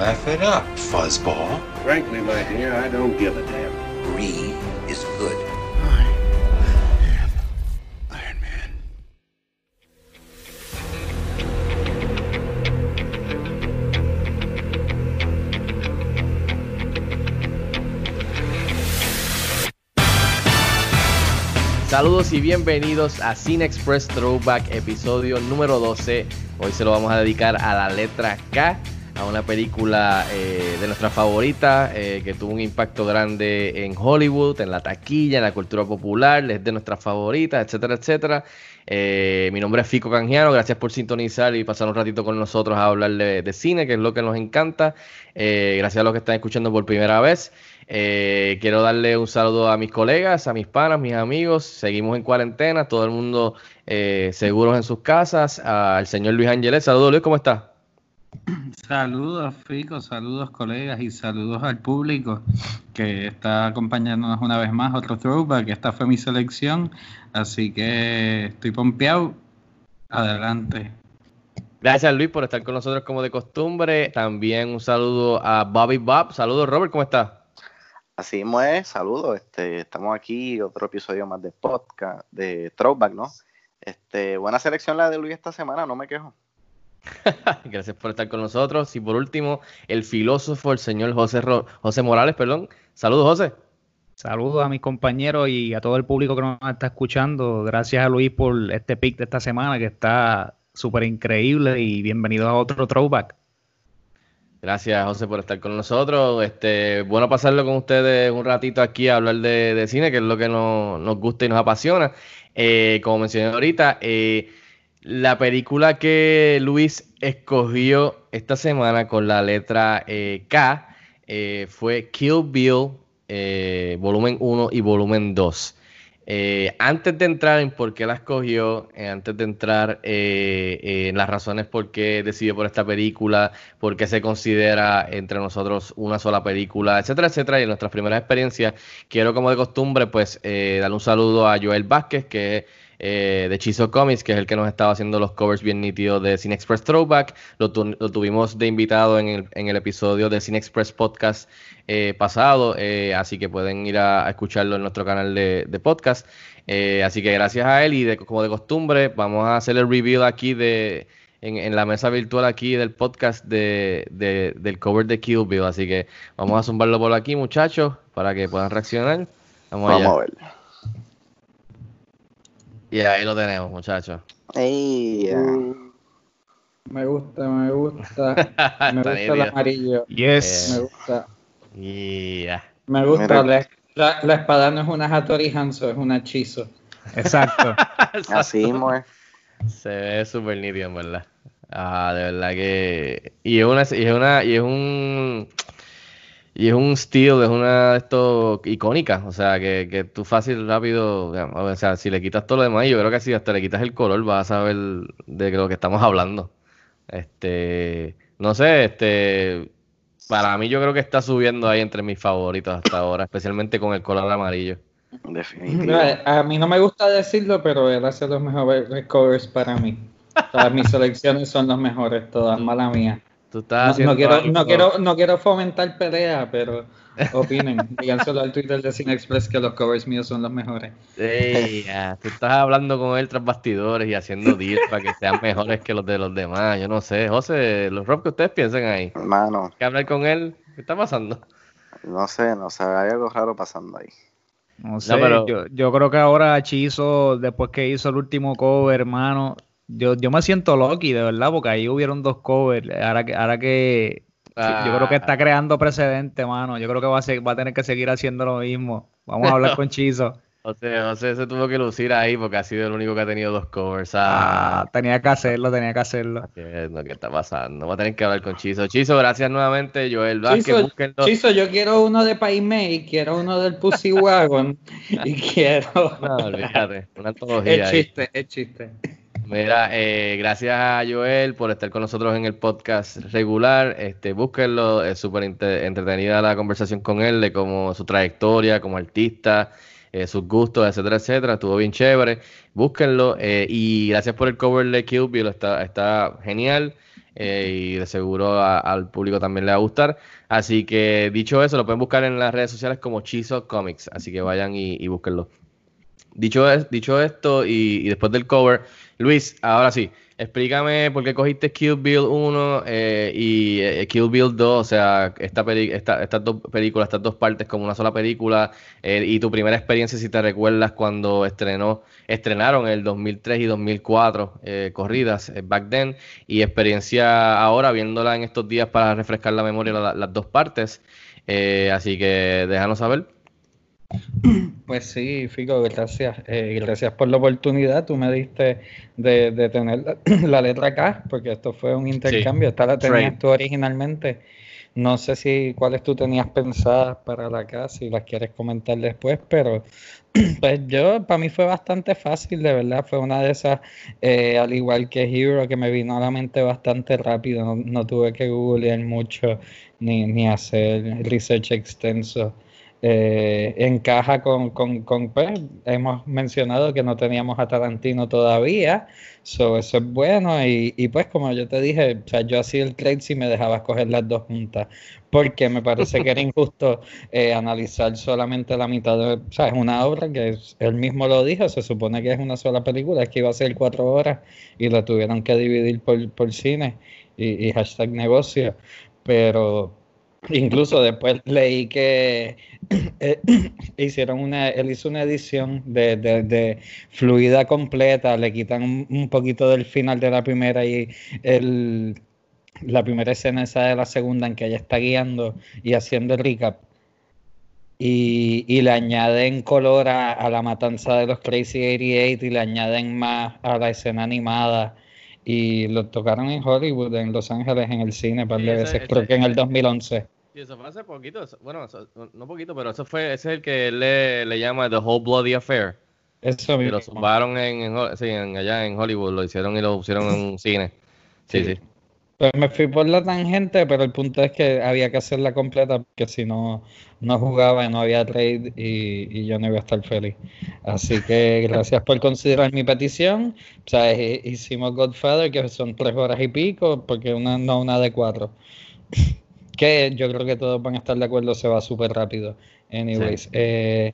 Laugh it up, fuzzball. Frankly, my dear, I don't give a damn. Greed is good. I am Iron Man. Saludos y bienvenidos a Cine Express Throwback, episodio número 12. Hoy se lo vamos a dedicar a la letra K, a una película eh, de nuestra favorita eh, que tuvo un impacto grande en Hollywood, en la taquilla, en la cultura popular, es de nuestras favoritas, etcétera, etcétera. Eh, mi nombre es Fico Canjiano, gracias por sintonizar y pasar un ratito con nosotros a hablar de, cine, que es lo que nos encanta. Gracias a los que están escuchando por primera vez. Quiero darle un saludo a mis colegas, a mis panas, mis amigos. Seguimos en cuarentena, todo el mundo seguros en sus casas. Al señor Luis Ángeles. Saludos, Luis, ¿cómo está? Saludos, Fico, saludos, colegas, y saludos al público que está acompañándonos una vez más. Otro throwback. Esta fue mi selección, así que estoy pompeado. Adelante. Gracias, Luis, por estar con nosotros como de costumbre. También un saludo a Bobby Bob. Saludos, Robert, ¿cómo está? Así mismo es, saludos, este, estamos aquí, otro episodio más de podcast, de Throwback, ¿no? Este, buena selección la de Luis esta semana, no me quejo. Gracias por estar con nosotros. Y por último, el filósofo, el señor José, Ro José Morales, perdón. Saludos, José. Saludos a mis compañeros y a todo el público que nos está escuchando. Gracias a Luis por este pick de esta semana que está súper increíble y bienvenido a otro throwback. Gracias, José, por estar con nosotros. Este, bueno pasarlo con ustedes un ratito aquí a hablar de, de cine, que es lo que nos, nos, gusta y nos apasiona. Eh, como mencioné ahorita, eh, la película que Luis escogió esta semana con la letra eh, K fue Kill Bill, volumen 1 y volumen 2. Eh, antes de entrar en por qué la escogió, eh, antes de entrar eh, en las razones por qué decidió por esta película, por qué se considera entre nosotros una sola película, etcétera, etcétera, y en nuestras primeras experiencias, quiero como de costumbre, pues, darle un saludo a Joel Vázquez, que es eh, de Chizo Comics, que es el que nos estaba haciendo los covers bien nítidos de Cine Express Throwback. Lo, tu lo tuvimos de invitado en el, en el, episodio de Cine Express Podcast eh, pasado, eh, así que pueden ir a, escucharlo en nuestro canal de, de podcast. Eh, así que gracias a él y de, como de costumbre, vamos a hacer el review aquí de... En, la mesa virtual aquí del podcast de, de, del cover de Kill. Así que vamos a zumbarlo por aquí, muchachos, para que puedan reaccionar. Vamos, a ver. Y ahí lo tenemos, muchachos. Hey, yeah. uh, me gusta, me gusta. me gusta el amarillo. Yes. Me gusta. Yeah. Me gusta. La, la, la, espada no es una Hattori Hanzo, es un hechizo. Exacto. Así mismo es. Se ve súper nítido, en verdad. Ah, de verdad que. Y es una, y es una, y es un. Y es un estilo, es una de estos icónicas, o sea, que, que tú fácil, rápido, o sea, si le quitas todo lo demás, yo creo que si hasta le quitas el color vas a saber de lo que estamos hablando. Este, no sé, este, para mí yo creo que está subiendo ahí entre mis favoritos hasta ahora, especialmente con el color amarillo. Definitivamente. A mí no me gusta decirlo, pero él hace los mejores covers para mí. Todas mis selecciones son los mejores, todas, mala mía. Tú estás no, no, quiero, no, quiero, no quiero fomentar pelea, pero opinen. Díganselo al Twitter de Cine Express que los covers míos son los mejores. Hey, ya. Tú estás hablando con él tras bastidores y haciendo deals para que sean mejores que los de los demás. Yo no sé. José, los Rob que ustedes piensan ahí. Hermano. ¿Qué hablar con él? ¿Qué está pasando? No sé, no sé. Hay algo raro pasando ahí. No sé, no, pero... yo, yo creo que ahora Chizo, después que hizo el último cover, hermano, yo, yo me siento lucky, de verdad, porque ahí hubieron dos covers. Ahora que, ahora que ah. yo creo que está creando precedente, mano. Yo creo que va a, ser, va a tener que seguir haciendo lo mismo. Vamos a hablar con Chizo. José, José se tuvo que lucir ahí porque ha sido el único que ha tenido dos covers. Ah, tenía que hacerlo, tenía que hacerlo. ¿Qué está pasando? Vamos a tener que hablar con Chizo. Chizo, gracias nuevamente, Joel. Chizo, Chizo yo quiero uno de Paimei, quiero uno del Pussy Wagon y quiero... No, olvídate, una antología Es chiste, es chiste. Mira, eh, gracias a Joel por estar con nosotros en el podcast regular. Este, búsquenlo, es súper entretenida la conversación con él de cómo su trayectoria como artista, eh, sus gustos, etcétera, etcétera. Estuvo bien chévere. Búsquenlo. Eh, y gracias por el cover de Kill Bill, está, está genial. y de seguro al público también le va a gustar. Así que dicho eso, lo pueden buscar en las redes sociales como Chizo Comics. Así que vayan y, y búsquenlo. Dicho, dicho esto, y después del cover, Luis, ahora sí, explícame por qué cogiste Kill Bill 1 eh, y eh, Kill Bill 2, o sea, esta estas dos películas, estas dos partes como una sola película, eh, y tu primera experiencia, si te recuerdas, cuando estrenó, estrenaron el 2003 y 2004 corridas, back then, y experiencia ahora viéndola en estos días para refrescar la memoria las dos partes. así que déjanos saber. Pues sí, Fico, gracias. Eh, gracias por la oportunidad. Tú me diste de, tener la, letra acá, porque esto fue un intercambio. Esta la tenías tú originalmente. No sé si cuáles tú tenías pensadas para la casa, si las quieres comentar después, pero pues yo, para mí fue bastante fácil, de verdad. Fue una de esas, eh, al igual que Hero, que me vino a la mente bastante rápido. No, no tuve que googlear mucho ni, ni hacer research extenso. Eh, encaja con, con, con pues, hemos mencionado que no teníamos a Tarantino todavía, eso es bueno y, y, pues como yo te dije, o sea, yo hacía el trade si me dejabas coger las dos juntas, porque me parece que era injusto eh, analizar solamente la mitad de, o sea, es una obra que él mismo lo dijo, se supone que es una sola película, es que iba a ser cuatro horas y la tuvieron que dividir por, por cine y, y hashtag negocio, pero Incluso después leí que eh, hicieron una, él hizo una edición de, de, fluida completa, le quitan un, poquito del final de la primera y el, la primera escena esa de la segunda en que ella está guiando y haciendo el recap. Y, y le añaden color a, la matanza de los Crazy 88 y le añaden más a la escena animada y lo tocaron en Hollywood, en Los Ángeles, en el cine, par de veces, creo que en el 2011. Y eso fue hace poquito, bueno, no poquito, pero eso fue, ese es el que le, le llama The Whole Bloody Affair. Eso mismo. Y lo zumbaron en, allá en Hollywood, lo hicieron y lo pusieron en un cine. Sí, sí. Pues me fui por la tangente, pero el punto es que había que hacerla completa porque si no, no jugaba y no había trade y, yo no iba a estar feliz. Así que gracias por considerar mi petición. O sea, hicimos Godfather, que son tres horas y pico, porque una, no una de cuatro. Que yo creo que todos van a estar de acuerdo, se va súper rápido. Anyways, eh,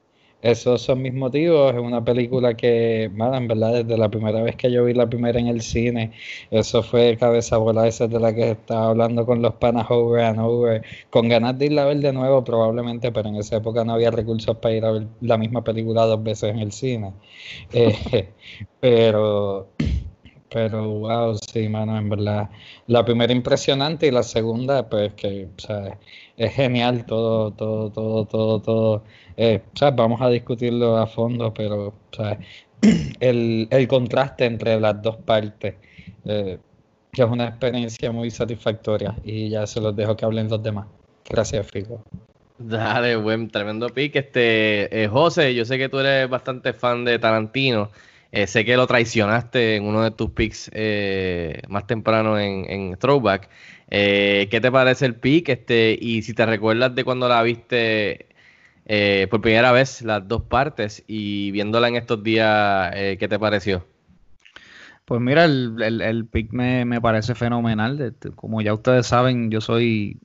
esos son mis motivos. Es una película que, en verdad, desde la primera vez que yo vi la primera en el cine, eso fue cabeza bola esa de la que estaba hablando con los panas over and over, con ganas de irla a ver de nuevo probablemente, pero en esa época no había recursos para ir a ver la misma película dos veces en el cine. Eh, pero pero wow, sí, mano, en verdad. La primera impresionante y la segunda, pues que, o sea, es genial todo, todo, todo, todo, todo. Eh, sea, vamos a discutirlo a fondo, pero, sea, el, el contraste entre las dos partes, eh, que es una experiencia muy satisfactoria y ya se los dejo que hablen los demás. Gracias, Fico. Dale, buen, tremendo pick. Este, eh, José, yo sé que tú eres bastante fan de Tarantino. Eh, sé que lo traicionaste en uno de tus picks eh, más temprano en, Throwback. Eh, ¿Qué te parece el pick? Este, y si te recuerdas de cuando la viste por primera vez, las dos partes, y viéndola en estos días, ¿qué te pareció? Pues mira, el, el, pick me, parece fenomenal. Como ya ustedes saben, yo soy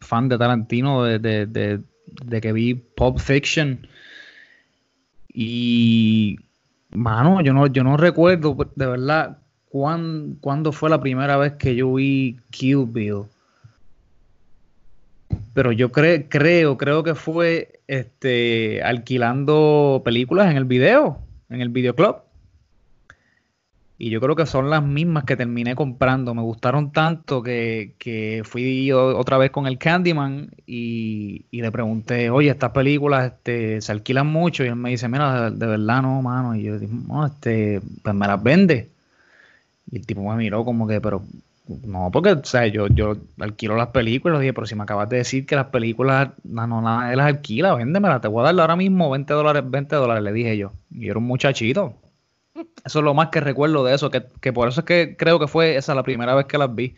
fan de Tarantino desde de, que vi Pop Fiction. Y Mano, yo no, yo no recuerdo de verdad cuándo fue la primera vez que yo vi Kill Bill. Pero yo creo, creo que fue este, alquilando películas en el video, en el videoclub. Y yo creo que son las mismas que terminé comprando. Me gustaron tanto que, que fui otra vez con el Candyman y, y, le pregunté, oye, estas películas este, se alquilan mucho. Y él me dice, mira, de, verdad no, mano. Y yo dije, no, este, pues me las vende. Y el tipo me miró como que, pero no, porque, o sea, yo, yo alquilo las películas. Dije, pero si me acabas de decir que las películas, no, no, nada, las alquila, véndemelas, te voy a dar ahora mismo 20 dólares, 20 dólares, le dije yo. Y era un muchachito. Eso es lo más que recuerdo de eso, que, que, por eso es que creo que fue esa la primera vez que las vi.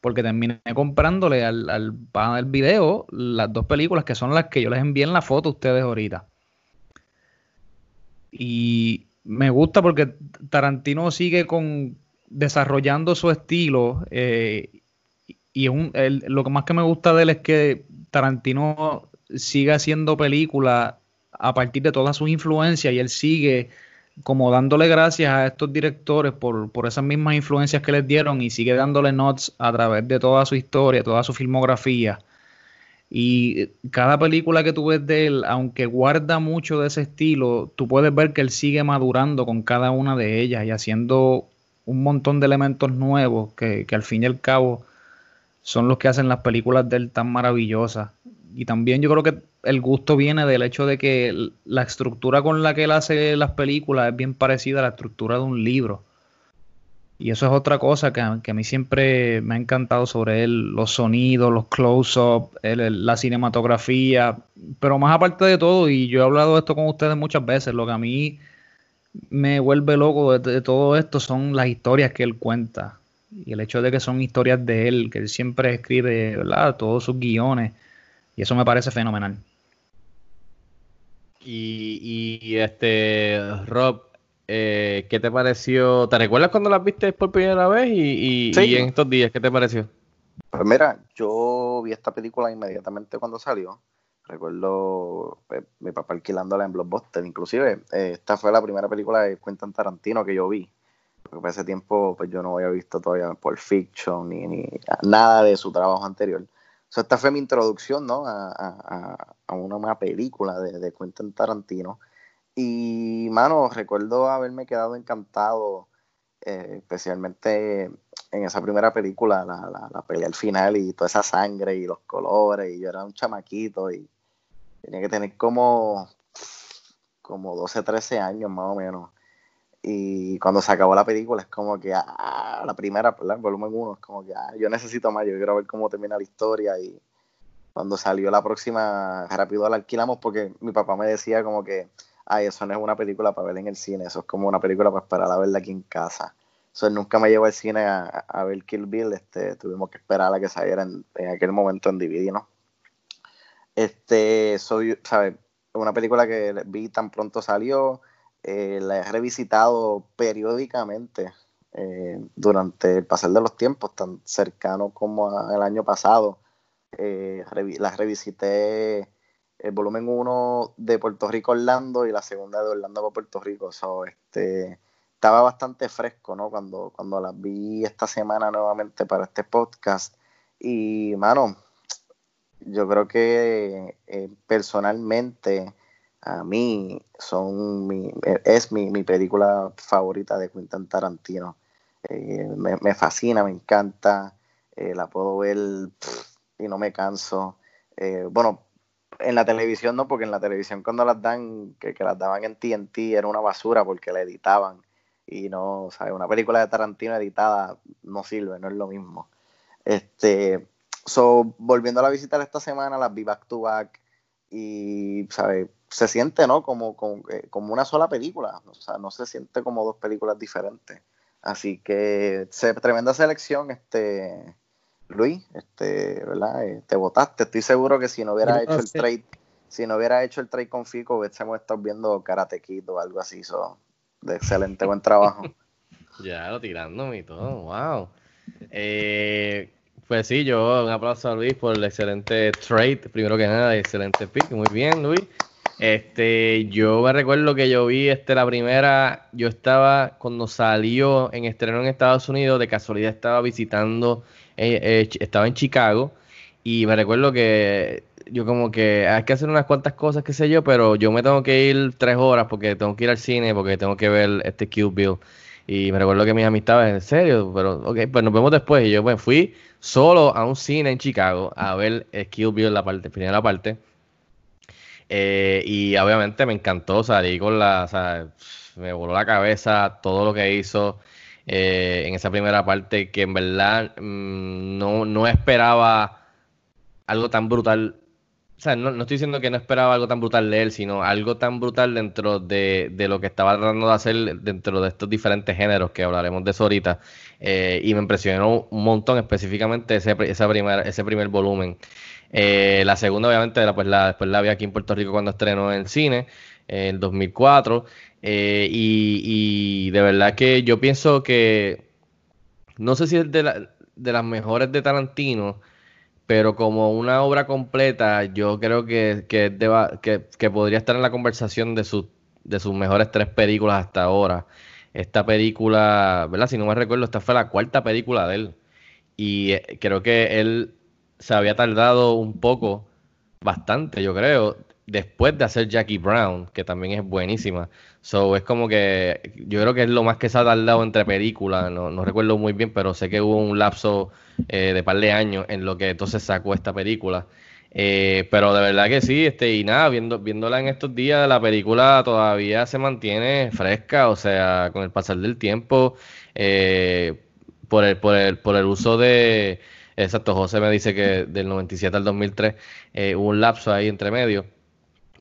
Porque terminé comprándole al, al pana del video las dos películas que son las que yo les envié en la foto a ustedes ahorita. Y me gusta porque Tarantino sigue con desarrollando su estilo. Eh, y lo que más que me gusta de él es que Tarantino sigue haciendo películas a partir de todas sus influencias y él sigue como dándole gracias a estos directores por, esas mismas influencias que les dieron y sigue dándole notes a través de toda su historia, toda su filmografía. Y cada película que tú ves de él, aunque guarda mucho de ese estilo, tú puedes ver que él sigue madurando con cada una de ellas y haciendo un montón de elementos nuevos que, que al fin y al cabo son los que hacen las películas de él tan maravillosas. Y también yo creo que el gusto viene del hecho de que la estructura con la que él hace las películas es bien parecida a la estructura de un libro. Y eso es otra cosa que, a mí siempre me ha encantado sobre él, los sonidos, los close-up, la cinematografía, pero más aparte de todo, y yo he hablado de esto con ustedes muchas veces, lo que a mí me vuelve loco de, de todo esto son las historias que él cuenta. Y el hecho de que son historias de él, que él siempre escribe, ¿verdad? Todos sus guiones. Y eso me parece fenomenal. Y, este, Rob, eh, ¿qué te pareció? ¿Te recuerdas cuando las viste por primera vez y, en estos días qué te pareció? Pues mira, yo vi esta película inmediatamente cuando salió. Recuerdo eh, mi papá alquilándola en Blockbuster. Inclusive, eh, esta fue la primera película de Quentin Tarantino que yo vi. Porque para ese tiempo pues yo no había visto todavía Pulp Fiction ni, ni nada de su trabajo anterior esta fue mi introducción, ¿no? A, una, película de, de, Quentin Tarantino. Y, mano, recuerdo haberme quedado encantado, eh, especialmente en esa primera película, la, la, pelea al final y toda esa sangre y los colores. Y yo era un chamaquito y tenía que tener como, como 12, 13 años más o menos. Y cuando se acabó la película es como que, ah, la primera, ¿verdad? volumen 1, es como que, ah, yo necesito más, yo quiero ver cómo termina la historia. Y cuando salió la próxima, rápido la alquilamos porque mi papá me decía como que, ay, eso no es una película para ver en el cine, eso es como una película para esperar a verla aquí en casa. Eso nunca me llevó al cine a, ver Kill Bill, este, tuvimos que esperar a que saliera en, aquel momento en DVD, ¿no? Este, soy, ¿sabes? Una película que vi tan pronto salió, eh, la he revisitado periódicamente eh, durante el pasar de los tiempos, tan cercano como el año pasado. Eh, la revisité el volumen 1 de Puerto Rico Orlando y la segunda de Orlando para Puerto Rico. este, estaba bastante fresco ¿no? cuando, cuando las vi esta semana nuevamente para este podcast. Y, mano, yo creo que personalmente a mí son mi, es mi, película favorita de Quentin Tarantino. Eh, me, fascina, me encanta, eh, la puedo ver y no me canso. Eh, bueno, en la televisión no, porque en la televisión cuando las dan, que, las daban en TNT era una basura porque la editaban. Y no, ¿sabes? Una película de Tarantino editada no sirve, no es lo mismo. Este, so, volviendo a la visita de esta semana, las vi back to back y, ¿sabes? se siente, ¿no? Como, eh, como, una sola película, o sea, no se siente como dos películas diferentes. Así que se, tremenda selección, este Luis, este, ¿verdad? Eh, te votaste. Estoy seguro que si no hubiera hecho el trade, si no hubiera hecho el trade con Fico, hubiésemos estado viendo Karate Kid o algo así. So, de excelente, buen trabajo. ya lo tirándome y todo, wow. Eh, pues sí, yo un aplauso a Luis por el excelente trade, primero que nada, excelente pick, muy bien Luis. Este, yo me recuerdo que yo vi este la primera, yo estaba cuando salió en estreno en Estados Unidos, de casualidad estaba visitando, eh, eh, estaba en Chicago y me recuerdo que yo como que hay que hacer unas cuantas cosas, qué sé yo, pero yo me tengo que ir tres horas porque tengo que ir al cine, porque tengo que ver este Cube Bill. Y me recuerdo que mis amistades, en serio, pero ok, pues nos vemos después. Y yo pues fui solo a un cine en Chicago a ver Kill Bill la parte, primera parte. Eh, y obviamente me encantó, salí con la, o sea, me voló la cabeza todo lo que hizo eh, en esa primera parte, que en verdad mm, no, no esperaba algo tan brutal o sea, no, estoy diciendo que no esperaba algo tan brutal de él, sino algo tan brutal dentro de, lo que estaba tratando de hacer dentro de estos diferentes géneros que hablaremos de eso ahorita. Eh, y me impresionó un montón específicamente ese, esa ese primer volumen. Eh, la segunda, obviamente, la, pues la, después la vi aquí en Puerto Rico cuando estrenó en el cine, en el 2004. Eh, y, y, de verdad que yo pienso que, no sé si es de, de las mejores de Tarantino, pero como una obra completa, yo creo que, que, que, podría estar en la conversación de, sus de sus mejores tres películas hasta ahora. Esta película, ¿verdad? Si no me recuerdo, esta fue la cuarta película de él. Y eh, creo que él se había tardado un poco, bastante, yo creo, después de hacer Jackie Brown, que también es buenísima. So, es como que yo creo que es lo más que se ha tardado entre películas, no, no recuerdo muy bien, pero sé que hubo un lapso eh, de par de años en lo que entonces sacó esta película. Eh, pero de verdad que sí, este, y nada, viendo, viéndola en estos días, la película todavía se mantiene fresca, o sea, con el pasar del tiempo, eh, por, el, por, el, por el uso de, exacto, José me dice que del 97 al 2003 hubo un lapso ahí entre medio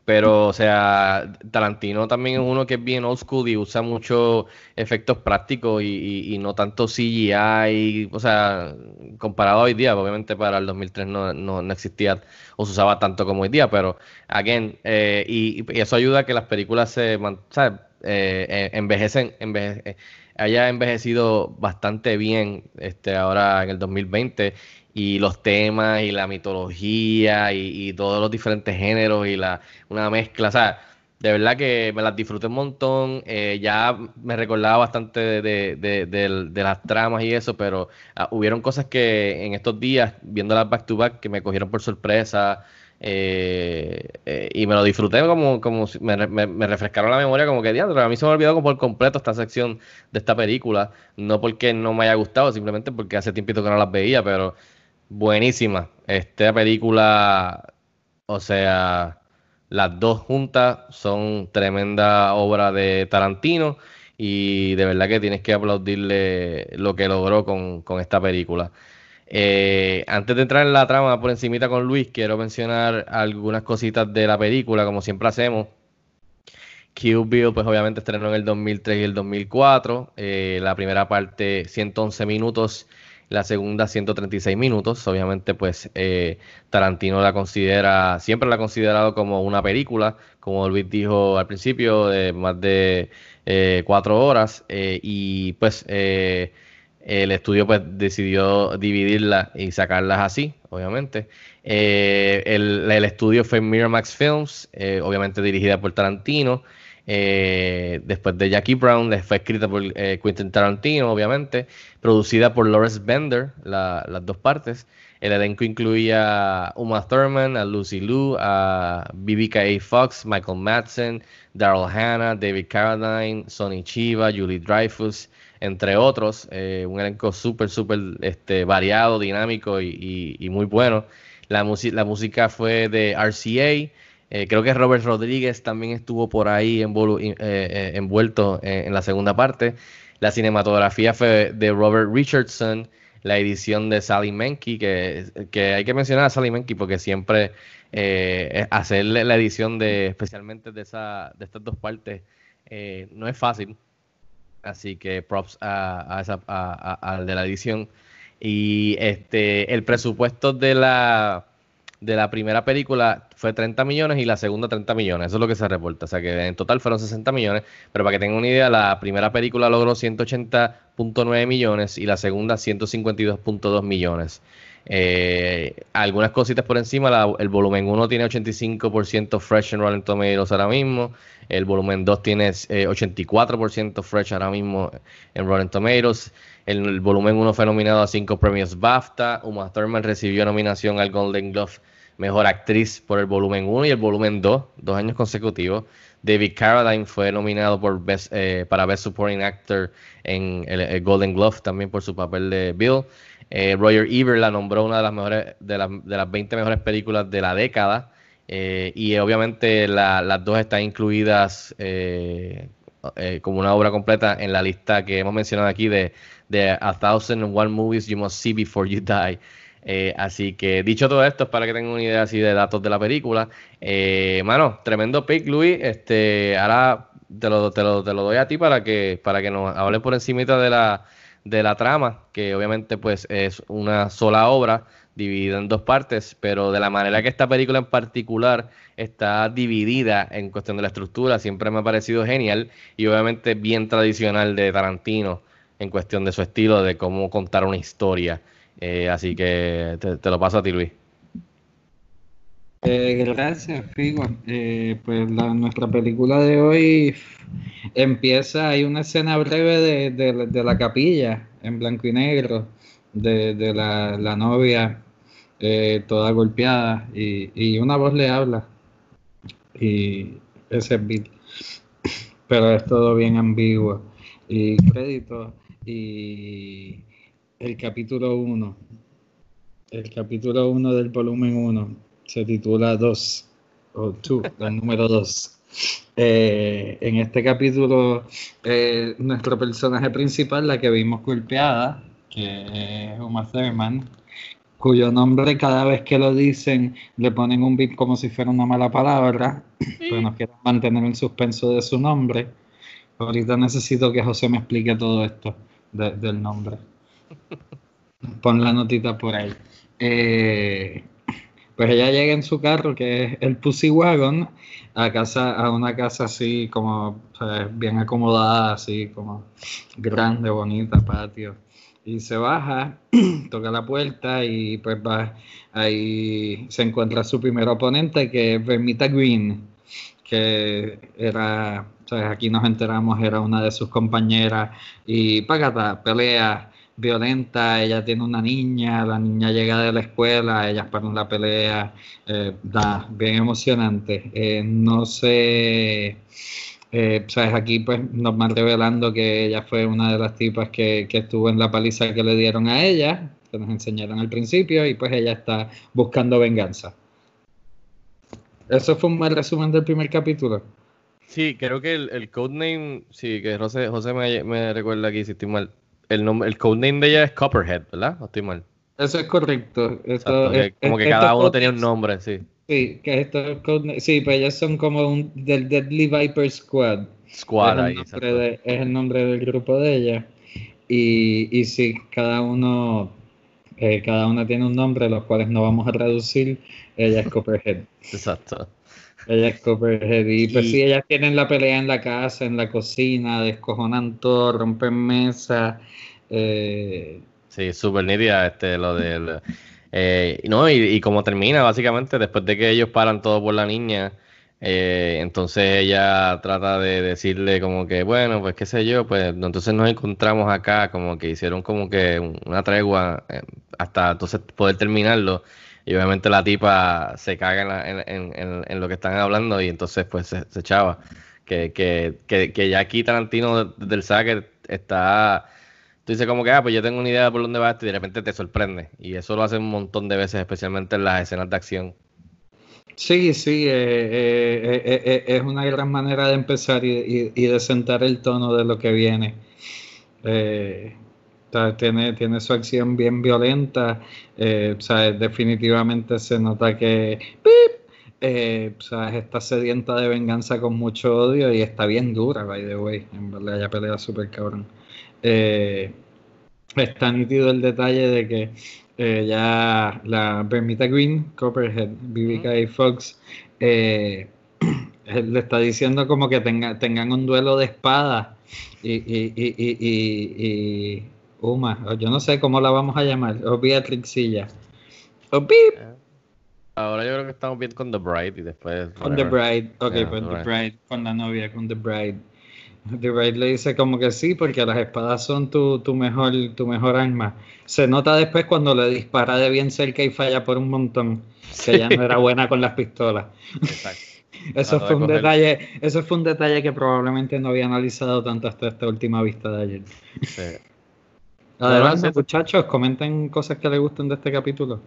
pero, o sea, Tarantino también es uno que es bien old school y usa muchos efectos prácticos y, no tanto CGI. O sea, comparado a hoy día, obviamente para el 2003 no, no, existía o se usaba tanto como hoy día, pero, again, eh, y, eso ayuda a que las películas se ¿sabes? Eh, eh, envejecen, enveje, haya envejecido bastante bien este ahora en el 2020 y los temas y la mitología y, todos los diferentes géneros y la una mezcla, o sea, de verdad que me las disfruté un montón, eh, ya me recordaba bastante de, las tramas y eso, pero ah, hubieron cosas que en estos días, viéndolas back to back, que me cogieron por sorpresa. Eh, eh, y me lo disfruté como, como me, refrescaron la memoria como que diablo, a mí se me olvidó por completo esta sección de esta película, no porque no me haya gustado, simplemente porque hace tiempito que no las veía, pero buenísima. Esta película, o sea, las dos juntas son tremenda obra de Tarantino y de verdad que tienes que aplaudirle lo que logró con, esta película. Eh, antes de entrar en la trama por encimita con Luis, quiero mencionar algunas cositas de la película, como siempre hacemos. Kill Bill, pues obviamente estrenó en el 2003 y el 2004. Eh, la primera parte, 111 minutos la segunda 136 minutos. Obviamente, pues eh, Tarantino la considera, siempre la ha considerado como una película, como Luis dijo al principio, de más de eh, cuatro horas. Eh, y pues el estudio pues decidió dividirla y sacarlas así, obviamente. El, el, estudio fue Miramax Films, obviamente dirigida por Tarantino. Eh, después de Jackie Brown, fue escrita por eh, Quentin Tarantino, obviamente, producida por Lawrence Bender, las dos partes. El elenco incluía a Uma Thurman, a Lucy Liu, a BBK Fox, Michael Madsen, Daryl Hannah, David Carradine, Sonny Chiva, Julie Dreyfus, entre otros. Eh, un elenco súper, súper este, variado, dinámico y, muy bueno. La, la música fue de RCA. Eh, creo que Robert Rodríguez también estuvo por ahí eh, eh, envuelto en, la segunda parte. La cinematografía fue de Robert Richardson, la edición de Sally Menke, que, que hay que mencionar a Sally Menke porque siempre hacer la edición de especialmente de, esa, de estas dos partes no es fácil. Así que props a, a, de la edición. Y este el presupuesto de la de la primera película fue 30 millones y la segunda 30 millones. Eso es lo que se reporta. O sea que en total fueron 60 millones. Pero para que tengan una idea, la primera película logró 180.9 millones y la segunda 152.2 millones. Eh, algunas cositas por encima, el volumen 1 tiene 85% fresh en Rotten Tomatoes ahora mismo, el volumen 2 tiene 84% eh, fresh ahora mismo en Rotten Tomatoes, el, el volumen 1 fue nominado a 5 premios BAFTA, Uma Thurman recibió nominación al Golden Glove Mejor Actriz por el volumen 1 y el volumen 2, dos años consecutivos. David Carradine fue nominado por Best, eh, para Best Supporting Actor en el, Golden Glove también por su papel de Bill. Eh, Roger Ebert la nombró una de las mejores de, de las 20 mejores películas de la década. Eh, y obviamente las dos están incluidas como una obra completa en la lista que hemos mencionado aquí de, de A Thousand and One Movies You Must See Before You Die. Eh, así que dicho todo esto, para que tengan una idea así de datos de la película. Eh, mano, tremendo pick, Luis. Este, ahora te lo, te lo, te lo doy a ti para que, para que nos hables por encima de la, de la trama, que obviamente pues es una sola obra dividida en dos partes, pero de la manera que esta película en particular está dividida en cuestión de la estructura, siempre me ha parecido genial y obviamente bien tradicional de Tarantino en cuestión de su estilo, de cómo contar una historia. Eh, así que te, lo paso a ti, Luis. Eh, gracias, Figo. Eh, pues nuestra película de hoy empieza, hay una escena breve de, la capilla en blanco y negro de, la, novia toda golpeada y, una voz le habla y ese es Bill. Pero es todo bien ambiguo y crédito y el capítulo 1. El capítulo 1 del volumen 1 se titula 2 o 2, el número 2. Eh, en este capítulo, eh, nuestro personaje principal, la que vimos golpeada, que es Uma Thurman, cuyo nombre cada vez que lo dicen le ponen un bip como si fuera una mala palabra, pero no quieren mantener el suspenso de su nombre. Ahorita necesito que José me explique todo esto del nombre. Pon la notita por ahí. Eh, pues ella llega en su carro, que es el Pussy Wagon, a casa, a una casa así como bien acomodada, así como grande, bonita, patio. Y se baja, toca la puerta y pues va, ahí se encuentra su primer oponente, que es Vermita Green, que era, aquí nos enteramos, era una de sus compañeras, y pagata, pelea violenta, ella tiene una niña, la niña llega de la escuela, ellas paran la pelea, eh, da, bien emocionante. Eh, no sé, eh, sabes, aquí pues nos van revelando que ella fue una de las tipas que, que estuvo en la paliza que le dieron a ella, que nos enseñaron al principio, y pues ella está buscando venganza. Eso fue un buen resumen del primer capítulo. Sí, creo que el, el codename, sí, que José, José me, me recuerda aquí si estoy mal el, nombre, el codename de ella es Copperhead, ¿verdad? ¿No estoy mal? Eso es correcto. como que cada uno tenía un nombre, sí. Sí, que esto es Sí, pues ellos son como un, del Deadly Viper Squad. Squad, ahí. es el nombre del grupo de ella. Y, y sí, cada uno, eh, cada uno tiene un nombre, los cuales no vamos a traducir. Ella es Copperhead. Exacto. Ella es Copperhead. Y pues sí, ellas tienen la pelea en la casa, en la cocina, descojonan todo, rompen mesa. Eh... Sí, súper nítida este, lo del... Eh, no, y, y, como termina, básicamente, después de que ellos paran todo por la niña, eh, entonces ella trata de decirle como que, bueno, pues qué sé yo, pues entonces nos encontramos acá, como que hicieron como que una tregua eh, hasta entonces poder terminarlo. Y obviamente la tipa se caga en, lo que están hablando y entonces pues se, echaba. Que, que, que, que, ya aquí Tarantino del saque está... Tú dices como que, ah, pues yo tengo una idea de por dónde va esto y de repente te sorprende. Y eso lo hace un montón de veces, especialmente en las escenas de acción. Sí, sí, eh, eh, eh, es una gran manera de empezar y, y, de sentar el tono de lo que viene. Tiene, tiene su acción bien violenta, eh, definitivamente se nota que eh, está sedienta de venganza con mucho odio y está bien dura, by the way. En verdad, ella pelea súper cabrón. Eh, está nítido el detalle de que eh, ya la Bermita Green, Copperhead, BBK y Fox, le está diciendo como que tenga, tengan un duelo de espada y, y, y, Uma, yo no sé cómo la vamos a llamar, o Beatrixilla. O Beep. Eh, ahora yo creo que estamos bien con The Bride y después. Con The Bride, ok, pues The Bride, con la novia, con The Bride. The Raid le dice como que sí, porque las espadas son tu, tu, mejor, tu mejor arma. Se nota después cuando le dispara de bien cerca y falla por un montón, que ella no era buena con las pistolas. Exacto. eso fue un detalle, eso fue un detalle que probablemente no había analizado tanto hasta esta última vista de ayer. Sí. Adelante, muchachos, comenten cosas que les gusten de este capítulo.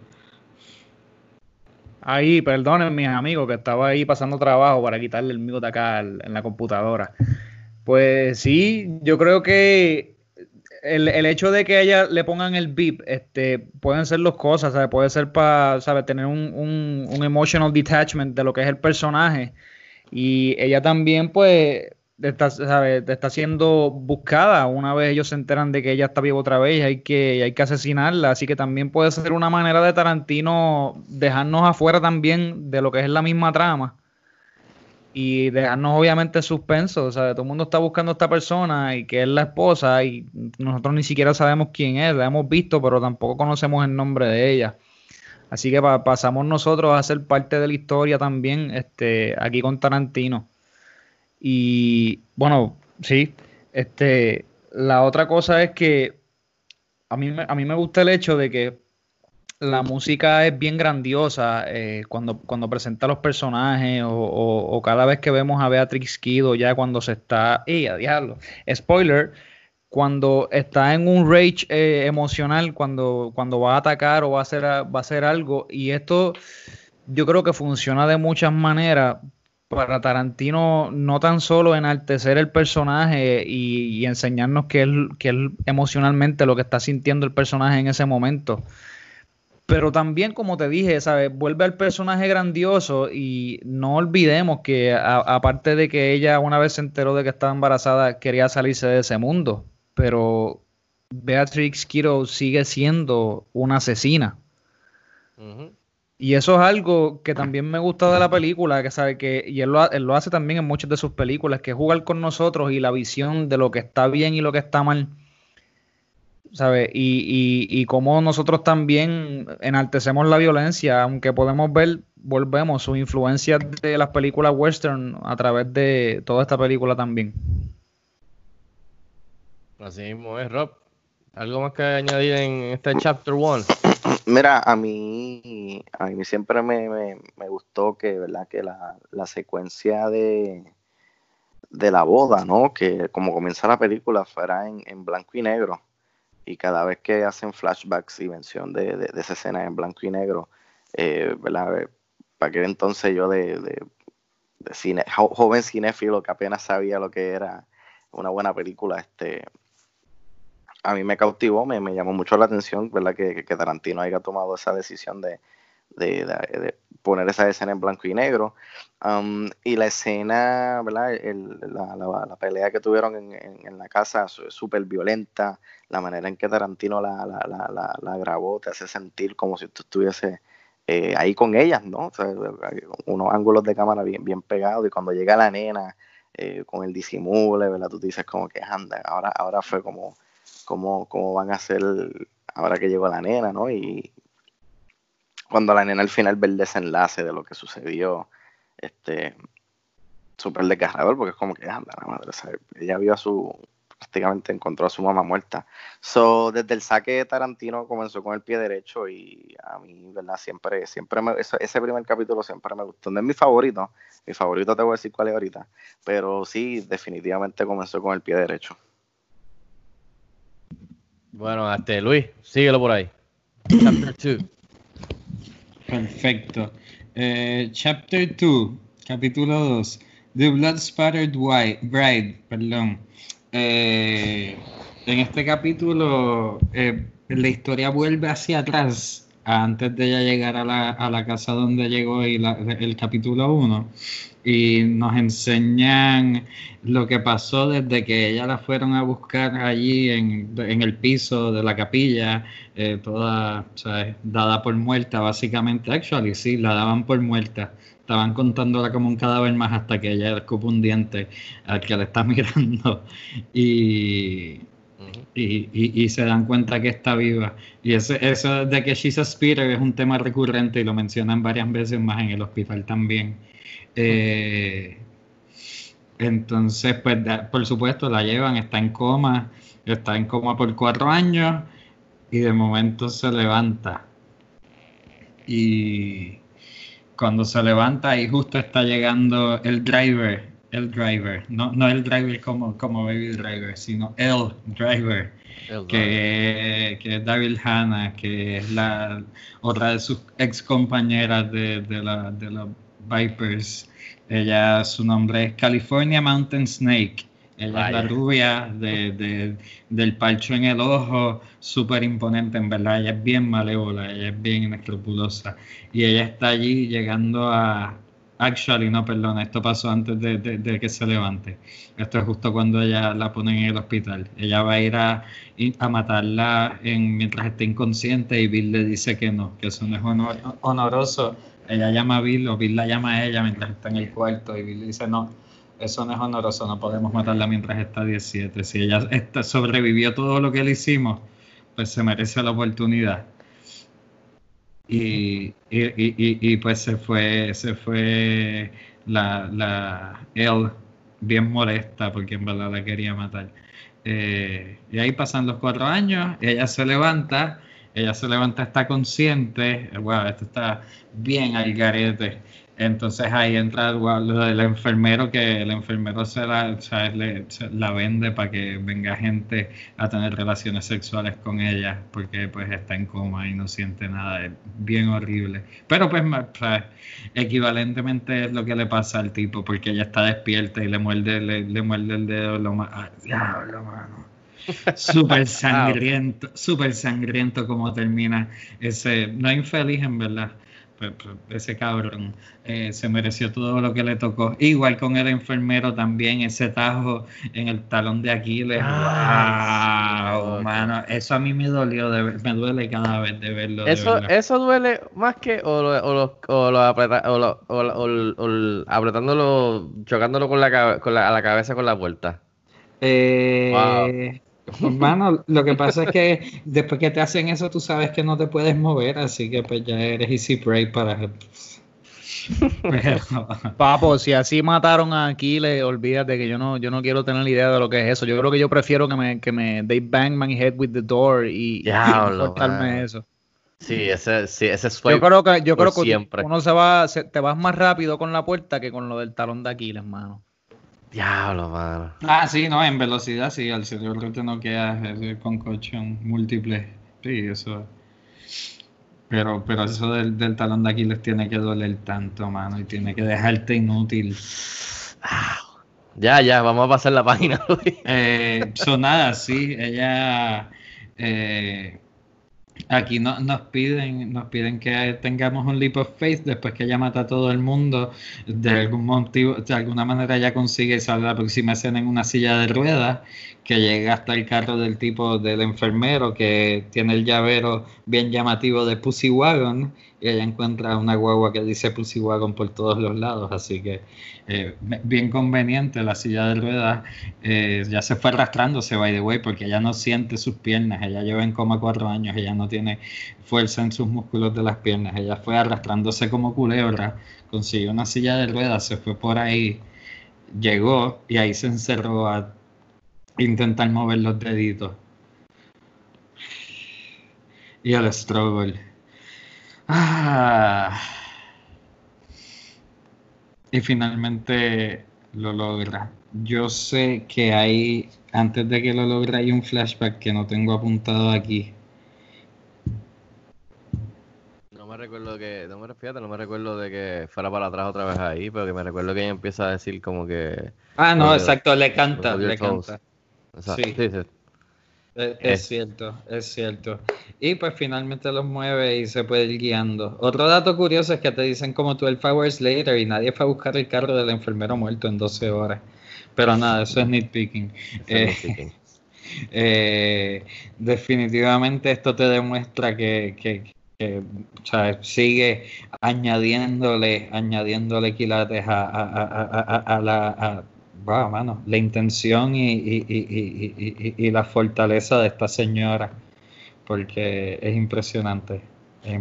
Ahí, perdonen mis amigos que estaba ahí pasando trabajo para quitarle el mute acá en la computadora. Pues sí, yo creo que el, hecho de que a ella le pongan el beep, este, pueden ser dos cosas, ¿sabes? Puede ser para, ¿sabes? Tener un, un, un, emotional detachment de lo que es el personaje. Y ella también, pues, está, está siendo buscada una vez ellos se enteran de que ella está viva otra vez hay que, hay que asesinarla. Así que también puede ser una manera de Tarantino dejarnos afuera también de lo que es la misma trama y dejarnos obviamente suspenso. Sea, todo el mundo está buscando a esta persona y que es la esposa y nosotros ni siquiera sabemos quién es, la hemos visto, pero tampoco conocemos el nombre de ella. Así que pasamos nosotros a ser parte de la historia también este, aquí con Tarantino. Y bueno, sí, este, la otra cosa es que a mí, a mí me gusta el hecho de que la música es bien grandiosa eh, cuando, cuando presenta los personajes o, cada vez que vemos a Beatrix Kido ya cuando se está... ¡Y a diablo! Spoiler, cuando está en un rage eh, emocional, cuando, cuando va a atacar o va a, hacer, va a hacer algo. Y esto yo creo que funciona de muchas maneras para Tarantino no tan solo enaltecer el personaje y, enseñarnos que él, que él emocionalmente lo que está sintiendo el personaje en ese momento. Pero también, como te dije, ¿sabes? vuelve al personaje grandioso y no olvidemos que aparte de que ella una vez se enteró de que estaba embarazada, quería salirse de ese mundo. Pero Beatrix Kiro sigue siendo una asesina. Y eso es algo que también me gusta de la película, que sabe que, y él lo, él lo, hace también en muchas de sus películas, que es jugar con nosotros y la visión de lo que está bien y lo que está mal. ¿Sabe? Y, y, y cómo nosotros también enaltecemos la violencia, aunque podemos ver, volvemos, su influencia de las películas western a través de toda esta película también. Así mismo es, Rob. ¿Algo más que añadir en este chapter 1? Mira, a mí, a mí siempre me, me, gustó que, ¿verdad? que la, la, secuencia de, de la boda, ¿no? Que como comienza la película fuera en, en blanco y negro. Y cada vez que hacen flashbacks y mención de, de, esa escena en blanco y negro, eh, ¿verdad? Para aquel entonces yo de, de, cine, joven cinéfilo que apenas sabía lo que era una buena película, este, a mí me cautivó, me, llamó mucho la atención, ¿verdad? Que, que, Tarantino haya tomado esa decisión de, poner esa escena en blanco y negro. Um, y la escena, ¿verdad? la, pelea que tuvieron en, la casa súper violenta. La manera en que Tarantino la, grabó te hace sentir como si tú estuviese eh, ahí con ellas, ¿no? unos ángulos de cámara bien, bien pegados. Y cuando llega la nena eh, con el disimule, ¿verdad? Tú dices como que anda, ahora, ahora fue como cómo, cómo van a ser ahora que llegó la nena, ¿no? Y cuando la nena al final ve el desenlace de lo que sucedió, este, súper desgarrador, porque es como que, anda, la madre, ella vio a su, prácticamente encontró a su mamá muerta. So, desde el saque de Tarantino comenzó con el pie derecho y a mí, ¿verdad? Siempre, siempre me, ese primer capítulo siempre me gustó. No es mi favorito, mi favorito te voy a decir cuál es ahorita, pero sí, definitivamente comenzó con el pie derecho. Bueno, este, Luis, síguelo por ahí. Chapter 2. Perfecto. Eh, chapter 2, capítulo 2. The Blood Spattered Bride, perdón. Eh, en este capítulo, eh, la historia vuelve hacia atrás, antes de ya llegar a la, a la casa donde llegó y el capítulo 1 y nos enseñan lo que pasó desde que ella la fueron a buscar allí en, el piso de la capilla, eh, toda dada por muerta, básicamente. Actually, sí, la daban por muerta. Estaban contándola como un cadáver más hasta que ella escupa un diente al que le está mirando y, y, se dan cuenta que está viva. Y eso, eso de que she's a spirit es un tema recurrente y lo mencionan varias veces más en el hospital también. Eh, Entonces, pues por supuesto la llevan, está en coma, está en coma por cuatro años y de momento se levanta. Y cuando se levanta y justo está llegando el driver, el driver, no, no el driver como, como Baby Driver, sino el driver, que, que, es Daryl Hannah, que es la otra de sus ex compañeras de, de, la, de Vipers. Ella, su nombre es California Mountain Snake. Ella es la rubia de, del palcho en el ojo, súper imponente, en verdad. Ella es bien malévola, ella es bien inescrupulosa. Y ella está allí llegando a. Actually, no, perdón, esto pasó antes de, que se levante. Esto es justo cuando ella la ponen en el hospital. Ella va a ir a, a matarla en, mientras esté inconsciente y Bill le dice que no, que eso no es honoroso. Ella llama a Bill o Bill la llama a ella mientras está en el cuarto y Bill dice no eso no es honoroso, no podemos matarla mientras está 17. Si ella sobrevivió todo lo que le hicimos, pues se merece la oportunidad. Y, y, pues se fue, se fue la, él bien molesta porque en verdad la quería matar. Eh, y ahí pasan los cuatro años, ella se levanta, ella se levanta, está consciente, wow, esto está bien al garete. Entonces ahí entra lo del enfermero, que el enfermero se la, la vende para que venga gente a tener relaciones sexuales con ella, porque pues está en coma y no siente nada, es bien horrible. Pero pues equivalentemente es lo que le pasa al tipo, porque ella está despierta y le muerde, le, muerde el dedo, lo más... diablo, mano. Súper sangriento, súper sangriento como termina ese, no infeliz en verdad, pues, pues, ese cabrón eh, se mereció todo lo que le tocó. Igual con el enfermero también, ese tajo en el talón de Aquiles. wow, mano, eso a mí me dolió, de me duele cada vez de verlo. Eso, eso duele más que o lo, o o lo, o apretándolo, chocándolo con la, con la, a la cabeza con la puerta. Eh, Hermano, lo que pasa es que después que te hacen eso, tú sabes que no te puedes mover, así que pues ya eres easy prey para. Papo, si así mataron a Aquiles, olvídate que yo no, yo no quiero tener idea de lo que es eso. Yo creo que yo prefiero que me, que me they bang my head with the door y, cortarme eso. Sí, ese, sí, ese es Yo creo que, yo creo que uno se va, te vas más rápido con la puerta que con lo del talón de Aquiles, mano. Diablo, mano. Ah, sí, no, en velocidad sí, al cerebro te no queda con colchón múltiple. Sí, eso. Pero, pero eso del, del talón de Aquiles tiene que doler tanto, mano, y tiene que dejarte inútil. Ya, ya, vamos a pasar la página. eh, sonada, sí, ella eh, Aquí no, nos piden, nos piden que tengamos un leap of faith después que ella mata a todo el mundo. De algún motivo, de alguna manera ella consigue salir la próxima escena en una silla de ruedas que llega hasta el carro del tipo del enfermero que tiene el llavero bien llamativo de Pussy Wagon y ella encuentra una guagua que dice Pussy Wagon por todos los lados, así que eh, bien conveniente la silla de ruedas, eh, ya se fue arrastrándose, by the way, porque ella no siente sus piernas, ella lleva en coma cuatro años, ella no tiene fuerza en sus músculos de las piernas, ella fue arrastrándose como culebra, consiguió una silla de ruedas, se fue por ahí, llegó y ahí se encerró a intentar mover los deditos. Y el struggle Ah. Y finalmente lo logra. Yo sé que hay, antes de que lo logre, hay un flashback que no tengo apuntado aquí. No me recuerdo que, no me, no me recuerdo de que fuera para atrás otra vez ahí, pero que me recuerdo que ella empieza a decir como que... Ah, no, exacto, le canta, le canta. Sí. sí, sí. Es, eh. cierto, es cierto. Y pues finalmente los mueve y se puede ir guiando. Otro dato curioso es que te dicen como 12 hours later y nadie fue a buscar el carro del enfermero muerto en 12 horas. Pero nada, eso es nitpicking. Eh, eh, definitivamente esto te demuestra que, que, sigue añadiéndole, añadiéndole quilates a, a la wow, mano, la intención y, la fortaleza de esta señora, porque es impresionante.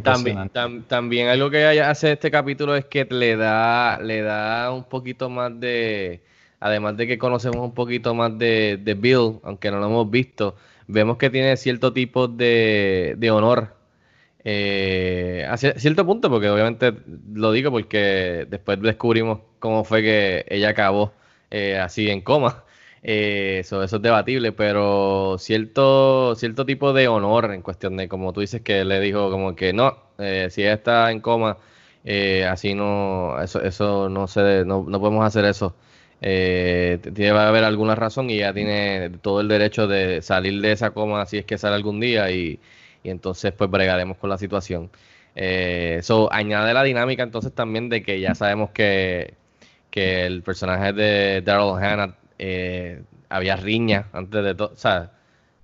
También, algo que hace este capítulo es que le da, le da un poquito más de, además de que conocemos un poquito más de, de Bill, aunque no lo hemos visto, vemos que tiene cierto tipo de, de honor eh, a cierto punto, porque obviamente lo digo porque después descubrimos cómo fue que ella acabó eh, así en coma. Eh, eso, es debatible, pero cierto, cierto tipo de honor en cuestión de, como tú dices, que le dijo como que no, eh, si ella está en coma, así no, eso, eso no se, no, no podemos hacer eso. que haber alguna razón y ella tiene todo el derecho de salir de esa coma si es que sale algún día y, y entonces pues bregaremos con la situación. Eso añade la dinámica entonces también de que ya sabemos que que el personaje de Daryl Hannah eh, había riña antes de todo, o sea,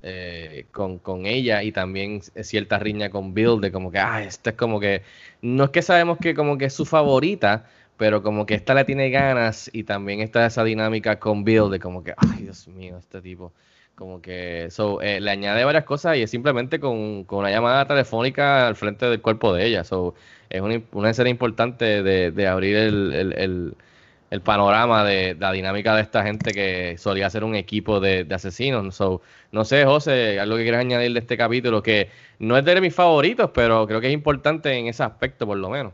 eh, con, ella y también cierta riña con Bill de como que, ah, esto es como que, no es que sabemos que como que es su favorita, pero como que esta le tiene ganas y también está esa dinámica con Bill de como que, ay, Dios mío, este tipo. Como que so, eh, le añade varias cosas y es simplemente con, con, una llamada telefónica al frente del cuerpo de ella. So, es una, una escena importante de, de abrir el, el panorama de, la dinámica de esta gente que solía ser un equipo de, asesinos. No sé, José, algo que quieras añadir de este capítulo, que no es de mis favoritos, pero creo que es importante en ese aspecto, por lo menos.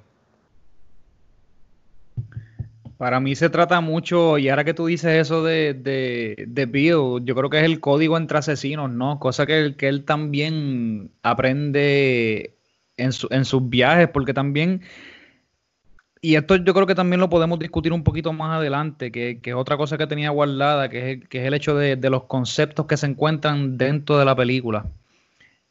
Para mí se trata mucho, y ahora que tú dices eso de, de, Bill, yo creo que es el código entre asesinos, ¿no? Cosa que, que él también aprende en, en sus viajes, porque también y esto yo creo que también lo podemos discutir un poquito más adelante, que, es otra cosa que tenía guardada, que es, que es el hecho de, los conceptos que se encuentran dentro de la película.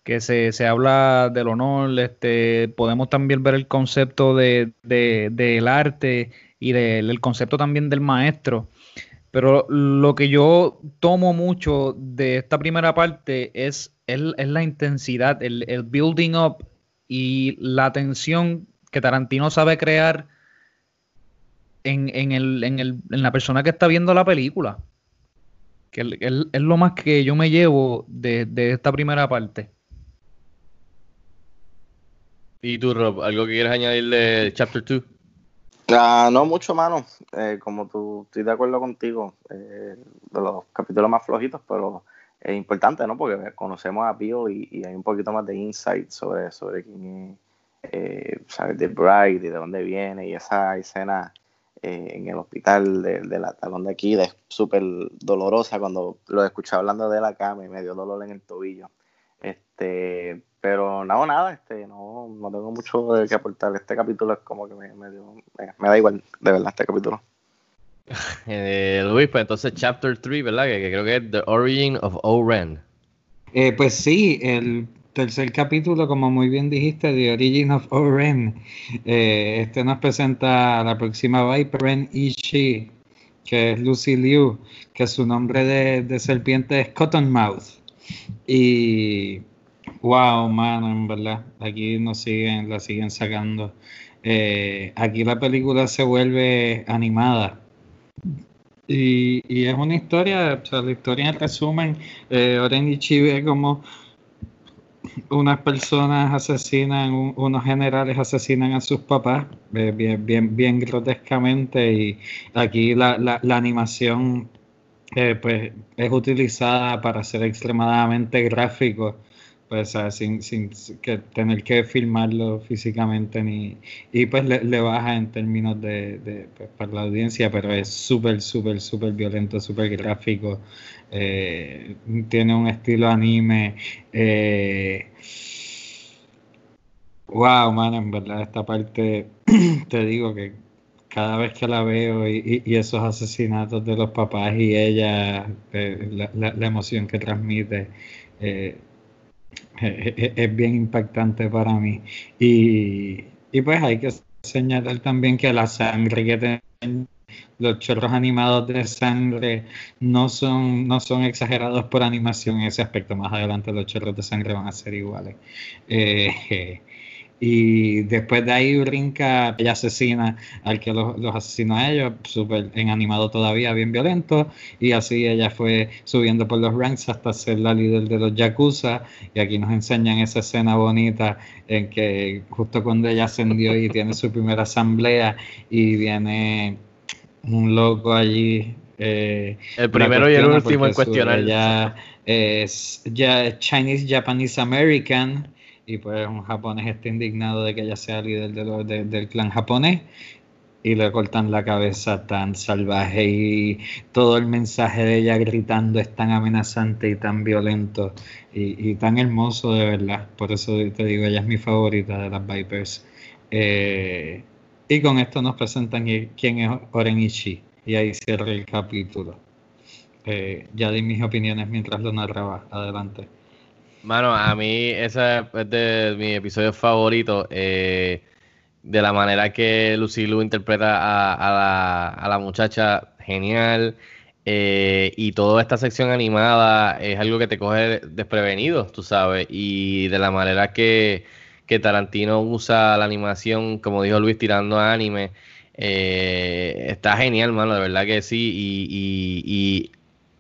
Que se, habla del honor, este, podemos también ver el concepto de, del arte y del concepto también del maestro. Pero lo que yo tomo mucho de esta primera parte es, la intensidad, el, el building up y la tensión que Tarantino sabe crear en, en, el, en, el, en la persona que está viendo la película. Que es lo más que yo me llevo de, esta primera parte. ¿Y tú, Rob, algo que quieres añadir de Chapter 2? Ah, no mucho, mano. Eh, como tú, estoy de acuerdo contigo, eh, de los capítulos más flojitos, pero es importante, ¿no? Porque conocemos a Pío y, hay un poquito más de insight sobre, sobre quién es, eh, saber de Bride y de dónde viene y esa escena eh, en el hospital de, la talón de aquí, es súper dolorosa cuando lo escuché hablando de la cama y me dio dolor en el tobillo. Este, pero no, nada, este, no, no tengo mucho que aportar. Este capítulo es como que me, me, me, da igual, de verdad, este capítulo. Eh, Luis, pues entonces chapter 3, ¿verdad? Que, creo que es The Origin of Oren. Eh, pues sí, el tercer capítulo, como muy bien dijiste, The Origin of Oren. Eh, este nos presenta a la próxima Viper, Ren Ishii, que es Lucy Liu, que su nombre de, serpiente es Cottonmouth. Y wow, man, en verdad, aquí nos siguen, la siguen sacando. Eh, aquí la película se vuelve animada. Y, es una historia, o sea, la historia en resumen, eh, Oren Ishii ve como unas personas asesinan, unos generales asesinan a sus papás, eh, bien, bien, bien grotescamente, y aquí la, la, animación eh, pues, es utilizada para ser extremadamente gráfico, pues, sin, sin que tener que filmarlo físicamente, ni, y pues le, baja en términos de, de pues, para la audiencia, pero es súper, súper, súper violento, súper gráfico. Eh, tiene un estilo anime. Eh, wow, man, en verdad, esta parte te digo que cada vez que la veo y, esos asesinatos de los papás y ella, eh, la, emoción que transmite, es, bien impactante para mí. Y, pues hay que señalar también que la sangre que tiene los chorros animados de sangre no son, no son exagerados por animación en ese aspecto. Más adelante los chorros de sangre van a ser iguales. Eh, y después de ahí brinca, ella asesina al que los, asesinó a ellos, súper en animado todavía, bien violento, y así ella fue subiendo por los ranks hasta ser la líder de los Yakuza, y aquí nos enseñan esa escena bonita en que justo cuando ella ascendió y tiene su primera asamblea y viene un loco allí Eh, el primero y el último en cuestionar. Ya es ya Chinese Japanese American y pues un japonés está indignado de que ella sea líder del clan japonés y le cortan la cabeza tan salvaje y todo el mensaje de ella gritando es tan amenazante y tan violento y, tan hermoso de verdad. Por eso te digo, ella es mi favorita de las Vipers. Eh, y con esto nos presentan quién es Oren Ishii y ahí cierra el capítulo. Eh, ya di mis opiniones mientras lo narraba. Adelante. Mano, a mí ese es de mis episodios favoritos. Eh, de la manera que Lucy Lu interpreta a, la, muchacha, genial. Eh, y toda esta sección animada es algo que te coge desprevenido, tú sabes. Y de la manera que, Tarantino usa la animación, como dijo Luis, tirando a anime, eh, está genial, mano, de verdad que sí. y, y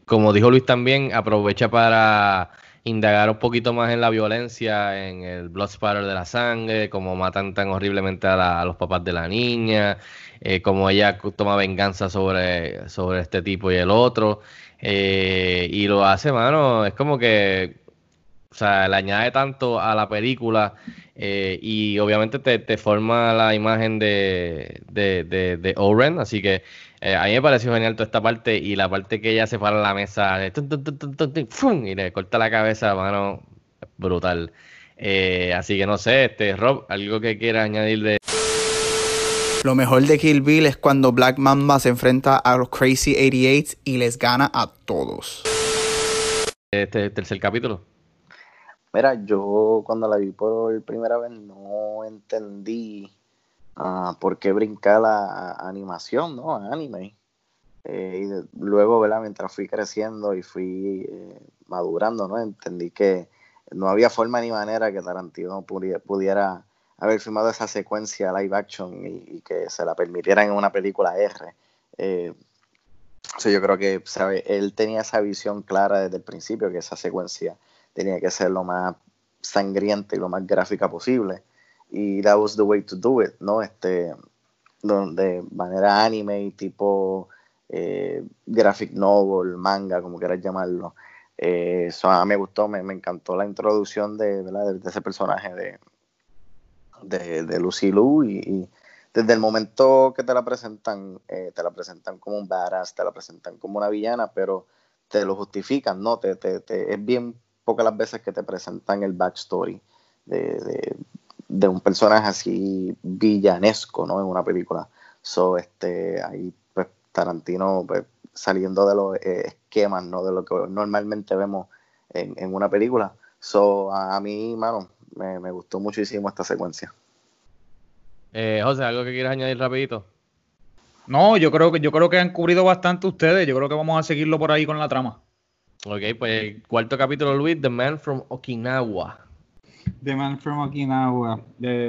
como dijo Luis también, aprovecha para indagar un poquito más en la violencia, en el blood spatter de la sangre, cómo matan tan horriblemente a, los papás de la niña, eh, cómo ella toma venganza sobre, sobre este tipo y el otro. Eh, y lo hace, mano, es como que, o sea, le añade tanto a la película eh, y obviamente te, te, forma la imagen de, de, de, de Oren, así que eh, a mí me pareció genial toda esta parte y la parte que ella se para en la mesa y le corta la cabeza, mano, brutal. Eh, así que no sé, este Rob, algo que quieras añadir de... Lo mejor de Kill Bill es cuando Black Mamba se enfrenta a los Crazy 88 y les gana a todos. Este tercer capítulo. Mira, yo cuando la vi por primera vez no entendí uh, por qué brincar a, animación, ¿no? A anime. Eh, y luego, ¿verdad? Mientras fui creciendo y fui eh, madurando, ¿no? Entendí que no había forma ni manera que Tarantino pudiera, haber filmado esa secuencia live action y, que se la permitieran en una película R. Eh, yo creo que ¿sabe? él tenía esa visión clara desde el principio, que esa secuencia tenía que ser lo más sangrienta y lo más gráfica posible y that was the way to do it, ¿no? Este, de manera anime tipo eh, graphic novel, manga, como quieras llamarlo. Eh, eso a me gustó, me, encantó la introducción de, de, ese personaje de, de, de Lucy Lou y, desde el momento que te la presentan, eh, te la presentan como un badass, te la presentan como una villana, pero te lo justifican, ¿no? Te, te, es bien pocas las veces que te presentan el backstory de, de un personaje así villanesco, ¿no? En una película. So, este, ahí, pues, Tarantino, pues, saliendo de los eh, esquemas, ¿no? De lo que normalmente vemos en, una película. So, a, mí, mano, me, gustó muchísimo esta secuencia. Eh, José, ¿algo que quieras añadir rapidito? No, yo creo que yo creo que han cubrido bastante ustedes. Yo creo que vamos a seguirlo por ahí con la trama. Ok, pues cuarto capítulo, Luis, The Man from Okinawa. The Man from Okinawa.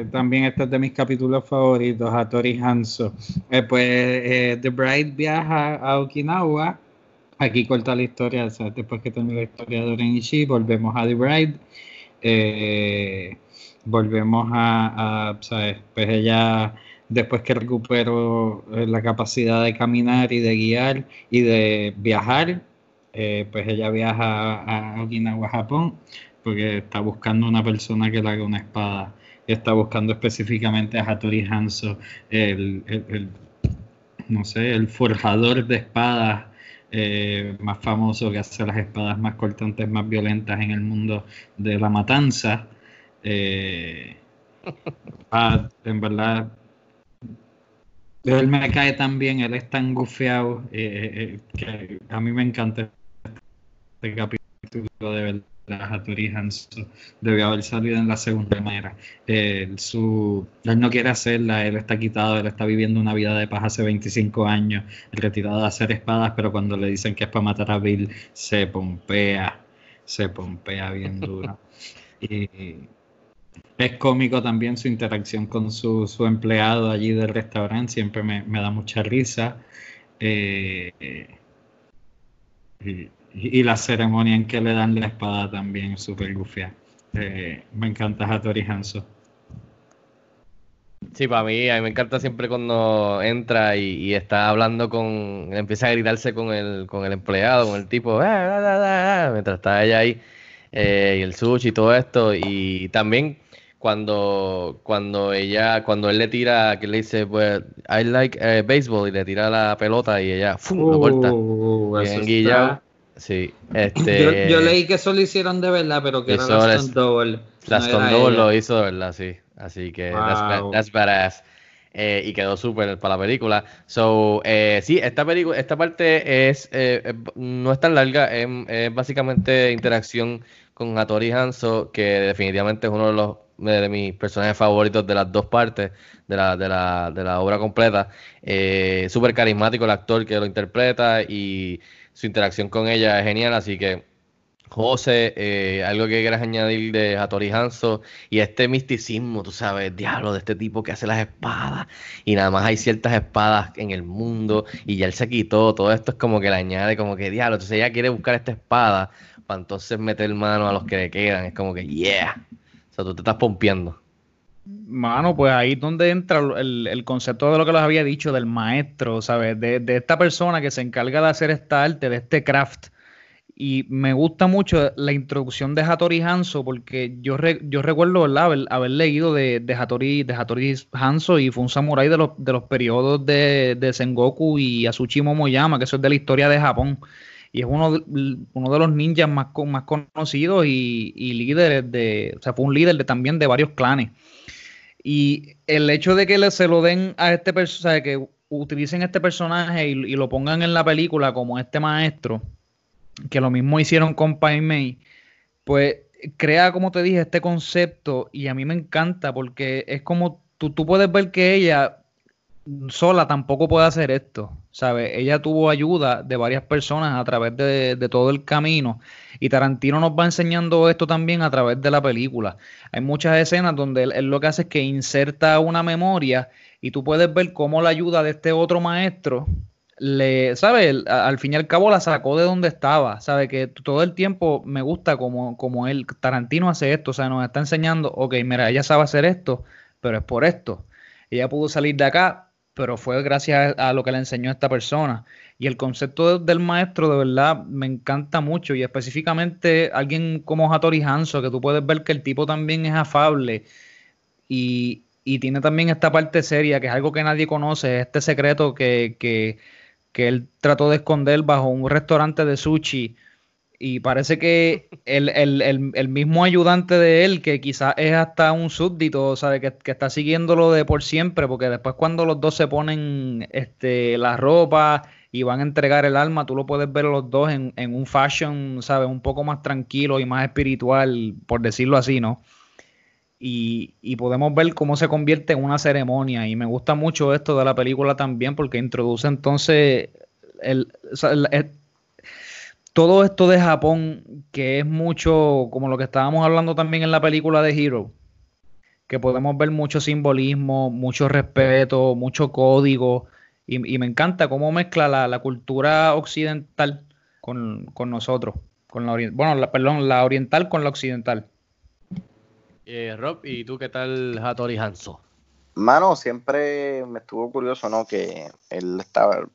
también este es de mis capítulos favoritos, a Tori Hanso. Eh, pues eh, The Bride viaja a Okinawa. Aquí corta la historia, después que termina la historia de Orenishi, volvemos a The Bride. Eh, volvemos a, ¿sabes? Pues ella, después que recuperó la capacidad de caminar y de guiar y de viajar, pues ella viaja a Okinawa, Japón porque está buscando una persona que le haga una espada. Está buscando específicamente a Hattori Hanzo, el, no sé, el forjador de espadas eh, más famoso que hace las espadas más cortantes, más violentas en el mundo de la matanza. Eh, ah, en verdad, él me cae tan bien, él es tan gufeado eh, que a mí me encanta este capítulo de verdad. Hattori Hanzo debió haber salido en la segunda manera. Él, su, él no quiere hacerla, él está quitado, él está viviendo una vida de paz hace 25 años, retirado de hacer espadas, pero cuando le dicen que es para matar a Bill, se pompea, se pompea bien duro. y es cómico también su interacción con su, su empleado allí del restaurante, siempre me, me da mucha risa. Eh, y, y, la ceremonia en que le dan la espada también súper gufia. Eh, me encanta Hattori Hanzo. Sí, para mí, a mí me encanta siempre cuando entra y, está hablando con, empieza a gritarse con el, con el empleado, con el tipo, ah, mientras está ella ahí, eh, y el sushi y todo esto, y también cuando, cuando ella, cuando él le tira, que le dice, pues, I like eh, baseball, y le tira la pelota y ella, ¡fum! lo corta. Uh. Sí, este... Yo, leí que eso lo hicieron de verdad, pero que era la Stone Double. La Stone Double lo hizo de verdad, sí. Así que that's, badass. Eh, y quedó súper para la película. So, eh, sí, esta película, esta parte es eh, no es tan larga, es, básicamente interacción con Hattori Hanzo, que definitivamente es uno de los de, mis personajes favoritos de las dos partes de la, de la, de la obra completa. súper carismático el actor que lo interpreta y su interacción con ella es genial, así que José, eh, algo que quieras añadir de Hattori Hanzo y este misticismo, tú sabes, diablo de este tipo que hace las espadas y nada más hay ciertas espadas en el mundo y ya él se quitó, todo esto es como que le añade como que diablo, entonces ella quiere buscar esta espada para entonces meter mano a los que le quedan, es como que yeah, o sea, tú te estás pompeando. Mano, pues ahí es donde entra el, concepto de lo que les había dicho del maestro, ¿sabes? De, de esta persona que se encarga de hacer esta arte, de este craft y me gusta mucho la introducción de Hattori Hanzo, porque yo, yo recuerdo Haber, leído de, de, Hattori, de Hanzo y fue un samurái de los, de los periodos de, de Sengoku y Asuchi Momoyama, que eso es de la historia de Japón. Y es uno de, uno de los ninjas más, más conocidos y, y líderes de. O sea, fue un líder de, también de varios clanes. Y el hecho de que se lo den a este personaje, que utilicen este personaje y, y, lo pongan en la película como este maestro, que lo mismo hicieron con Pai Mei, pues crea, como te dije, este concepto y a mí me encanta porque es como tú, tú puedes ver que ella sola tampoco puede hacer esto, ¿sabes? Ella tuvo ayuda de varias personas a través de, todo el camino y Tarantino nos va enseñando esto también a través de la película. Hay muchas escenas donde él, lo que hace es que inserta una memoria y tú puedes ver cómo la ayuda de este otro maestro le, ¿sabe? Al fin y al cabo la sacó de donde estaba, ¿sabe? Que todo el tiempo me gusta como, como él, Tarantino hace esto, o sea, nos está enseñando, ok, mira, ella sabe hacer esto, pero es por esto. Ella pudo salir de acá, pero fue gracias a, lo que le enseñó esta persona. Y el concepto del maestro, de verdad, me encanta mucho. Y específicamente alguien como Hattori Hanzo, que tú puedes ver que el tipo también es afable y, y tiene también esta parte seria, que es algo que nadie conoce, este secreto que, que que él trató de esconder bajo un restaurante de sushi y parece que el, mismo ayudante de él, que quizás es hasta un súbdito, sabe que, que, está siguiéndolo de por siempre, porque después cuando los dos se ponen este, la ropa y van a entregar el alma, tú lo puedes ver los dos en, en un fashion, ¿sabes? Un poco más tranquilo y más espiritual, por decirlo así, ¿no? y, podemos ver cómo se convierte en una ceremonia. Y me gusta mucho esto de la película también porque introduce entonces el, todo esto de Japón, que es mucho como lo que estábamos hablando también en la película de Hero, que podemos ver mucho simbolismo, mucho respeto, mucho código. Y, me encanta cómo mezcla la, cultura occidental con, nosotros. Con la, bueno, perdón, la oriental con la occidental. Eh, Rob, ¿y tú qué tal Hattori Hanzo? Mano, siempre me estuvo curioso, ¿no? Que él estaba,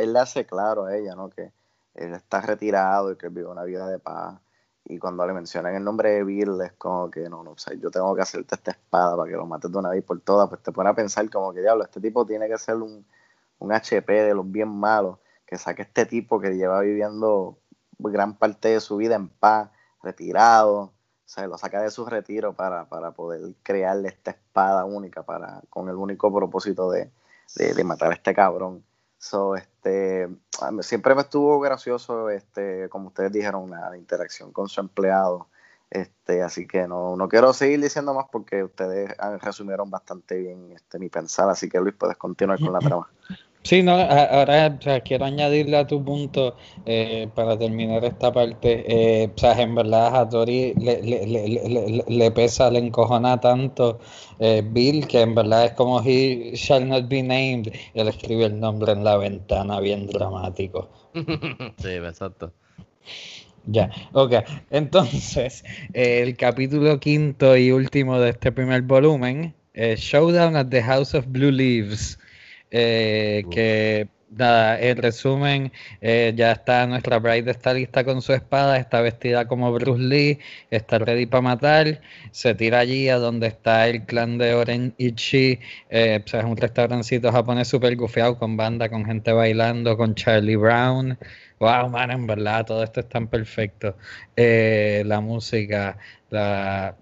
él le hace claro a ella, ¿no? Que él está retirado y que vive una vida de paz. Y cuando le mencionan el nombre de Bill, es como que no, no, o sea, yo tengo que hacerte esta espada para que lo mates de una vez por todas. Pues te pone a pensar como que, diablo, este tipo tiene que ser un, un HP de los bien malos, que saque este tipo que lleva viviendo gran parte de su vida en paz, retirado, se lo saca de su retiro para, poder crearle esta espada única para, con el único propósito de, matar a este cabrón. So, este, siempre me estuvo gracioso, este, como ustedes dijeron, la interacción con su empleado. Este, así que no, no quiero seguir diciendo más porque ustedes resumieron bastante bien este, mi pensar, así que Luis, puedes continuar con la trama. Sí, no, ahora quiero añadirle a tu punto eh, para terminar esta parte. Eh, o sea, en verdad a Tori le, le, le, le, pesa, le encojona tanto eh, Bill que en verdad es como he shall not be named. Él escribe el nombre en la ventana, bien dramático. sí, exacto. Ya, ok. Entonces, el capítulo quinto y último de este primer volumen eh, Showdown at the House of Blue Leaves, eh, que nada, en resumen, eh, ya está nuestra Bride está lista con su espada, está vestida como Bruce Lee, está ready para matar, se tira allí a donde está el clan de Oren Ichi, eh, es un restaurancito japonés súper gufeado con banda, con gente bailando, con Charlie Brown. Wow, man, en verdad, todo esto es tan perfecto. la música, la,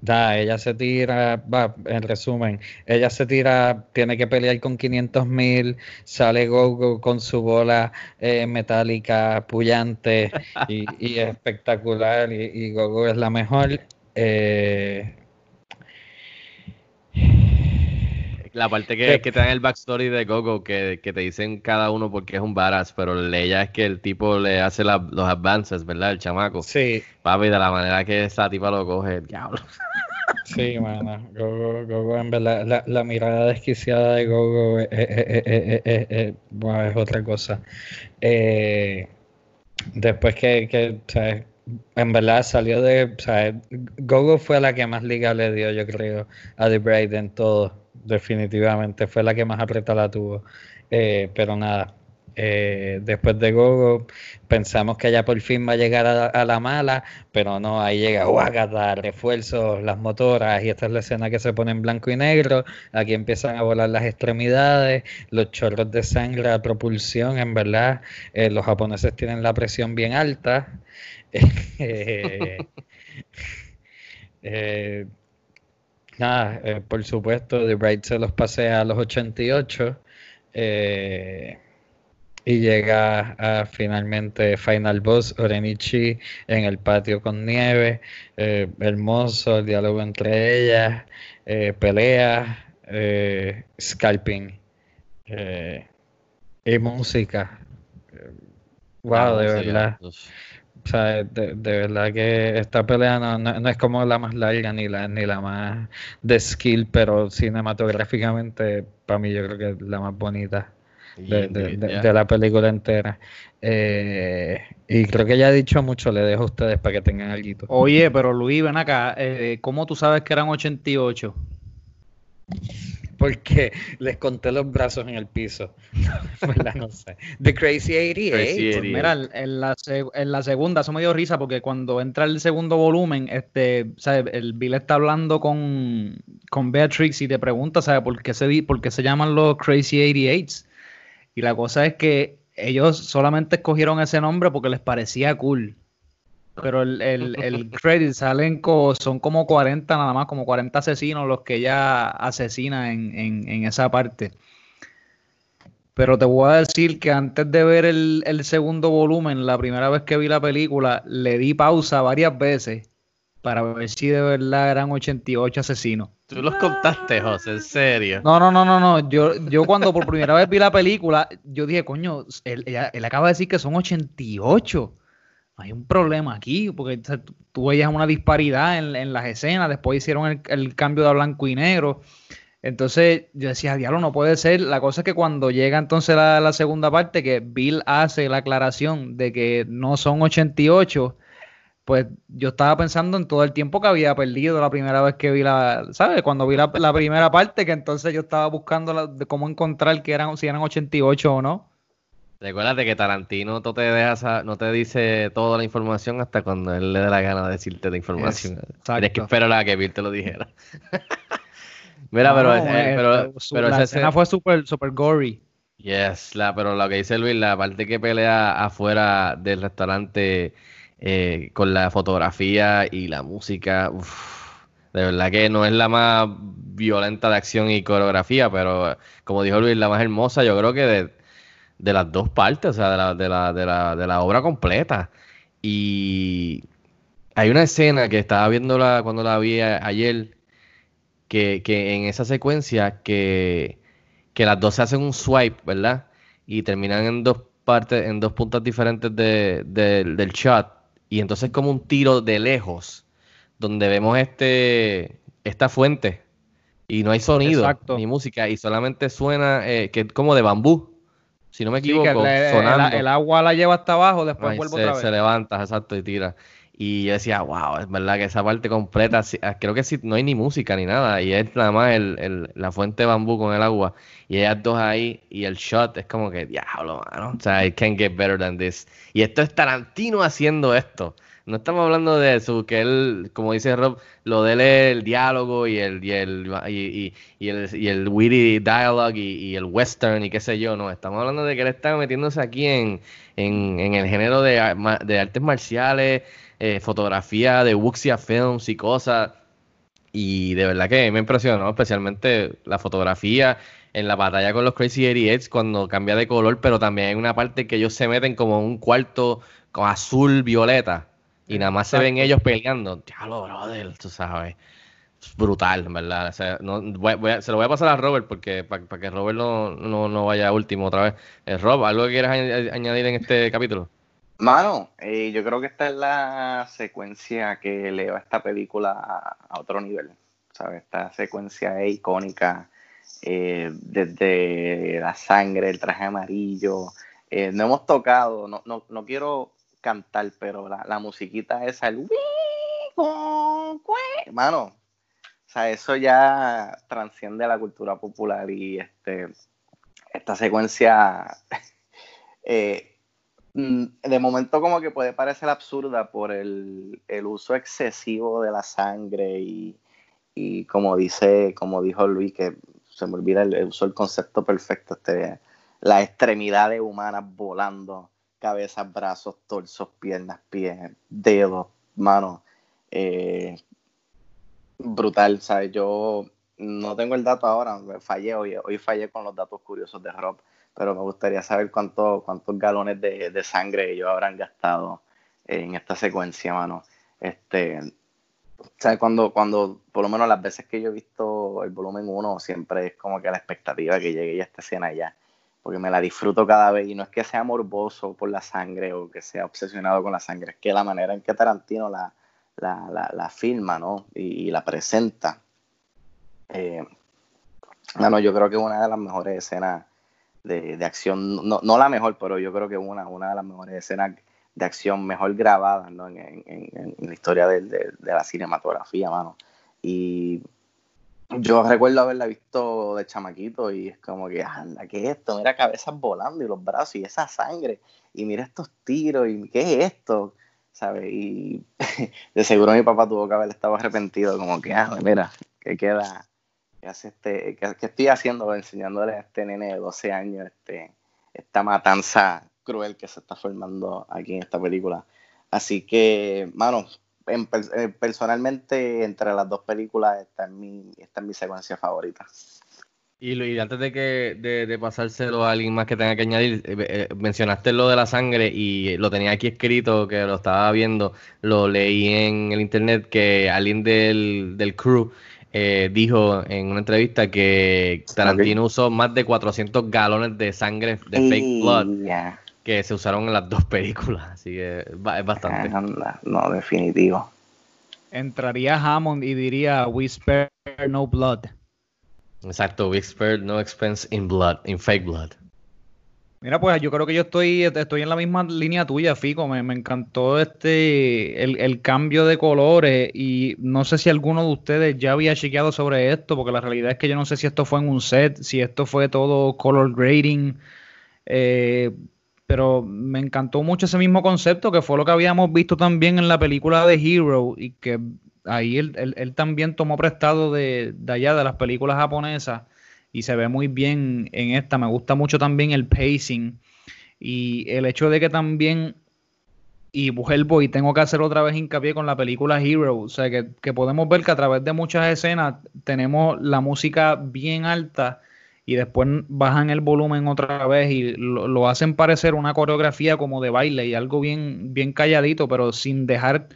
Da, ella se tira, va, en resumen, ella se tira, tiene que pelear con 500 mil, sale Gogo con su bola eh, metálica, pullante y, espectacular, y, y, Gogo es la mejor. Eh, la parte que, que, te dan el backstory de Gogo, que, que, te dicen cada uno porque es un badass, pero ella es que el tipo le hace los advances, ¿verdad? El chamaco. Sí. Papi, de la manera que esa tipa lo coge, el diablo. Sí, mano. Gogo, Gogo, en verdad, la, la mirada desquiciada de Gogo es, es otra cosa. Eh, después que, que ¿sabes? en verdad salió de. ¿sabes? Gogo fue la que más liga le dio, yo creo, a The Braid en todo definitivamente fue la que más aprieta la tuvo. Eh, pero nada, eh, después de Gogo pensamos que ya por fin va a llegar a, la mala, pero no, ahí llega Wagata, refuerzos, las motoras, y esta es la escena que se pone en blanco y negro, aquí empiezan a volar las extremidades, los chorros de sangre, la propulsión, en verdad, eh, los japoneses tienen la presión bien alta. eh, Nada, eh, por supuesto, The Bright se los pasea a los 88 eh, y llega a finalmente Final Boss Orenichi en el patio con nieve, eh, hermoso el diálogo entre ellas, pelea, scalping y música. Wow, de verdad. O sea, de, verdad que esta pelea no, es como la más larga ni la, ni la más de skill, pero cinematográficamente para mí yo creo que es la más bonita de, la película entera. Eh, y creo que ya he dicho mucho, le dejo a ustedes para que tengan algo. Oye, pero Luis, ven acá, eh, ¿cómo tú sabes que eran 88? Porque les conté los brazos en el piso. no sé. The Crazy 88. Pues mira, en la, en la, segunda, eso me dio risa porque cuando entra el segundo volumen, este, ¿sabe? el Bill está hablando con, con Beatrix y te pregunta, ¿sabe? ¿Por qué, se, por qué se llaman los Crazy 88? Y la cosa es que ellos solamente escogieron ese nombre porque les parecía cool. Pero el, el, el credit salen son como 40 nada más, como 40 asesinos los que ella asesina en, en, esa parte. Pero te voy a decir que antes de ver el, el, segundo volumen, la primera vez que vi la película, le di pausa varias veces para ver si de verdad eran 88 asesinos. Tú los contaste, José, en serio. No, no, no, no, no. Yo, yo cuando por primera vez vi la película, yo dije, coño, él, él acaba de decir que son 88 hay un problema aquí, porque tú veías una disparidad en, las escenas, después hicieron el, cambio de blanco y negro. Entonces yo decía, diablo, no puede ser. La cosa es que cuando llega entonces la, segunda parte, que Bill hace la aclaración de que no son 88, pues yo estaba pensando en todo el tiempo que había perdido la primera vez que vi la, ¿sabes? Cuando vi la, primera parte, que entonces yo estaba buscando de cómo encontrar que eran, si eran 88 o no. Recuérdate que Tarantino no te deja, no te dice toda la información hasta cuando él le dé la gana de decirte la información. Tienes que esperar a que Bill te lo dijera. Mira, pero, eh, pero, pero, la escena fue súper super gory. Yes, la, pero lo que dice Luis, la parte que pelea afuera del restaurante eh, con la fotografía y la música, de verdad que no es la más violenta de acción y coreografía, pero como dijo Luis, la más hermosa, yo creo que de, de las dos partes, o sea, de la, de la, de la, de la obra completa. Y hay una escena que estaba viéndola cuando la vi ayer, que, en esa secuencia que, las dos se hacen un swipe, ¿verdad? Y terminan en dos partes, en dos puntos diferentes del shot. Y entonces como un tiro de lejos, donde vemos este esta fuente y no hay sonido ni música y solamente suena eh, que como de bambú si no me equivoco, el, agua la lleva hasta abajo, después vuelve se, otra vez. Se levanta, exacto, y tira. Y yo decía, wow, es verdad que esa parte completa, ah, creo que sí, no hay ni música ni nada, y es nada más el, la fuente de bambú con el agua, y ellas dos ahí, y el shot es como que, diablo, mano, o sea, it can't get better than this. Y esto es Tarantino haciendo esto. No estamos hablando de eso, que él, como dice Rob, lo de él el diálogo y el, y el, y, y, el, y el witty dialogue y, el western y qué sé yo, no. Estamos hablando de que él está metiéndose aquí en, en, en el género de, de artes marciales, eh, fotografía de Wuxia Films y cosas. Y de verdad que me impresionó, especialmente la fotografía en la batalla con los Crazy 88 cuando cambia de color, pero también hay una parte que ellos se meten como un cuarto con azul violeta y nada más se ven ellos peleando. Diablo, brother, tú sabes. brutal, ¿verdad? se lo voy a pasar a Robert porque para que Robert no, no, vaya último otra vez. Eh, Rob, ¿algo que quieras añadir en este capítulo? Mano, eh, yo creo que esta es la secuencia que eleva esta película a, otro nivel. ¿sabes? Esta secuencia es icónica. Eh, desde la sangre, el traje amarillo. Eh, no hemos tocado, no, no, no quiero cantar, pero la, musiquita esa, el mano, o sea, eso ya transciende la cultura popular y este esta secuencia eh, Mm, de momento como que puede parecer absurda por el, uso excesivo de la sangre y, como dice, como dijo Luis, que se me olvida, el, uso el concepto perfecto, este, las extremidades humanas volando, cabezas, brazos, torsos, piernas, pies, dedos, manos. Eh, brutal, ¿sabes? Yo no tengo el dato ahora, fallé hoy, hoy fallé con los datos curiosos de Rob pero me gustaría saber cuánto, cuántos galones de, sangre ellos habrán gastado en esta secuencia, mano. Este, o cuando, cuando, por lo menos las veces que yo he visto el volumen 1, siempre es como que la expectativa que llegue a esta escena ya, porque me la disfruto cada vez y no es que sea morboso por la sangre o que sea obsesionado con la sangre, es que la manera en que Tarantino la, la, la, filma, ¿no? Y, la presenta. Eh, bueno, yo creo que es una de las mejores escenas de, acción, no, no, la mejor, pero yo creo que una, una de las mejores escenas de acción mejor grabadas ¿no? en, en, la historia de, de, la cinematografía, mano. Y yo recuerdo haberla visto de chamaquito y es como que, anda, ¿qué es esto? Mira cabezas volando y los brazos y esa sangre y mira estos tiros y ¿qué es esto? ¿Sabes? Y de seguro mi papá tuvo que haber estado arrepentido, como que, ah, mira, que queda, ¿Qué, este, estoy haciendo enseñándole a este nene de 12 años este, esta matanza cruel que se está formando aquí en esta película? Así que, mano, eh, personalmente entre las dos películas esta es mi, esta es mi secuencia favorita. Y, antes de que de, pasárselo a alguien más que tenga que añadir, eh, eh, mencionaste lo de la sangre y lo tenía aquí escrito, que lo estaba viendo, lo leí en el internet, que alguien del, del crew eh, dijo en una entrevista que Tarantino usó más de 400 galones de sangre de fake blood que se usaron en las dos películas. Así que es bastante. No, definitivo. Entraría Hammond y diría We spare no blood. Exacto, we spare no expense in blood, in fake blood. Mira, pues yo creo que yo estoy, estoy en la misma línea tuya, Fico. Me, encantó este el, cambio de colores y no sé si alguno de ustedes ya había chequeado sobre esto, porque la realidad es que yo no sé si esto fue en un set, si esto fue todo color grading, eh, pero me encantó mucho ese mismo concepto que fue lo que habíamos visto también en la película de Hero y que ahí él, también tomó prestado de, de allá, de las películas japonesas y se ve muy bien en esta. Me gusta mucho también el pacing y el hecho de que también, y vuelvo y tengo que hacer otra vez hincapié con la película Hero, o sea, que, podemos ver que a través de muchas escenas tenemos la música bien alta y después bajan el volumen otra vez y lo, hacen parecer una coreografía como de baile y algo bien, bien calladito, pero sin dejar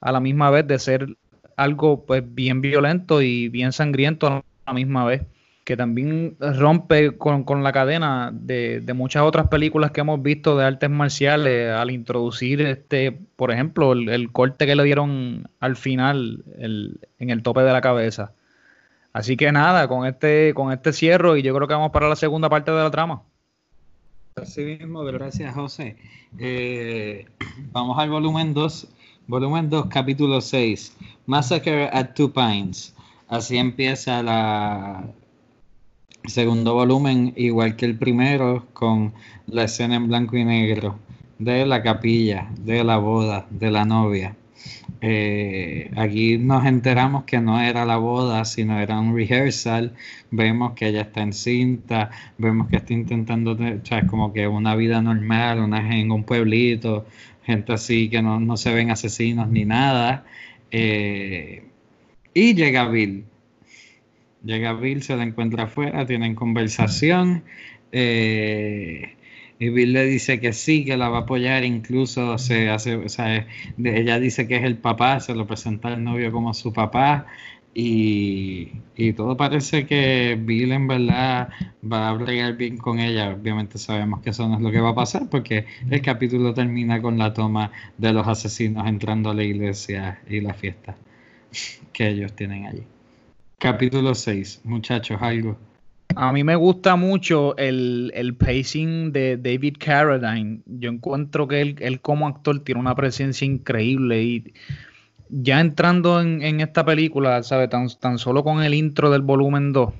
a la misma vez de ser algo pues bien violento y bien sangriento a la misma vez que también rompe con, la cadena de, muchas otras películas que hemos visto de artes marciales al introducir, este, por ejemplo, el, corte que le dieron al final en el tope de la cabeza. Así que nada, con este, con este cierro y yo creo que vamos para la segunda parte de la trama. Así mismo, gracias José. Eh, vamos al volumen 2 volumen 2, capítulo 6, Massacre at Two Pines. Así empieza la segundo volumen, igual que el primero, con la escena en blanco y negro de la capilla, de la boda, de la novia. Eh, aquí nos enteramos que no era la boda, sino era un rehearsal. Vemos que ella está en cinta, vemos que está intentando, o sea, como que una vida normal, una, en un pueblito, gente así que no, se ven asesinos ni nada. Eh, y llega Bill. Llega Bill, se la encuentra afuera, tienen conversación. Eh, y Bill le dice que sí, que la va a apoyar, incluso se hace, o sea, ella dice que es el papá, se lo presenta al novio como su papá, y, todo parece que Bill en verdad va a bregar bien con ella. Obviamente sabemos que eso no es lo que va a pasar porque el capítulo termina con la toma de los asesinos entrando a la iglesia y la fiesta que ellos tienen allí. Capítulo 6, muchachos, algo. A mí me gusta mucho el, el, pacing de David Carradine. Yo encuentro que él, él, como actor tiene una presencia increíble y ya entrando en, esta película, ¿sabe? Tan, tan, solo con el intro del volumen 2,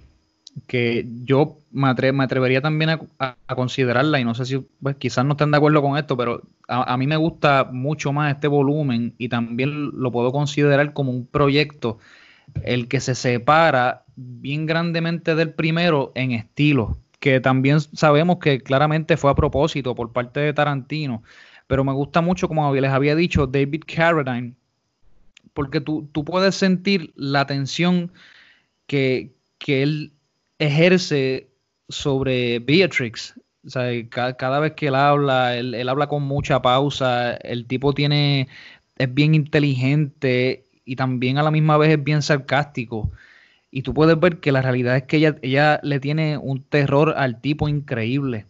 que yo me, atrevería también a, considerarla y no sé si pues, quizás no estén de acuerdo con esto, pero a, a mí me gusta mucho más este volumen y también lo puedo considerar como un proyecto el que se separa bien grandemente del primero en estilo, que también sabemos que claramente fue a propósito por parte de Tarantino, pero me gusta mucho, como les había dicho, David Carradine, porque tú, tú puedes sentir la tensión que, él ejerce sobre Beatrix. Cada, vez que él habla, él, él habla con mucha pausa, el tipo tiene, es bien inteligente y también a la misma vez es bien sarcástico. Y tú puedes ver que la realidad es que ella, ella le tiene un terror al tipo increíble.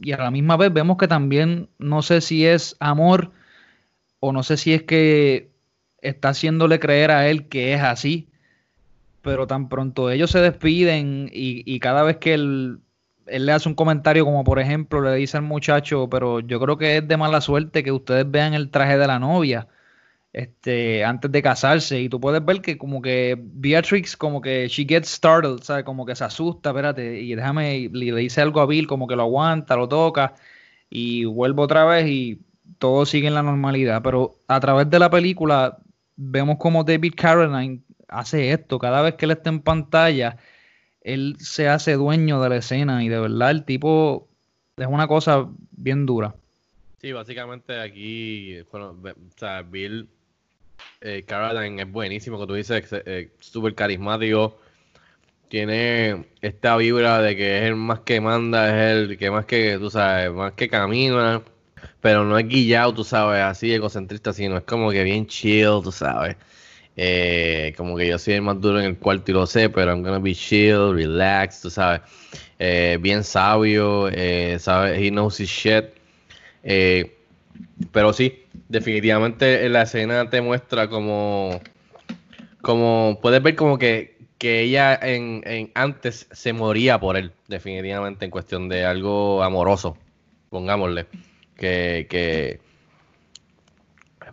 Y a la misma vez vemos que también no sé si es amor o no sé si es que está haciéndole creer a él que es así. Pero tan pronto ellos se despiden y, cada vez que él, él le hace un comentario como por ejemplo le dice al muchacho, pero yo creo que es de mala suerte que ustedes vean el traje de la novia este, antes de casarse. Y tú puedes ver que como que Beatrix como que she gets startled, ¿sabes? Como que se asusta, espérate, y déjame, le dice algo a Bill, como que lo aguanta, lo toca, y vuelve otra vez y todo sigue en la normalidad. Pero a través de la película vemos como David Carradine hace esto. Cada vez que él está en pantalla, él se hace dueño de la escena y de verdad el tipo es una cosa bien dura. Sí, básicamente aquí, bueno, o sea, Bill eh, Carradine es buenísimo, como tú dices, eh, súper carismático. Tiene esta vibra de que es el más que manda, es el que más que, tú sabes, más que camina, pero no es guillado, tú sabes, así egocentrista, sino es como que bien chill, tú sabes. Eh, como que yo soy el más duro en el cuarto y lo sé, pero I'm gonna be chill, relax, tú sabes. Eh, bien sabio, eh, sabes, he knows his shit. pero sí, definitivamente la escena te muestra como, como puedes ver como que, que ella en, en, antes se moría por él, definitivamente en cuestión de algo amoroso, pongámosle, que, que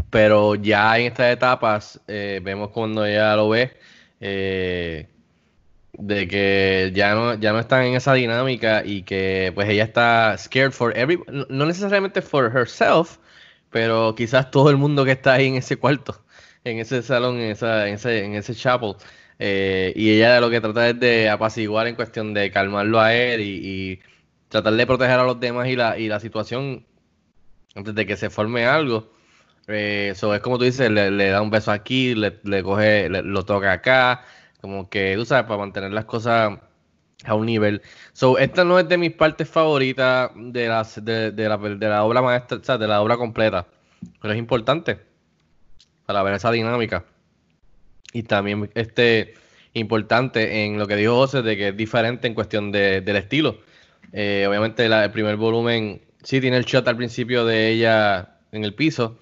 pero ya en estas etapas eh, vemos cuando ella lo ve eh, de que ya no, ya no están en esa dinámica y que pues ella está scared for every, no necesariamente for herself, pero quizás todo el mundo que está ahí en ese cuarto, en ese salón, en, esa, en, ese, en ese chapel. Eh, y ella lo que trata es de apaciguar en cuestión de calmarlo a él y, tratar de proteger a los demás y la, y la situación antes de que se forme algo. Eso eh, es como tú dices, le, da un beso aquí, le, le coge, lo toca acá, como que, tú sabes, para mantener las cosas a un nivel. So, esta no es de mis partes favoritas de, las, de, la, de la obra maestra, o sea, de la obra completa, pero es importante para ver esa dinámica. Y también este importante en lo que dijo José de que es diferente en cuestión de, del estilo. Eh, obviamente el primer volumen sí tiene el shot al principio de ella en el piso,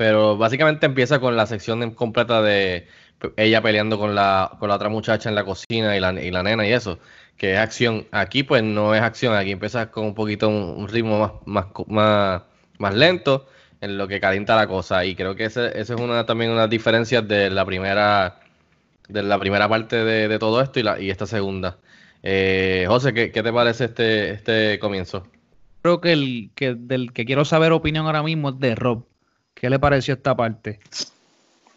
pero básicamente empieza con la sección completa de ella peleando con la, con la otra muchacha en la cocina y la, y la nena y eso que es acción. Aquí pues no es acción, aquí empieza con un poquito un, ritmo más, más, más, lento. en lo que calienta la cosa. Y creo que esa es una también una diferencia de la primera, de la primera parte de, todo esto y, la, y esta segunda. Eh, José, ¿qué, te parece este, este comienzo? Creo que el que del que quiero saber opinión ahora mismo es de Rob. ¿Qué le pareció esta parte?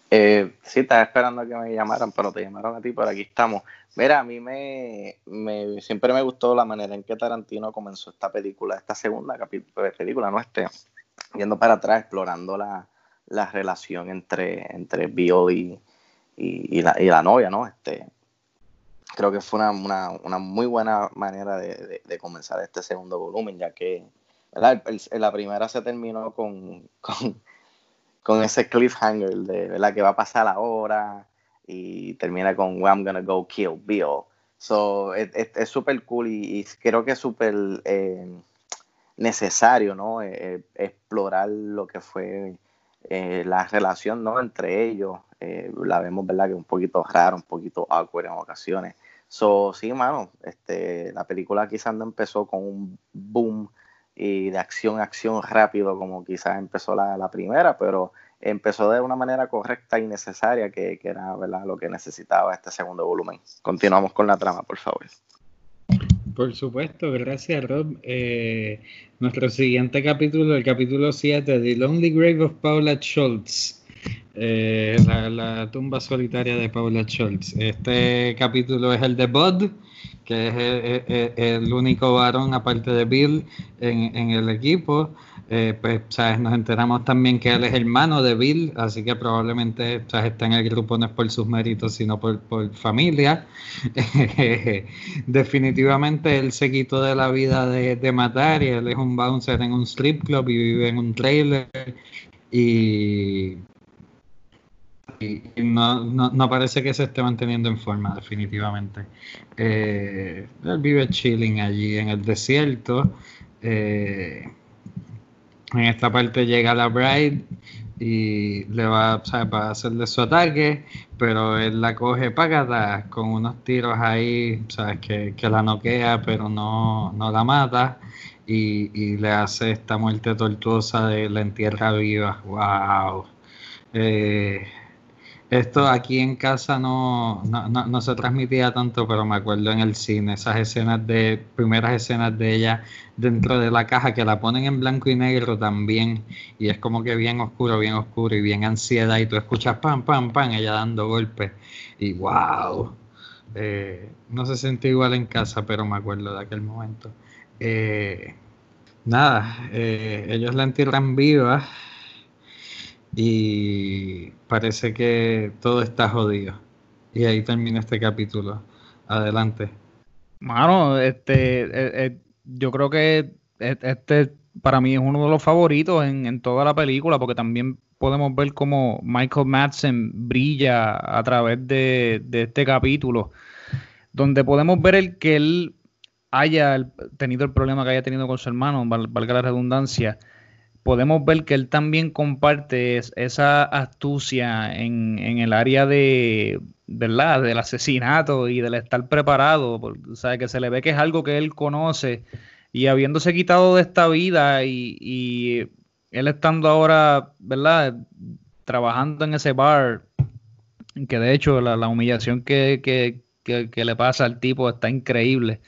Eh, sí, estaba esperando que me llamaran, pero te llamaron a ti, pero aquí estamos. Mira, a mí me, siempre me gustó la manera en que Tarantino comenzó esta película, esta segunda película, ¿no? Este, yendo para atrás, explorando la, relación entre, entre Bill y, la, novia, ¿no? Este, creo que fue una, muy buena manera de, comenzar este segundo volumen, ya que la primera se terminó con, ese cliffhanger de ¿verdad? que va a pasar ahora y termina con I'm gonna go kill Bill. So, es súper cool y, creo que es súper eh, necesario, ¿no? Eh, eh, explorar lo que fue la relación, ¿no? Entre ellos. la vemos, ¿verdad? Que un poquito raro, un poquito awkward en ocasiones. So, sí, mano, este, la película quizás no empezó con un boom y de acción a acción rápido como quizás empezó la, la, primera, pero empezó de una manera correcta y necesaria que, que era ¿verdad? lo que necesitaba este segundo volumen. Continuamos con la trama, por favor. Por supuesto, gracias Rob. Eh, nuestro siguiente capítulo, el capítulo 7, The Lonely Grave of Paula Schultz. Eh, la, tumba solitaria de Paula Schultz. Este capítulo es el de Bud, que es el, único varón, aparte de Bill, en, el equipo. Eh, pues, ¿sabes? Nos enteramos también que él es hermano de Bill, así que probablemente ¿sabes? está en el grupo no es por sus méritos, sino por, por familia. Definitivamente él se quitó de la vida de, de matar y él es un bouncer en un strip club y vive en un trailer. Y no, no, parece que se esté manteniendo en forma, definitivamente. Eh, él vive chilling allí en el desierto. Eh, en esta parte llega la Bride y le va, a hacerle su ataque, pero él la coge pagada con unos tiros ahí, ¿sabes? Que, que la noquea, pero no, no la mata. Y, y, le hace esta muerte tortuosa de la entierra viva. ¡Wow! Esto aquí en casa no, no, se transmitía tanto, pero me acuerdo en el cine, esas escenas de, primeras escenas de ella dentro de la caja que la ponen en blanco y negro también, y es como que bien oscuro, bien oscuro y bien ansiedad, y tú escuchas pam, pam, pam, ella dando golpes, y wow, eh, no se siente igual en casa, pero me acuerdo de aquel momento. Eh, nada, eh, ellos la entierran viva y parece que todo está jodido. Y ahí termina este capítulo. Adelante. Mano, este, eh, eh, yo creo que e, este para mí es uno de los favoritos en, toda la película, porque también podemos ver cómo Michael Madsen brilla a través de, de este capítulo, donde podemos ver el que él haya tenido el problema que haya tenido con su hermano, valga la redundancia, podemos ver que él también comparte esa astucia en, el área de, ¿verdad? del asesinato y del estar preparado, o sea, que se le ve que es algo que él conoce y habiéndose quitado de esta vida y, él estando ahora, ¿verdad? Trabajando en ese bar, que de hecho la, humillación que, que le pasa al tipo está increíble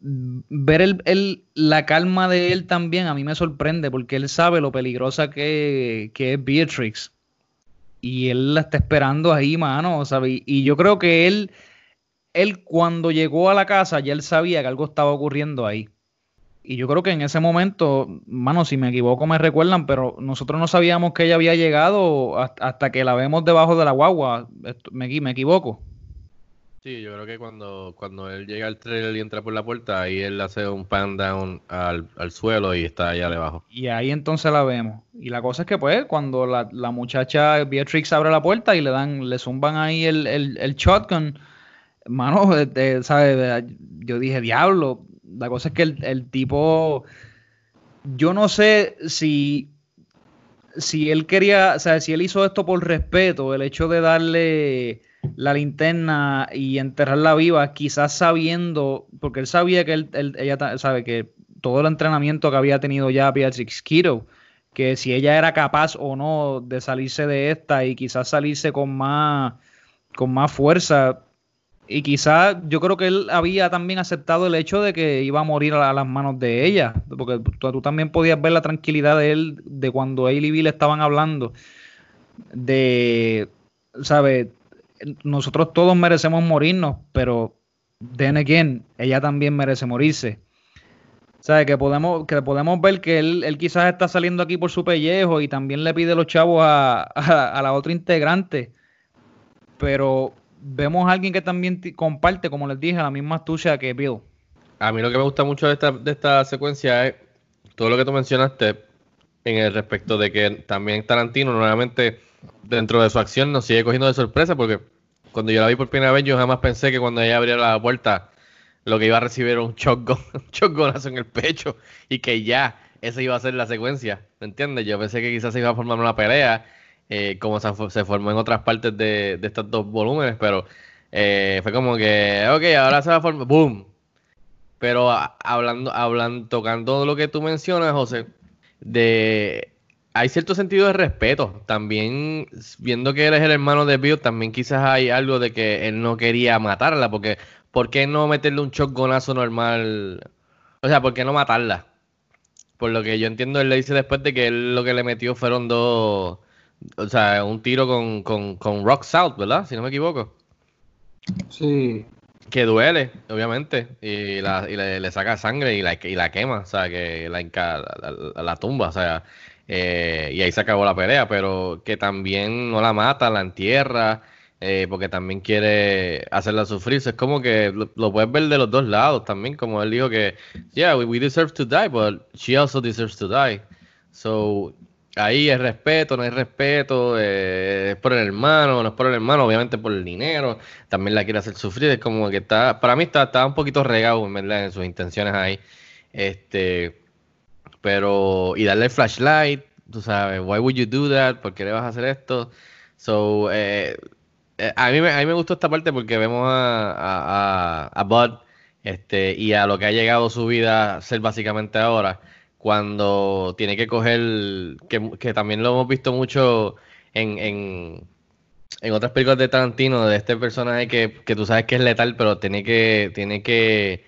ver el, la calma de él también a mí me sorprende porque él sabe lo peligrosa que, es Beatrix. Y él la está esperando ahí, mano, ¿sabe? Y yo creo que él, él cuando llegó a la casa ya él sabía que algo estaba ocurriendo ahí. Y yo creo que en ese momento, mano, si me equivoco me recuerdan, pero nosotros no sabíamos que ella había llegado hasta, que la vemos debajo de la guagua. me equivoco. Sí, yo creo que cuando, cuando él llega al trailer y entra por la puerta, ahí él hace un pan down al, suelo y está allá debajo. Y ahí entonces la vemos. Y la cosa es que pues cuando la, muchacha Beatrix abre la puerta y le dan, le zumban ahí el, el, shotgun, mano, ¿sabes? yo dije, diablo. La cosa es que el, el tipo, yo no sé si si él quería, o sea, si él hizo esto por respeto, el hecho de darle la linterna y enterrarla viva, quizás sabiendo, porque él sabía que él, ella sabe que todo el entrenamiento que había tenido ya Beatrix Kiddo, que si ella era capaz o no de salirse de esta y quizás salirse con más, con más fuerza. Y quizás yo creo que él había también aceptado el hecho de que iba a morir a, las manos de ella, porque tú, también podías ver la tranquilidad de él de cuando él y Bill estaban hablando de, ¿sabes? Nosotros todos merecemos morirnos, pero then again, ella también merece morirse. ¿Sabes? Que podemos, que podemos ver que él, quizás está saliendo aquí por su pellejo y también le pide los chavos a, la otra integrante. Pero vemos a alguien que también comparte, como les dije, la misma astucia que Bill. A mí lo que me gusta mucho de esta, de esta secuencia es todo lo que tú mencionaste en el respecto de que también Tarantino nuevamente dentro de su acción nos sigue cogiendo de sorpresa porque cuando yo la vi por primera vez yo jamás pensé que cuando ella abrió la puerta lo que iba a recibir era un shotgun, un en el pecho y que ya esa iba a ser la secuencia, ¿me entiendes? Yo pensé que quizás se iba a formar una pelea, eh, como se, formó en otras partes de, estos dos volúmenes, pero eh, fue como que, ok, ahora se va a formar, ¡boom! Pero hablando, hablando, tocando lo que tú mencionas, José, de hay cierto sentido de respeto. También, viendo que eres el hermano de Bill, también quizás hay algo de que él no quería matarla, porque ¿por qué no meterle un shotgunazo normal? O sea, ¿por qué no matarla? Por lo que yo entiendo, él le dice después de que él lo que le metió fueron dos, o sea, un tiro con, con, con Rock Salt, ¿verdad? Si no me equivoco. Sí. Que duele, obviamente, y, la, le, saca sangre y la, y la quema, o sea, que la, la, tumba, o sea, eh, y ahí se acabó la pelea, pero que también no la mata, la entierra, eh, porque también quiere hacerla sufrir. Es como que lo, puedes ver de los dos lados también, como él dijo que, yeah, we, deserve to die, but she also deserves to die. So, ahí es respeto, no hay respeto, eh, es por el hermano, no es por el hermano, obviamente por el dinero, también la quiere hacer sufrir, es como que está, para mí está, está un poquito regado, en sus intenciones ahí. Este, pero, y darle el flashlight, tú sabes, why would you do that? ¿Por qué le vas a hacer esto? So, eh, eh, a, mí me, a mí me gustó esta parte porque vemos a, a, Bud este, y a lo que ha llegado su vida a ser básicamente ahora, cuando tiene que coger, que, que también lo hemos visto mucho en, en, en, otras películas de Tarantino, de este personaje que, que tú sabes que es letal, pero tiene que, tiene que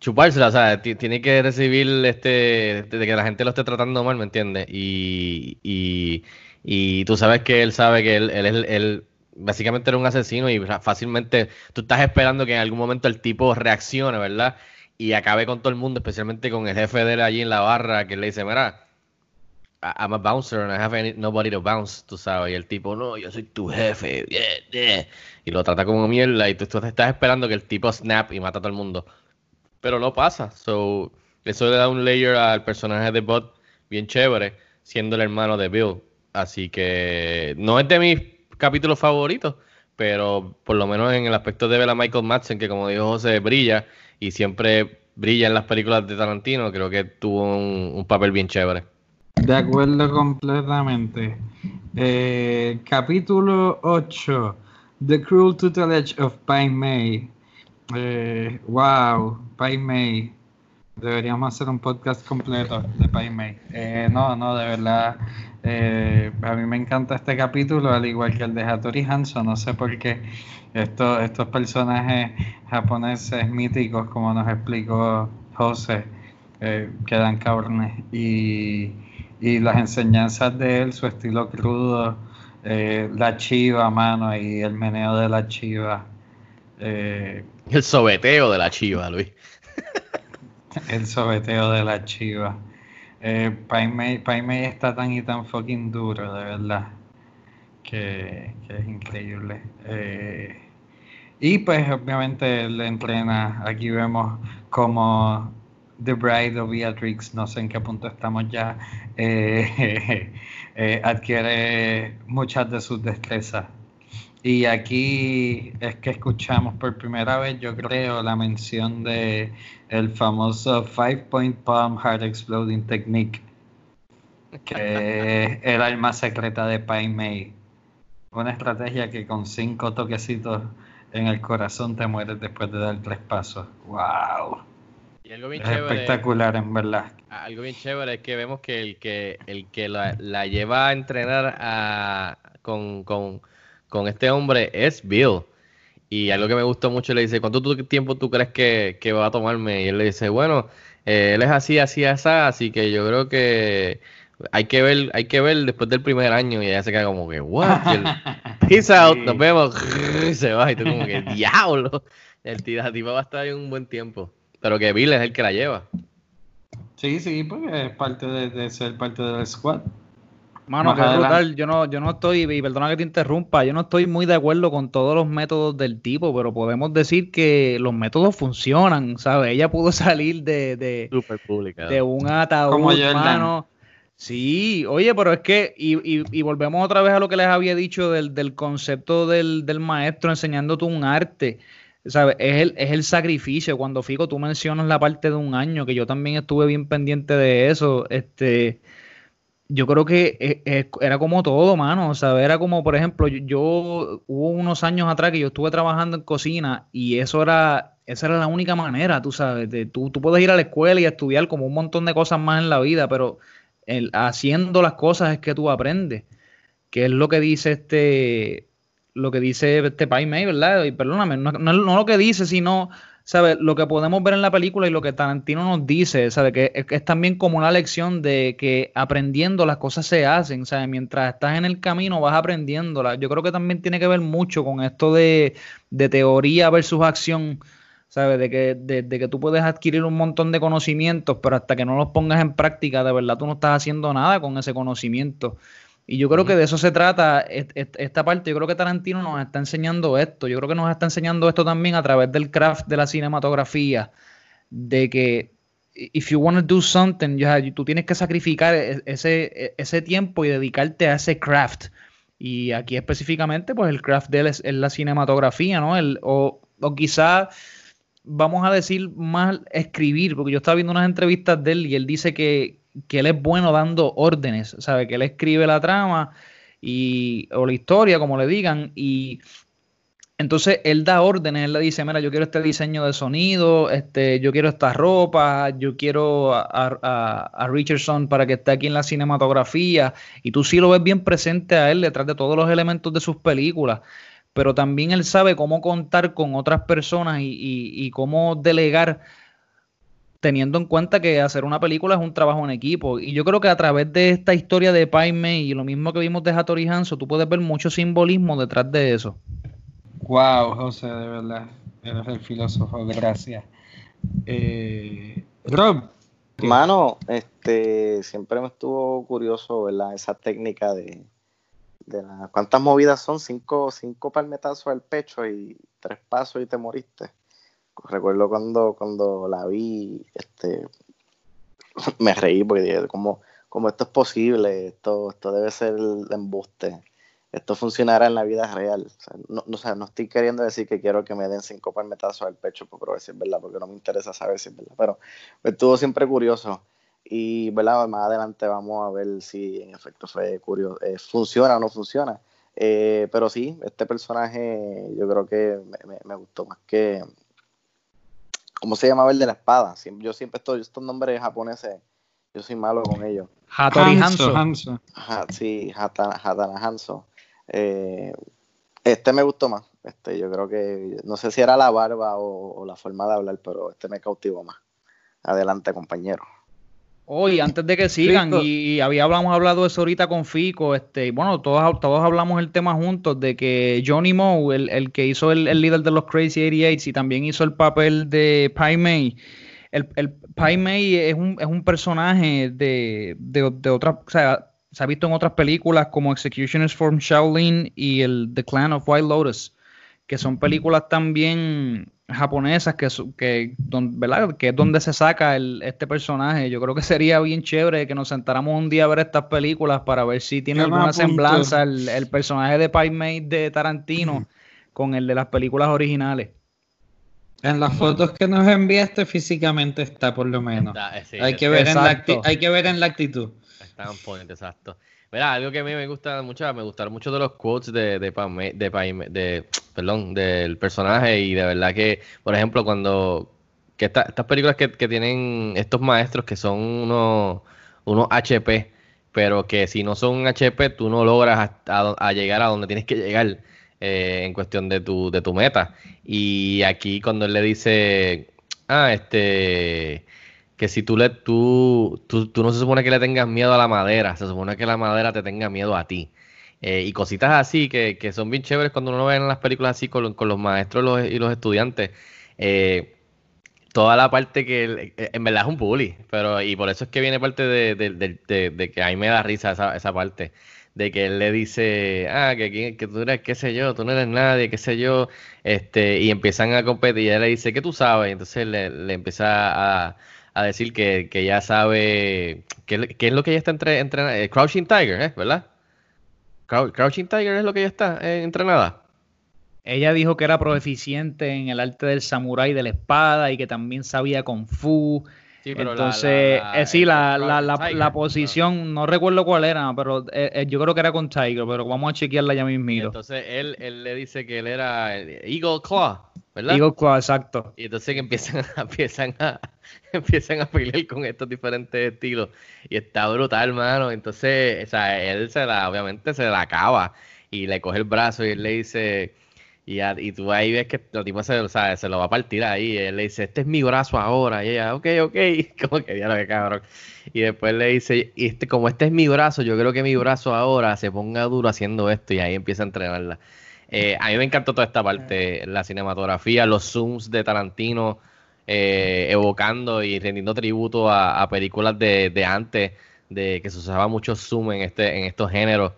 chupársela, o sea, tiene que recibir este, de que la gente lo esté tratando mal, ¿me entiendes? Y, y, y, tú sabes que él sabe que él, él, él, básicamente era un asesino y fácilmente tú estás esperando que en algún momento el tipo reaccione, ¿verdad? Y acabe con todo el mundo, especialmente con el jefe de él allí en la barra, que le dice, mira, I'm a bouncer and I have nobody to bounce, tú sabes. Y el tipo, no, yo soy tu jefe. Y lo trata como mierda. Y tú, tú, estás esperando que el tipo snap y mata a todo el mundo. Pero no pasa. So, eso le da un layer al personaje de Bot bien chévere, siendo el hermano de Bill. Así que no es de mis capítulos favoritos, pero por lo menos en el aspecto de ver a Michael Madsen, que como dijo José, brilla y siempre brilla en las películas de Tarantino, creo que tuvo un, papel bien chévere. De acuerdo completamente. Eh, capítulo 8. The Cruel Tutelage of Pai Mei. Eh, wow, Pai Mei. Deberíamos hacer un podcast completo de Pai Mei. Eh, no, no, de verdad. Eh, a mí me encanta este capítulo, al igual que el de Hattori Hanzo. No sé por qué estos, estos personajes japoneses míticos, como nos explicó José, eh, quedan cabrones. Y, y, las enseñanzas de él, su estilo crudo, eh, la chiva, mano, y el meneo de la chiva. el sobeteo de la chiva, Luis. el sobeteo de la chiva. Eh, Pai está tan y tan fucking duro, de verdad. Que, es increíble. Eh, y pues obviamente le entrena. Aquí vemos como The Bride of Beatrix, no sé en qué punto estamos ya, eh, eh, adquiere muchas de sus destrezas. Y aquí es que escuchamos por primera vez, yo creo, la mención de el famoso Five Point Palm Heart Exploding Technique, que es el arma secreta de Pai Mei. Una estrategia que con cinco toquecitos en el corazón te mueres después de dar tres pasos. ¡Wow! Y algo bien Es chévere. espectacular, en verdad. Algo bien chévere es que vemos que el que, el que la, la lleva a entrenar a, con, con, con este hombre es Bill. Y algo que me gustó mucho le dice, ¿cuánto tiempo tú crees que, que va a tomarme? Y él le dice, bueno, eh, él es así, así, así, así que yo creo que hay que ver, hay que ver después del primer año. Y ella se queda como que, what? Y él, Peace out, nos vemos. Y se va y tú como que, diablo. El tira- va a estar ahí un buen tiempo. Pero que Bill es el que la lleva. Sí, sí, porque es parte de, de ser parte del squad. Mano, adelante. brutal. Yo no, yo no estoy, y perdona que te interrumpa, yo no estoy muy de acuerdo con todos los métodos del tipo, pero podemos decir que los métodos funcionan, ¿sabes? Ella pudo salir de, de, de un ataúd, Como mano. Sí, oye, pero es que, y, y- y volvemos otra vez a lo que les había dicho del, del concepto del, del maestro enseñándote un arte. ¿Sabes? Es el, es el sacrificio. Cuando Fico, tú mencionas la parte de un año, que yo también estuve bien pendiente de eso. Este, yo creo que eh, eh, era como todo, mano. O sea, era como, por ejemplo, yo, hubo unos años atrás que yo estuve trabajando en cocina y eso era, esa era la única manera, tú sabes. De, tú, tú puedes ir a la escuela y estudiar como un montón de cosas más en la vida, pero el, haciendo las cosas es que tú aprendes. Que es lo que dice este, lo que dice este Pai Mei, ¿verdad? Y perdóname, no, no- no lo que dice, sino, ¿sabes? Lo que podemos ver en la película y lo que Tarantino nos dice, ¿sabes? Que es, también como una lección de que aprendiendo las cosas se hacen, ¿sabes? Mientras estás en el camino vas aprendiéndolas. Yo creo que también tiene que ver mucho con esto de, de teoría versus acción. ¿Sabes? De que, de que tú puedes adquirir un montón de conocimientos, pero hasta que no los pongas en práctica, de verdad tú no estás haciendo nada con ese conocimiento. Y yo creo que de eso se trata est- est- esta parte. Yo creo que Tarantino nos está enseñando esto. Yo creo que nos está enseñando esto también a través del craft de la cinematografía. De que if you want to do something, tú tienes que sacrificar e- ese, e- ese tiempo y dedicarte a ese craft. Y aquí específicamente, pues el craft de él es, es la cinematografía, ¿no? El, o, o quizá vamos a decir más escribir, porque yo estaba viendo unas entrevistas de él y él dice que, que él es bueno dando órdenes, ¿sabe? Que él escribe la trama y, o la historia, como le digan, y entonces él da órdenes, él le dice, mira, yo quiero este diseño de sonido, este, yo quiero esta ropa, yo quiero a, Richardson para que esté aquí en la cinematografía, y tú sí lo ves bien presente a él detrás de todos los elementos de sus películas, pero también él sabe cómo contar con otras personas y cómo delegar teniendo en cuenta que hacer una película es un trabajo en equipo. Y yo creo que a través de esta historia de Pai Mei y lo mismo que vimos de Hattori Hanzo, tú puedes ver mucho simbolismo detrás de eso. Wow, José, de verdad. Eres el filósofo, gracias. Eh, Rob. Mano, este, siempre me estuvo curioso, ¿verdad? Esa técnica de, de la- ¿cuántas movidas son? Cinco, cinco palmetazos al pecho y tres pasos y te moriste. Recuerdo cuando, cuando la vi, este, me reí porque dije, ¿cómo, esto es posible? Esto, esto debe ser el embuste. Esto funcionará en la vida real. No, no, o no estoy queriendo decir que quiero que me den cinco palmetazos al pecho por si es verdad, porque no me interesa saber si es verdad. Pero me estuvo siempre curioso. Y ¿verdad? más adelante vamos a ver si en efecto fue curioso, eh, funciona o no funciona. Eh, pero sí, este personaje yo creo que me gustó más que. ¿Cómo se llamaba el de la espada? Yo siempre estoy, estos nombres japoneses, yo soy malo con ellos. Hattori Hanzo, Hanzo. Hanzo. Ajá, sí, Hatana, Hatana Hanzo. Eh, este me gustó más. Este, yo creo que, no sé si era la barba o, o la forma de hablar, pero este me cautivó más. Adelante, compañero. Hoy, antes de que sigan, y habíamos hablado de eso ahorita con Fico, este, y bueno, todos, todos hablamos el tema juntos de que Johnny Moe, el, el que hizo el, el líder de los Crazy 88 y también hizo el papel de Pai Mei, el, el Pai Mei es un, es un personaje de, de, de otras, o sea, se ha visto en otras películas como Executioners from Shaolin y el The Clan of White Lotus, que son películas también japonesas que, su- que, don- ¿verdad? que es donde se saca el, este personaje. Yo creo que sería bien chévere que nos sentáramos un día a ver estas películas para ver si tiene alguna apunto. semblanza el, el personaje de Pai Mei de Tarantino con el de las películas originales. En las fotos que nos enviaste físicamente está por lo menos. Está, eh, sí, hay, que ver en la hay que ver en la actitud. Está on point, exacto. Mira, algo que a mí me gusta mucho, me gustaron mucho de los quotes de, de, Pame- de, de- perdón, del personaje y de verdad que, por ejemplo, cuando que estas películas que, tienen estos maestros que son unos, unos HP, pero que si no son HP, tú no logras a, llegar a donde tienes que llegar eh, en cuestión de tu, de tu meta. Y aquí cuando él le dice, ah, este, que si tú le, tú, tú, no se supone que le tengas miedo a la madera, se supone que la madera te tenga miedo a ti. Eh, y cositas así que, que, son bien chéveres cuando uno ve en las películas así con, con los maestros y los estudiantes. Eh, toda la parte que eh, en verdad es un bully, pero y por eso es que viene parte de, de, que a mí me da risa esa, esa, parte, de que él le dice, ah, que, que tú eres, qué sé yo, tú no eres nadie, qué sé yo, este, y empiezan a competir y él le dice, ¿qué tú sabes? Y entonces le, le empieza a, a, decir que, que ya sabe, que, es lo que ella está entrenando, eh, Crouching Tiger, ¿eh? ¿verdad? Crouching Tiger es lo que ella está eh, entrenada. Ella dijo que era proficiente en el arte del samurái de la espada y que también sabía kung fu. Entonces, la, sí, la, la, posición, no recuerdo cuál era, pero eh, eh, yo creo que era con Tiger, pero vamos a chequearla ya mismito. Entonces, él, él le dice que él era Eagle Claw, ¿verdad? Exacto. Y entonces que empiezan, empiezan, a, empiezan a pelear con estos diferentes estilos. Y está brutal, hermano. Entonces, o sea, él se la, obviamente se la acaba y le coge el brazo y él le dice y, y tú ahí ves que la tipo se, se lo va a partir ahí. él le dice, este es mi brazo ahora. Y ella, ok, ok. Como que ya lo que cabrón. Y después le dice, y este, como este es mi brazo, yo creo que mi brazo ahora se ponga duro haciendo esto. Y ahí empieza a entrenarla. Eh, a mí me encantó toda esta parte, la cinematografía, los zooms de Tarantino, eh, evocando y rendiendo tributo a, películas de, de, antes, de que se usaba mucho zoom en este, en estos géneros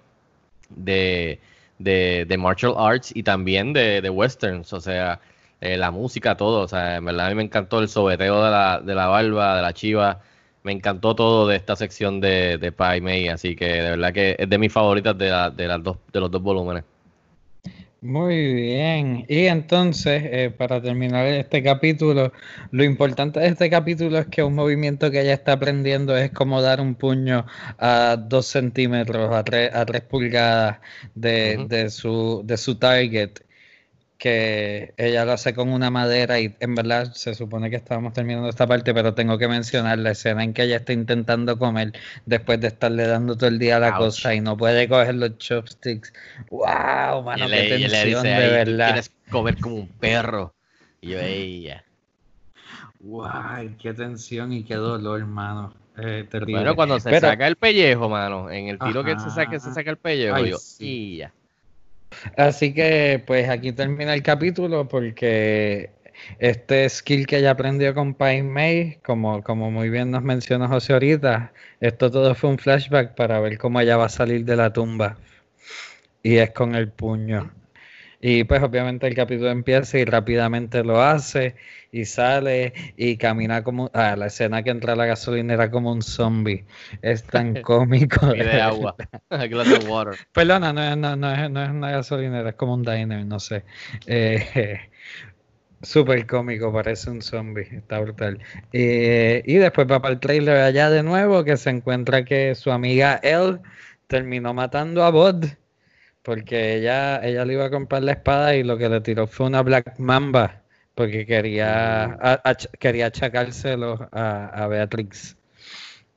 de de, de martial arts y también de, de westerns, o sea, eh, la música, todo, o sea, en verdad a mí me encantó el sobeteo de la, de la barba, de la chiva, me encantó todo de esta sección de, de Pai Mei, así que de verdad que es de mis favoritas de, la, de, las dos, de los dos volúmenes. Muy bien. Y entonces, eh, para terminar este capítulo, lo importante de este capítulo es que un movimiento que ella está aprendiendo es como dar un puño a dos centímetros, a tres, a tres pulgadas de, de, su, de su target que ella lo hace con una madera y en verdad se supone que estábamos terminando esta parte, pero tengo que mencionar la escena en que ella está intentando comer después de estarle dando todo el día la cosa y no puede coger los chopsticks. ¡Wow! Mano, qué tensión, de verdad. Quieres comer como un perro. Y yo, ella. ¡Wow! ¡Qué tensión y qué dolor, hermano! Eh, bueno, cuando se saca el pellejo, mano, en el tiro que se saca, se saca el pellejo, yo, y ya. Así que pues aquí termina el capítulo porque este skill que ella aprendió con Pine May, como, como muy bien nos mencionó José ahorita, esto todo fue un flashback para ver cómo ella va a salir de la tumba. Y es con el puño. Y pues obviamente el capítulo empieza y rápidamente lo hace y sale y camina como... Ah, la escena que entra a la gasolinera como un zombie. Es tan cómico. y de agua. glass water. Perdona, no, no, no, es, no es una gasolinera, es como un diner, no sé. Eh, Súper cómico, parece un zombie, está brutal. Eh, y después va para el trailer allá de nuevo, que se encuentra que su amiga Elle terminó matando a Bod porque ella, ella le iba a comprar la espada y lo que le tiró fue una Black Mamba, porque quería, mm. quería achacárselo a, Beatrix.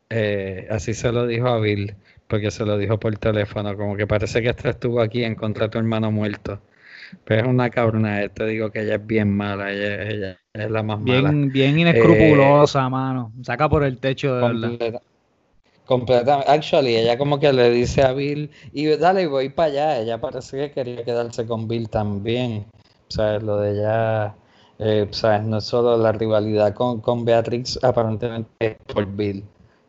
Eh, así se lo dijo a Bill, porque se lo dijo por teléfono, como que parece que esta estuvo aquí en contra de tu hermano muerto. Pero es una cabrona, te digo que ella es bien mala, ella, es la más bien, mala. Bien inescrupulosa, mano. Saca por el techo de verdad. Completamente. Actually, ella como que le dice a Bill, y dale, voy para allá. Ella parece que quería quedarse con Bill también. ¿Sabes? Lo de ella, eh, ¿sabes? No es solo la rivalidad con, con Beatrix, aparentemente por Bill.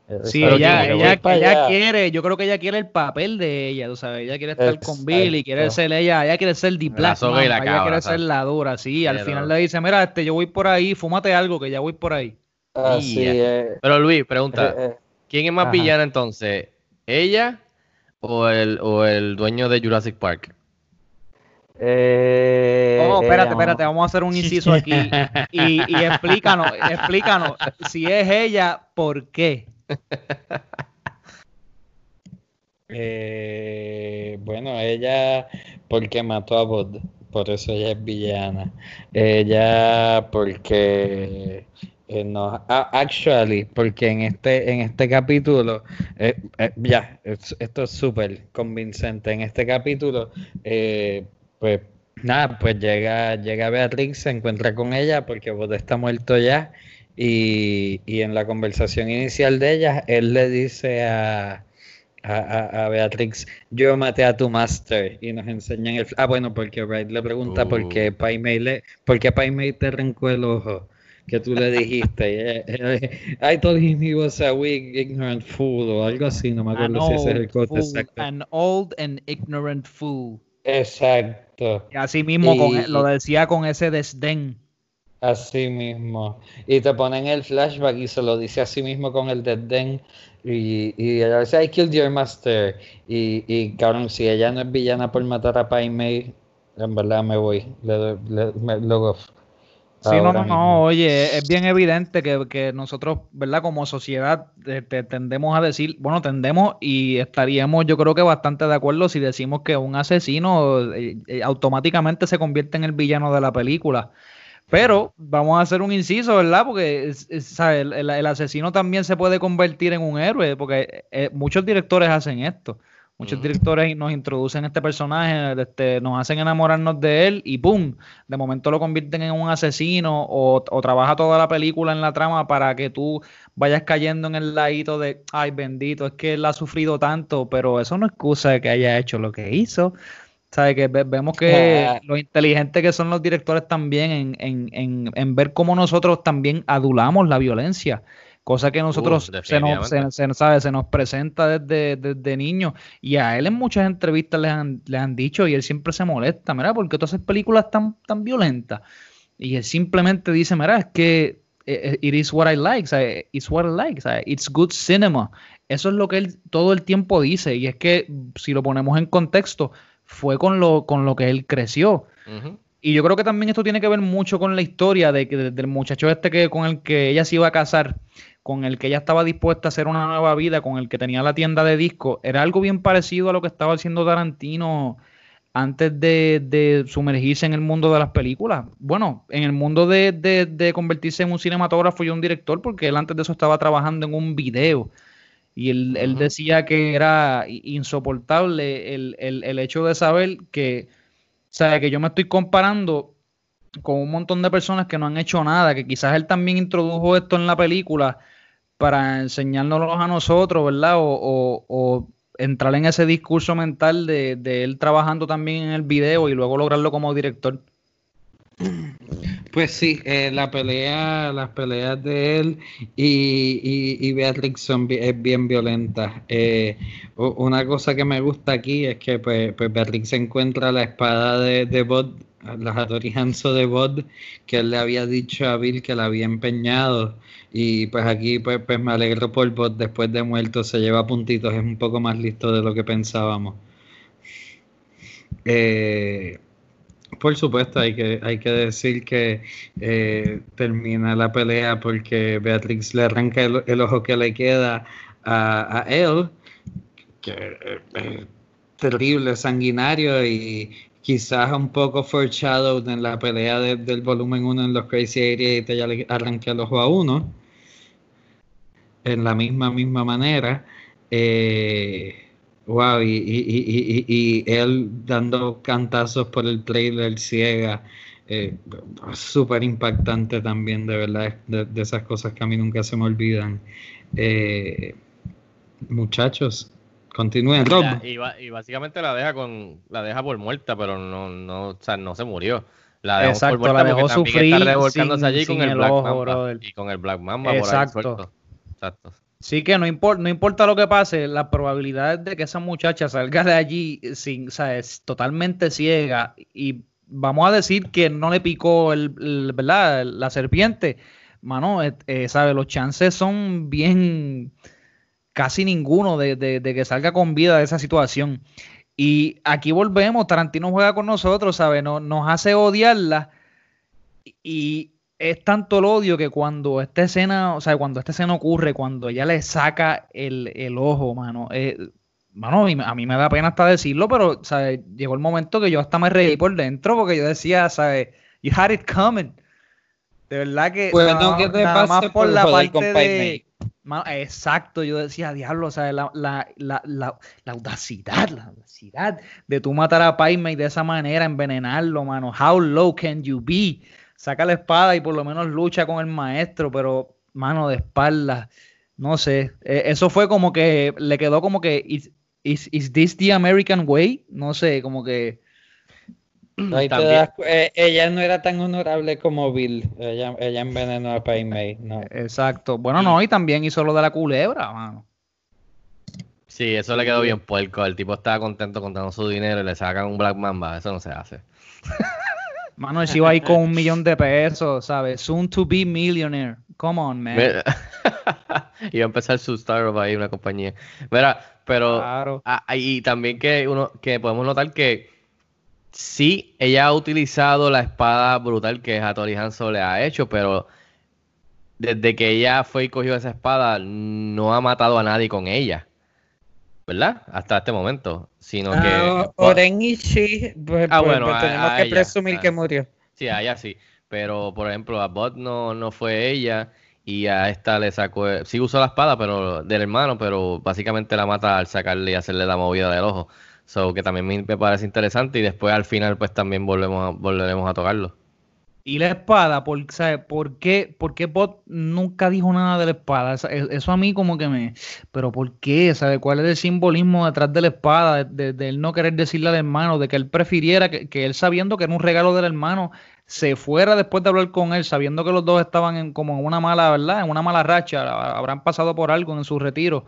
Eh, sí, ella, ella, quiere, yo creo que ella quiere el papel de ella, tú sabes, ella quiere estar con Bill y quiere ser ella, ella quiere ser Black ella quiere ser la dura, sí, al final le dice, mira, este, yo voy por ahí, fúmate algo que ya voy por ahí. Pero Luis, pregunta, eh, ¿Quién es más villana entonces? ¿Ella o el, o el dueño de Jurassic Park? Eh, oh, espérate, espérate, vamos a hacer un inciso aquí. Y, y explícanos, explícanos, si es ella, ¿por qué? Eh, bueno, ella porque mató a Bod, por eso ella es villana. Ella, porque eh, no, actually, porque en este, en este capítulo, eh, eh, ya, esto es súper convincente. En este capítulo, pues nada, pues llega, llega Beatrix, se encuentra con ella porque vos está muerto ya. Y, y en la conversación inicial de ella, él le dice a, a, Beatrix, yo maté a tu master y nos enseñan el... Ah, bueno, porque Wright le pregunta por qué le, por qué Pai Mei te arrancó el ojo que tú le dijiste. I told him he was a weak, ignorant fool o algo así, no me acuerdo si ese es el corte exacto. An old and ignorant fool. Exacto. Y así mismo con, lo decía con ese desdén. Así mismo. Y te ponen el flashback y se lo dice así mismo con el desdén. Y, y ella dice, I killed your master. Y, y cabrón, si ella no es villana por matar a Pai Mei, en verdad me voy. Le, le, me, luego, Sí, no, no, no, oye, es bien evidente que, que nosotros, ¿verdad? Como sociedad este, tendemos a decir, bueno, tendemos y estaríamos yo creo que bastante de acuerdo si decimos que un asesino eh, eh, automáticamente se convierte en el villano de la película. Pero vamos a hacer un inciso, ¿verdad? Porque el, asesino también se puede convertir en un héroe, porque eh, muchos directores hacen esto. Muchos directores nos introducen este personaje, este, nos hacen enamorarnos de él y ¡pum! De momento lo convierten en un asesino o, o, trabaja toda la película en la trama para que tú vayas cayendo en el ladito de, ay bendito, es que él ha sufrido tanto, pero eso no excusa de que haya hecho lo que hizo. ¿Sabe? Que vemos que lo inteligente que son los directores también en, en, en, en ver cómo nosotros también adulamos la violencia cosa que nosotros se, nos, se, sabe, se nos presenta desde, desde niño y a él en muchas entrevistas le han, le han dicho y él siempre se molesta, mira, porque todas esas películas tan, tan violentas y él simplemente dice, mira, es que eh, eh, it is what I like, ¿sabe? it's what I like, ¿sabe? it's good cinema. Eso es lo que él todo el tiempo dice y es que si lo ponemos en contexto, fue con lo, con lo que él creció. Y yo creo que también esto tiene que ver mucho con la historia de, de, del muchacho este que con el que ella se iba a casar con el que ella estaba dispuesta a hacer una nueva vida, con el que tenía la tienda de discos, era algo bien parecido a lo que estaba haciendo Tarantino antes de, sumergirse en el mundo de las películas. Bueno, en el mundo de, convertirse en un cinematógrafo y un director, porque él antes de eso estaba trabajando en un video. Y él, decía que era insoportable el, el, hecho de saber que, sea, que yo me estoy comparando con un montón de personas que no han hecho nada, que quizás él también introdujo esto en la película para enseñárnoslo a nosotros, ¿verdad? O, entrar en ese discurso mental de, él trabajando también en el video y luego lograrlo como director. Pues sí, eh, la pelea, las peleas de él y, y, Beatrix son es bien violenta. Eh, una cosa que me gusta aquí es que pues, pues Beatrix encuentra la espada de, de Bot, la Hanzo de Bot, que él le había dicho a Bill que la había empeñado y pues aquí pues, pues me alegro por Bot después de muerto, se lleva puntitos, es un poco más listo de lo que pensábamos. Eh, por supuesto, hay que, hay que decir que eh, termina la pelea porque Beatrix le arranca el, ojo que le queda a, él, que es terrible, sanguinario y quizás un poco foreshadowed en la pelea del volumen 1 en los Crazy 88, ya le arranca el ojo a uno en la misma, misma manera. Eh, wow, y, y, y, él dando cantazos por el trailer ciega. Eh, súper impactante también, de verdad, de, esas cosas que a mí nunca se me olvidan. Eh, muchachos, continúen, Rob. Y, y, básicamente la deja con la deja por muerta, pero no, no, o sea, no se murió. La dejó por muerta la dejó sufrir está allí con el, Black Mamba y con el Black Mamba Exacto. por ahí Exacto. Sí que no, importa no importa lo que pase, la probabilidad de que esa muchacha salga de allí sin, es totalmente ciega y vamos a decir que no le picó el, ¿verdad? la serpiente, mano, eh, eh, sabe, los chances son bien casi ninguno de, de, que salga con vida de esa situación. Y aquí volvemos, Tarantino juega con nosotros, ¿sabe? Nos, nos hace odiarla y, es tanto el odio que cuando esta escena, o sea, cuando esta escena ocurre, cuando ella le saca el, ojo, mano, eh, mano, a mí me da pena hasta decirlo, pero ¿sabes? llegó el momento que yo hasta me reí por dentro porque yo decía, ¿sabes? You had it coming. De verdad que pues nada, que te nada más por, la parte de... exacto, yo decía, diablo, ¿sabes? La, la, la, la, audacidad, la audacidad de tú matar a Paimei de esa manera, envenenarlo, mano. How low can you be? Saca la espada y por lo menos lucha con el maestro, pero mano de espalda, no sé. E, eso fue como que le quedó como que is, is this the American way? No sé, como que. Eh, ella no era tan honorable como Bill. Ella, ella envenenó a Pai. No. Exacto. Bueno, no, y también hizo lo de la culebra, mano. Sí, eso le quedó bien puerco. El tipo estaba contento contando su dinero y le sacan un Black Mamba. Eso no se hace. Mano, él iba ahí con un millón de pesos, ¿sabes? Soon to be millionaire. Come on, man. iba a empezar su startup ahí, una compañía. Mira, pero claro. Ah, y también que uno que podemos notar que sí, ella ha utilizado la espada brutal que Hattori Hanzo le ha hecho, pero desde que ella fue y cogió esa espada, no ha matado a nadie con ella. ¿Verdad? Hasta este momento. Sino que. Ah, Oren y Shi, pues, ah, pues, bueno, pues, tenemos que presumir que murió. Sí, a ella sí. Pero, por ejemplo, a Bot no, no fue ella. Y a esta le sacó. Sí usó la espada pero del hermano, pero básicamente la mata al sacarle y hacerle la movida del ojo. So que también me parece interesante. Y después al final, pues también volvemos volveremos a tocarlo. Y la espada, por, ¿Por, qué, ¿por qué Bot nunca dijo nada de la espada? Eso a mí como que me... Pero ¿por qué? ¿Sabe cuál es el simbolismo detrás de la espada? De, él no querer decirle al hermano, de que él prefiriera que, que, él sabiendo que era un regalo del hermano, se fuera después de hablar con él, sabiendo que los dos estaban en, como en una mala, ¿verdad? En una mala racha, habrán pasado por algo en su retiro.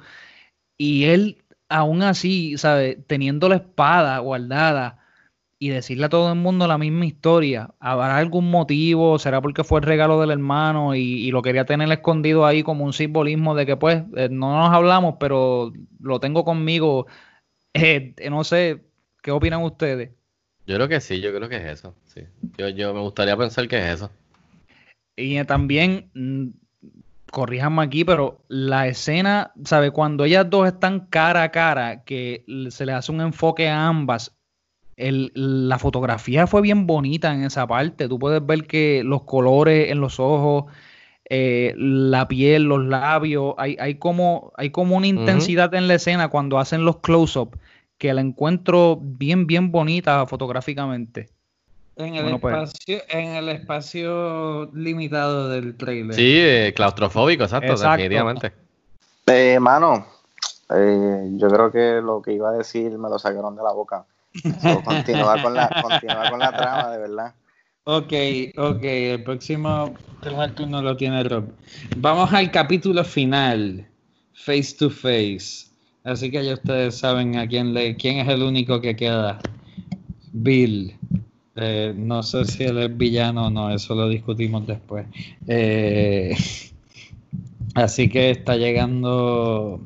Y él, aún así, ¿sabe? Teniendo la espada guardada y decirle a todo el mundo la misma historia. ¿Habrá algún motivo? ¿Será porque fue el regalo del hermano y, lo quería tener escondido ahí como un simbolismo de que pues eh, no nos hablamos, pero lo tengo conmigo? Eh, no sé, ¿qué opinan ustedes? Yo creo que sí, yo creo que es eso. Sí. Yo, yo me gustaría pensar que es eso. Y también, mm, corríjanme aquí, pero la escena, ¿sabe? Cuando ellas dos están cara a cara, que se le hace un enfoque a ambas, el, la fotografía fue bien bonita en esa parte. Tú puedes ver que los colores en los ojos, eh, la piel, los labios, hay, hay, como, hay como una intensidad en la escena cuando hacen los close-up que la encuentro bien, bien bonita fotográficamente. En el, pues. espacio, en el espacio limitado del trailer. Sí, eh, claustrofóbico, exacto, definitivamente. Eh, mano, eh, yo creo que lo que iba a decir me lo sacaron de la boca. Continúa, con la, continúa con la trama, de verdad. Ok, ok, el próximo turno lo tiene Rob. Vamos al capítulo final, face to face. Así que ya ustedes saben a quién le, quién es el único que queda. Bill. Eh, no sé si él es villano o no, eso lo discutimos después. Eh, así que está llegando.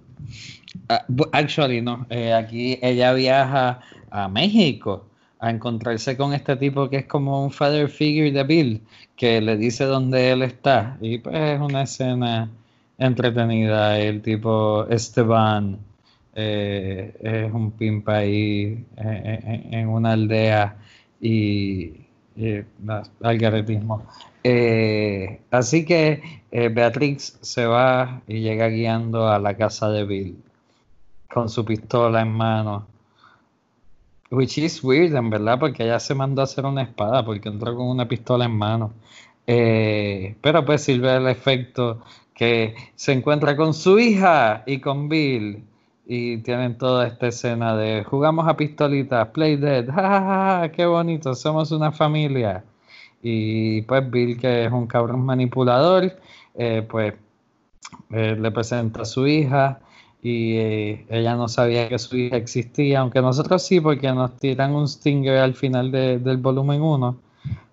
Ah, actually, no. Eh, aquí ella viaja a México a encontrarse con este tipo que es como un father figure de Bill, que le dice dónde él está. Y pues es una escena entretenida. El tipo Esteban eh, es un pimpa ahí en, una aldea y, y. Eh, así que eh, Beatrix se va y llega guiando a la casa de Bill con su pistola en mano Which is weird, en verdad, porque ella se mandó a hacer una espada, porque entró con una pistola en mano. Eh, pero pues sirve el efecto que se encuentra con su hija y con Bill. Y tienen toda esta escena de jugamos a pistolitas, play dead, jajaja, qué bonito, somos una familia. Y pues Bill, que es un cabrón manipulador, eh, pues eh, le presenta a su hija y eh, ella no sabía que su hija existía, aunque nosotros sí, porque nos tiran un stinger al final del volumen 1,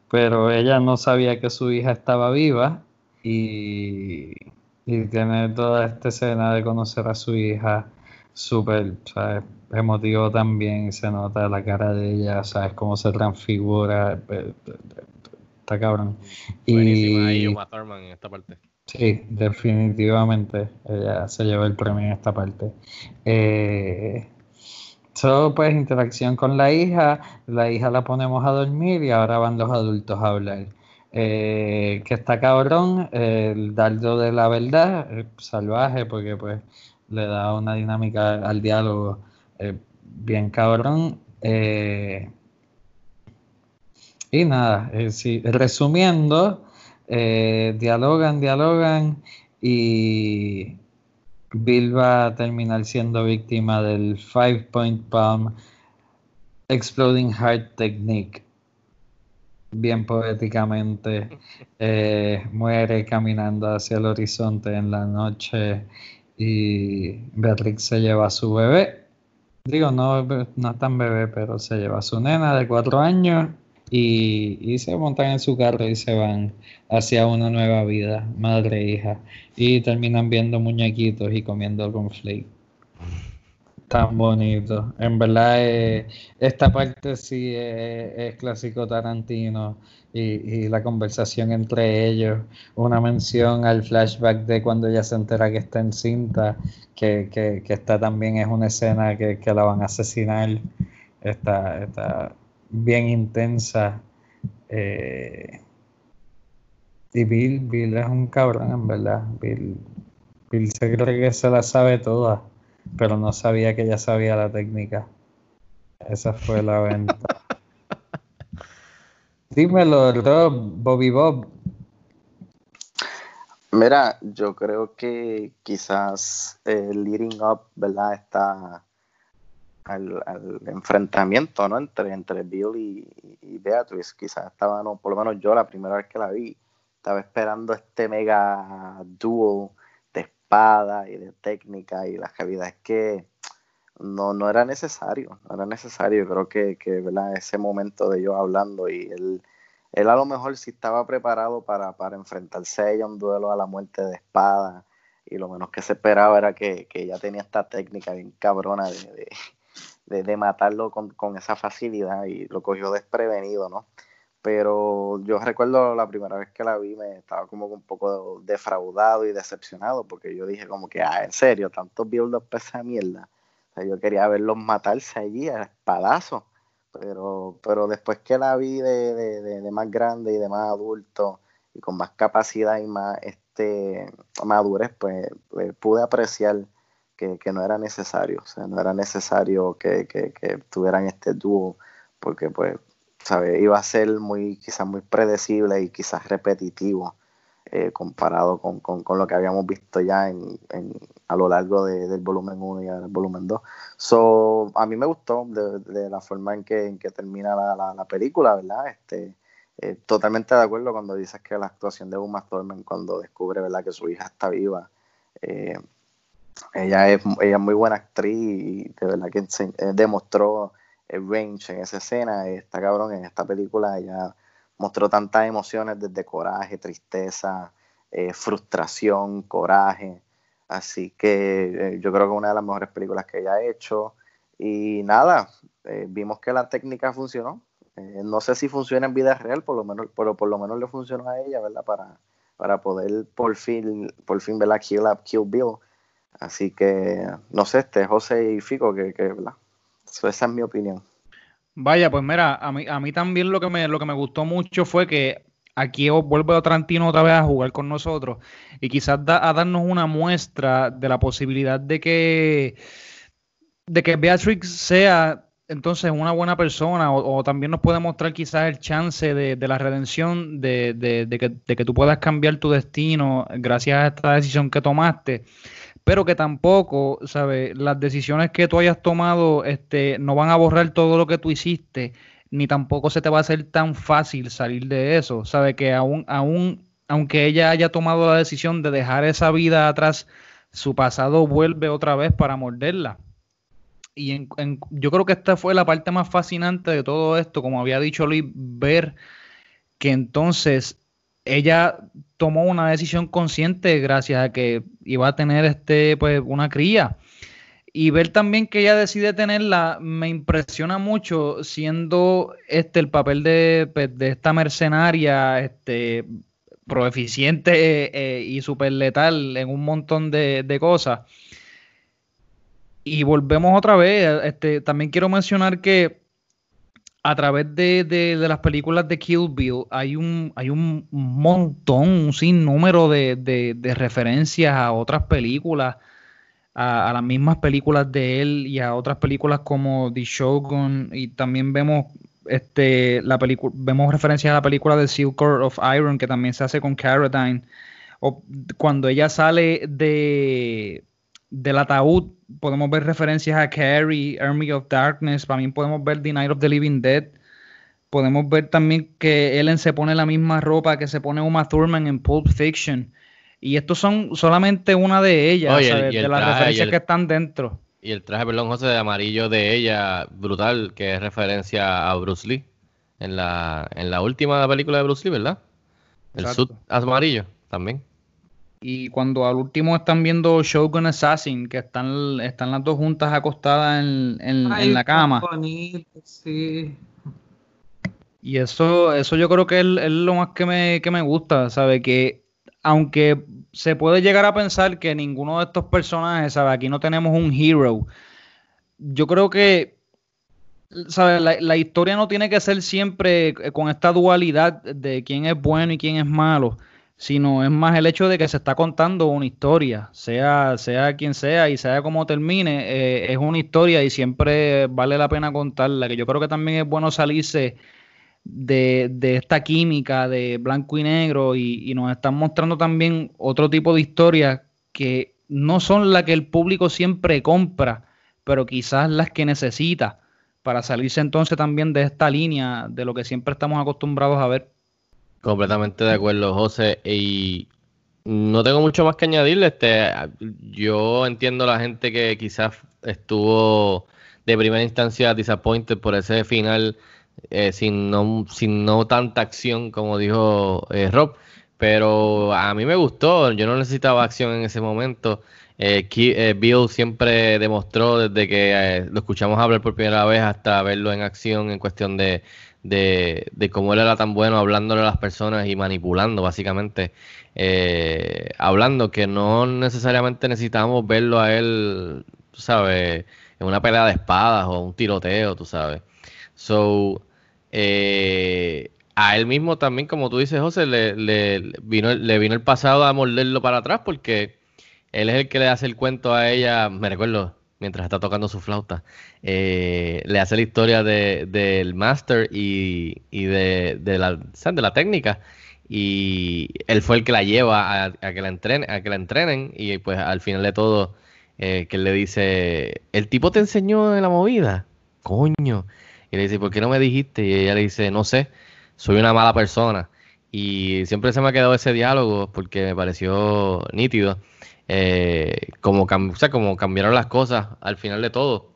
pero ella no sabía que su hija estaba viva y, y tiene toda esta escena de conocer a su hija súper emotivo también, se nota la cara de ella, sabes cómo se transfigura, está cabrón. y, en esta parte. Sí, definitivamente ella se llevó el premio en esta parte. Eh, pues interacción con la hija, la hija la ponemos a dormir y ahora van los adultos a hablar. Eh, que está cabrón, el dardo de la verdad, eh, salvaje, porque pues le da una dinámica al diálogo eh, bien cabrón. y nada, resumiendo, dialogan, dialogan y Bill va a terminar siendo víctima del Five Point Palm Exploding Heart Technique. Bien poéticamente, eh, muere caminando hacia el horizonte en la noche y Beatrix se lleva a su bebé. Digo, no, no tan bebé, pero se lleva a su nena de cuatro años y, se montan en su carro y se van hacia una nueva vida, madre e hija, y terminan viendo muñequitos y comiendo conflate. Tan bonito. En verdad, eh, esta parte sí es, clásico Tarantino y, la conversación entre ellos, una mención al flashback de cuando ella se entera que está en cinta, que, que, que esta también es una escena que, que la van a asesinar. Está, está bien intensa. Eh, y Bill, Bill es un cabrón, en verdad. Bill, Bill se cree que se la sabe toda, pero no sabía que ella sabía la técnica. Esa fue la venta. Dímelo, Rob, Bobby Bob. Mira, yo creo que quizás el leading up, ¿verdad? Está al, enfrentamiento ¿no? entre, entre Bill y, Beatrice. Quizás estaba, no, por lo menos yo la primera vez que la vi, estaba esperando este mega dúo de espada y de técnica y la realidad es que no, no era necesario, no era necesario. Creo que, que ¿verdad? ese momento de yo hablando y él, él a lo mejor sí estaba preparado para, para enfrentarse a ella un duelo a la muerte de espada y lo menos que se esperaba era que, que ella tenía esta técnica bien cabrona de, de, matarlo con, esa facilidad y lo cogió desprevenido, ¿no? Pero yo recuerdo la primera vez que la vi me estaba como un poco defraudado y decepcionado porque yo dije como que, ah, en serio, tantos build-up esa mierda. O sea, yo quería verlos matarse allí a espadazo, pero, pero después que la vi de, de, más grande y de más adulto y con más capacidad y más este, madurez, pues, pues pude apreciar que, no era necesario, o sea, no era necesario que, tuvieran este dúo, porque pues, ¿sabe? Iba a ser muy, quizás muy predecible y quizás repetitivo eh, comparado con, lo que habíamos visto ya en, a lo largo del volumen 1 y del volumen 2. So, a mí me gustó de, la forma en que, en que termina la, película, ¿verdad? Este, eh, totalmente de acuerdo cuando dices que la actuación de Uma Thurman cuando descubre, ¿verdad? Que su hija está viva. Eh, ella es, ella muy buena actriz y de verdad que eh, demostró el range en esa escena. Está cabrón, en esta película ella mostró tantas emociones desde coraje, tristeza, eh, frustración, coraje. Así que eh, yo creo que es una de las mejores películas que ella ha hecho. Y nada, vimos que la técnica funcionó. no sé si funciona en vida real, por lo menos, pero por lo menos le funcionó a ella, ¿verdad? Para, para poder por fin, por fin, ¿verdad? Kill, Kill Bill Así que, no sé, este José y Fico, que, que esa es mi opinión. Vaya, pues mira, a mí, a mí también lo que, me, lo que me gustó mucho fue que aquí vuelve Trantino otra vez a jugar con nosotros y quizás a darnos una muestra de la posibilidad de que, de que Beatrix sea entonces una buena persona o, también nos puede mostrar quizás el chance de, la redención de, de, que, de que tú puedas cambiar tu destino gracias a esta decisión que tomaste pero que tampoco, ¿sabes? Las decisiones que tú hayas tomado este, no van a borrar todo lo que tú hiciste, ni tampoco se te va a hacer tan fácil salir de eso, ¿sabes? Que aún, aún, aunque ella haya tomado la decisión de dejar esa vida atrás, su pasado vuelve otra vez para morderla. Y yo creo que esta fue la parte más fascinante de todo esto, como había dicho Luis, ver que entonces ella tomó una decisión consciente gracias a que iba a tener este pues una cría y ver también que ella decide tenerla me impresiona mucho siendo este el papel de, pues, esta mercenaria este proeficiente eh, y súper letal en un montón de, cosas y volvemos otra vez. Este, también quiero mencionar que a través de, de, las películas de Kill Bill hay un, hay un montón, un sinnúmero de, de referencias a otras películas, a, las mismas películas de él y a otras películas como The Shogun. Y también vemos este, la película, vemos referencias a la película de Silk of Iron que también se hace con Carradine. O cuando ella sale de del ataúd podemos ver referencias a Carrie, Army of Darkness, también podemos ver The Night of the Living Dead. Podemos ver también que Ellen se pone la misma ropa que se pone Uma Thurman en Pulp Fiction. Y estos son solamente una de ellas, de las referencias que están dentro. Y el traje, perdón, José, de amarillo de ella, brutal, que es referencia a Bruce Lee. En la, en la última película de Bruce Lee, ¿verdad? El suit amarillo también. Y cuando al último están viendo Shogun Assassin, que están, están las dos juntas acostadas en, en, la cama. sí. Y eso, eso yo creo que es, lo más que me, que me gusta, ¿sabe? Que aunque se puede llegar a pensar que ninguno de estos personajes, ¿sabe? Aquí no tenemos un hero. Yo creo que, ¿sabe? La, la historia no tiene que ser siempre con esta dualidad de quién es bueno y quién es malo sino es más el hecho de que se está contando una historia, sea, sea quien sea y sea como termine, eh, es una historia y siempre vale la pena contarla, que yo creo que también es bueno salirse de, esta química de blanco y negro y, nos están mostrando también otro tipo de historias que no son las que el público siempre compra, pero quizás las que necesita para salirse entonces también de esta línea de lo que siempre estamos acostumbrados a ver. Completamente de acuerdo, José. Y no tengo mucho más que añadirle. Este, yo entiendo a la gente que quizás estuvo de primera instancia disappointed por ese final eh, sin, no, sin no tanta acción como dijo eh, Rob. Pero a mí me gustó, yo no necesitaba acción en ese momento. Eh, Bill siempre demostró desde que lo escuchamos hablar por primera vez hasta verlo en acción en cuestión de, de, cómo él era tan bueno hablándole a las personas y manipulando, básicamente. Eh, hablando que no necesariamente necesitamos verlo a él, tú sabes, en una pelea de espadas o un tiroteo, tú sabes. So, eh, a él mismo también, como tú dices, José, le, le, vino, le vino el pasado a morderlo para atrás porque él es el que le hace el cuento a ella, me recuerdo, mientras está tocando su flauta, eh, le hace la historia del master y, de, la, de la técnica. Y él fue el que la lleva a, que la entrenen, a que la entrenen. Y pues al final de todo, eh, que él le dice, el tipo te enseñó en la movida. Coño. Y le dice, ¿por qué no me dijiste? Y ella le dice, no sé, soy una mala persona. Y siempre se me ha quedado ese diálogo porque me pareció nítido eh, como, como cambiaron las cosas al final de todo.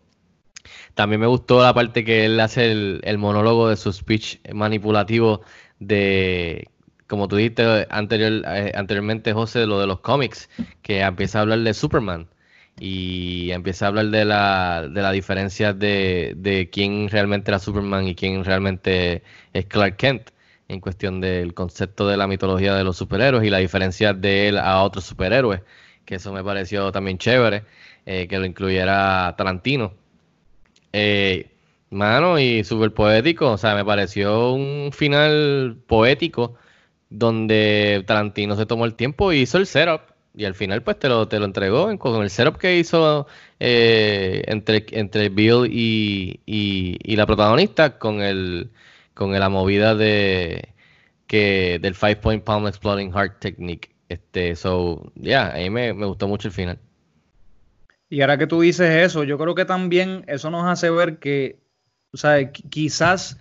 También me gustó la parte que él hace el, monólogo de su speech manipulativo de, como tú dijiste anterior, eh, anteriormente, José, lo de los cómics, que empieza a hablar de Superman y empieza a hablar de la, de la diferencia de, de quién realmente era Superman y quién realmente es Clark Kent en cuestión del concepto de la mitología de los superhéroes y la diferencia de él a otros superhéroes que eso me pareció también chévere, eh, que lo incluyera Tarantino. Eh, mano, y súper poético, o sea, me pareció un final poético donde Tarantino se tomó el tiempo y hizo el setup. Y al final, pues te lo, te lo entregó con el setup que hizo eh, entre, entre Bill y, y, la protagonista con el con la movida de que del Five Point Palm Exploding Heart Technique. Este, so, yeah, a mí me, gustó mucho el final. Y ahora que tú dices eso, yo creo que también eso nos hace ver que, o sea, quizás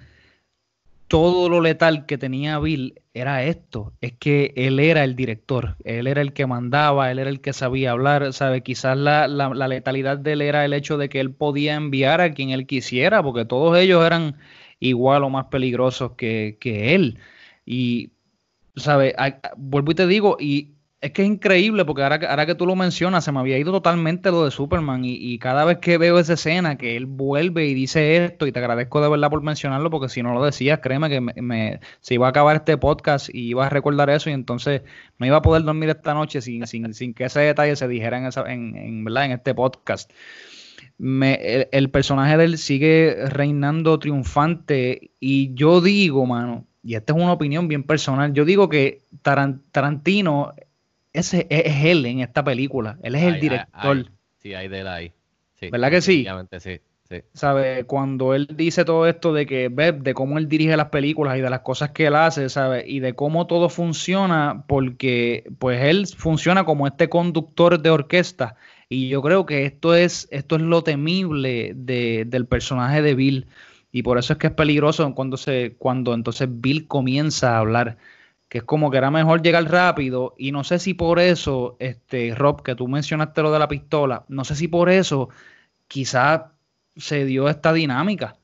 todo lo letal que tenía Bill era esto, es que él era el director, él era el que mandaba, él era el que sabía hablar, ¿sabe? Quizás la, la, letalidad de él era el hecho de que él podía enviar a quien él quisiera, porque todos ellos eran igual o más peligrosos que, que él. Y ¿sabes? Vuelvo y te digo, y es que es increíble porque ahora, ahora que tú lo mencionas, se me había ido totalmente lo de Superman y, cada vez que veo esa escena, que él vuelve y dice esto, y te agradezco de verdad por mencionarlo porque si no lo decías, créeme que me, se iba a acabar este podcast y iba a recordar eso y entonces no iba a poder dormir esta noche sin, sin, sin que ese detalle se dijera en, esa, en, en, ¿verdad? en este podcast. me, el, personaje de él sigue reinando triunfante y yo digo, mano, y esta es una opinión bien personal, yo digo que Tarantino es, es, él en esta película, él es el director. sí, hay de él ahí. ¿Verdad que sí? sí. ¿Sabe? Cuando él dice todo esto de que, de cómo él dirige las películas y de las cosas que él hace, ¿sabe? Y de cómo todo funciona, porque pues él funciona como este conductor de orquesta. Y yo creo que esto es, esto es lo temible de, del personaje de Bill. Y por eso es que es peligroso cuando, se, cuando entonces Bill comienza a hablar. Que es como que era mejor llegar rápido. Y no sé si por eso, este, Rob, que tú mencionaste lo de la pistola, no sé si por eso quizás se dio esta dinámica.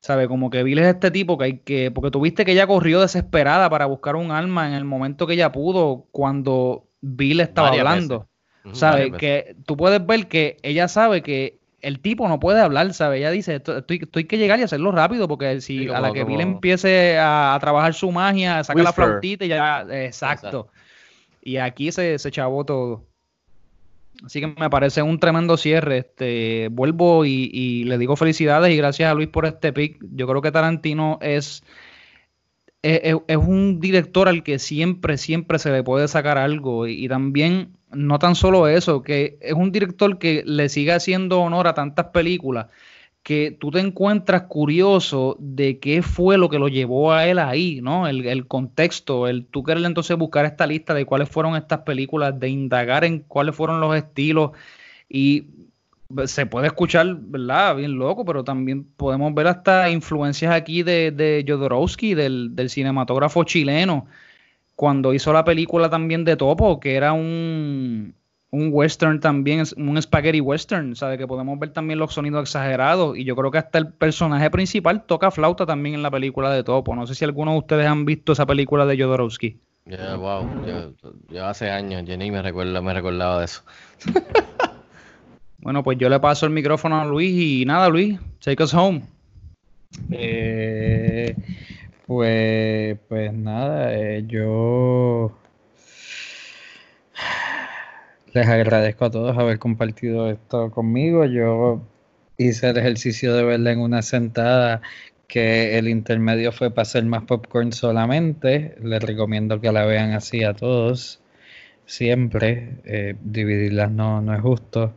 ¿Sabe? Como que Bill es este tipo que hay que. Porque tuviste que ella corrió desesperada para buscar un arma en el momento que ella pudo, cuando Bill estaba hablando. ¿Sabe? Que tú puedes ver que ella sabe que el tipo no puede hablar, ¿sabe? Ella dice, estoy, estoy que llegar y hacerlo rápido, porque si a la que Bill empiece a, trabajar su magia, saca la flautita y ya. Exacto. Y aquí se, se chavó todo. Así que me parece un tremendo cierre. Este, vuelvo y, le digo felicidades y gracias a Luis por este pick. Yo creo que Tarantino es, es, un director al que siempre, siempre se le puede sacar algo. y, también, no tan solo eso, que es un director que le sigue haciendo honor a tantas películas que tú te encuentras curioso de qué fue lo que lo llevó a él ahí, ¿no? El, contexto, el tú querer entonces buscar esta lista de cuáles fueron estas películas, de indagar en cuáles fueron los estilos y se puede escuchar, ¿verdad? Bien loco, pero también podemos ver hasta influencias aquí de, de Jodorowsky, del, del cinematógrafo chileno, cuando hizo la película también de Topo, que era un, un western también, un spaghetti western, ¿sabe? Que podemos ver también los sonidos exagerados. Y yo creo que hasta el personaje principal toca flauta también en la película de Topo. No sé si alguno de ustedes han visto esa película de Jodorowsky. Yeah, wow. Yo, hace años, Jenny me, recuerda, me recordaba de eso. bueno, pues yo le paso el micrófono a Luis y nada, Luis, take us home. Eh, pues, pues nada, eh, yo les agradezco a todos haber compartido esto conmigo. Yo hice el ejercicio de verla en una sentada que el intermedio fue para hacer más popcorn solamente. Les recomiendo que la vean así a todos. Siempre. Eh, dividirlas no, no es justo.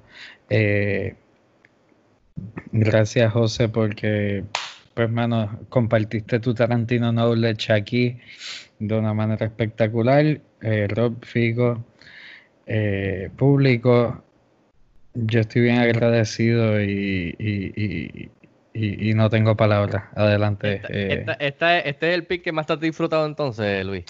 Eh, gracias, José, porque, pues, hermano, compartiste tu Tarantino Knowledge aquí de una manera espectacular. Eh, Rob Figo, eh, público, yo estoy bien agradecido y, no tengo palabras. Adelante. Eh. este es el pick que más te has disfrutado entonces, Luis.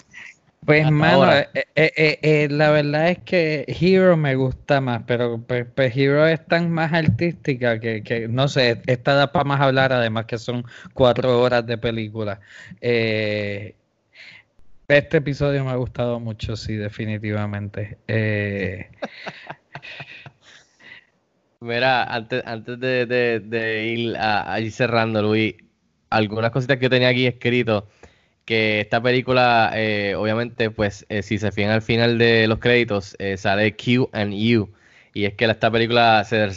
Pues, mano, eh, la verdad es que Hero me gusta más, pero pues, pues Hero es tan más artística que, no sé, esta da para más hablar, además que son cuatro horas de película. Eh, este episodio me ha gustado mucho, sí, definitivamente. Eh, Mira, antes, antes de, ir a, cerrando, Luis, algunas cositas que yo tenía aquí escrito, que esta película, eh, obviamente, pues, eh, si se fijan al final de los créditos, sale Q and U. Y es que esta película se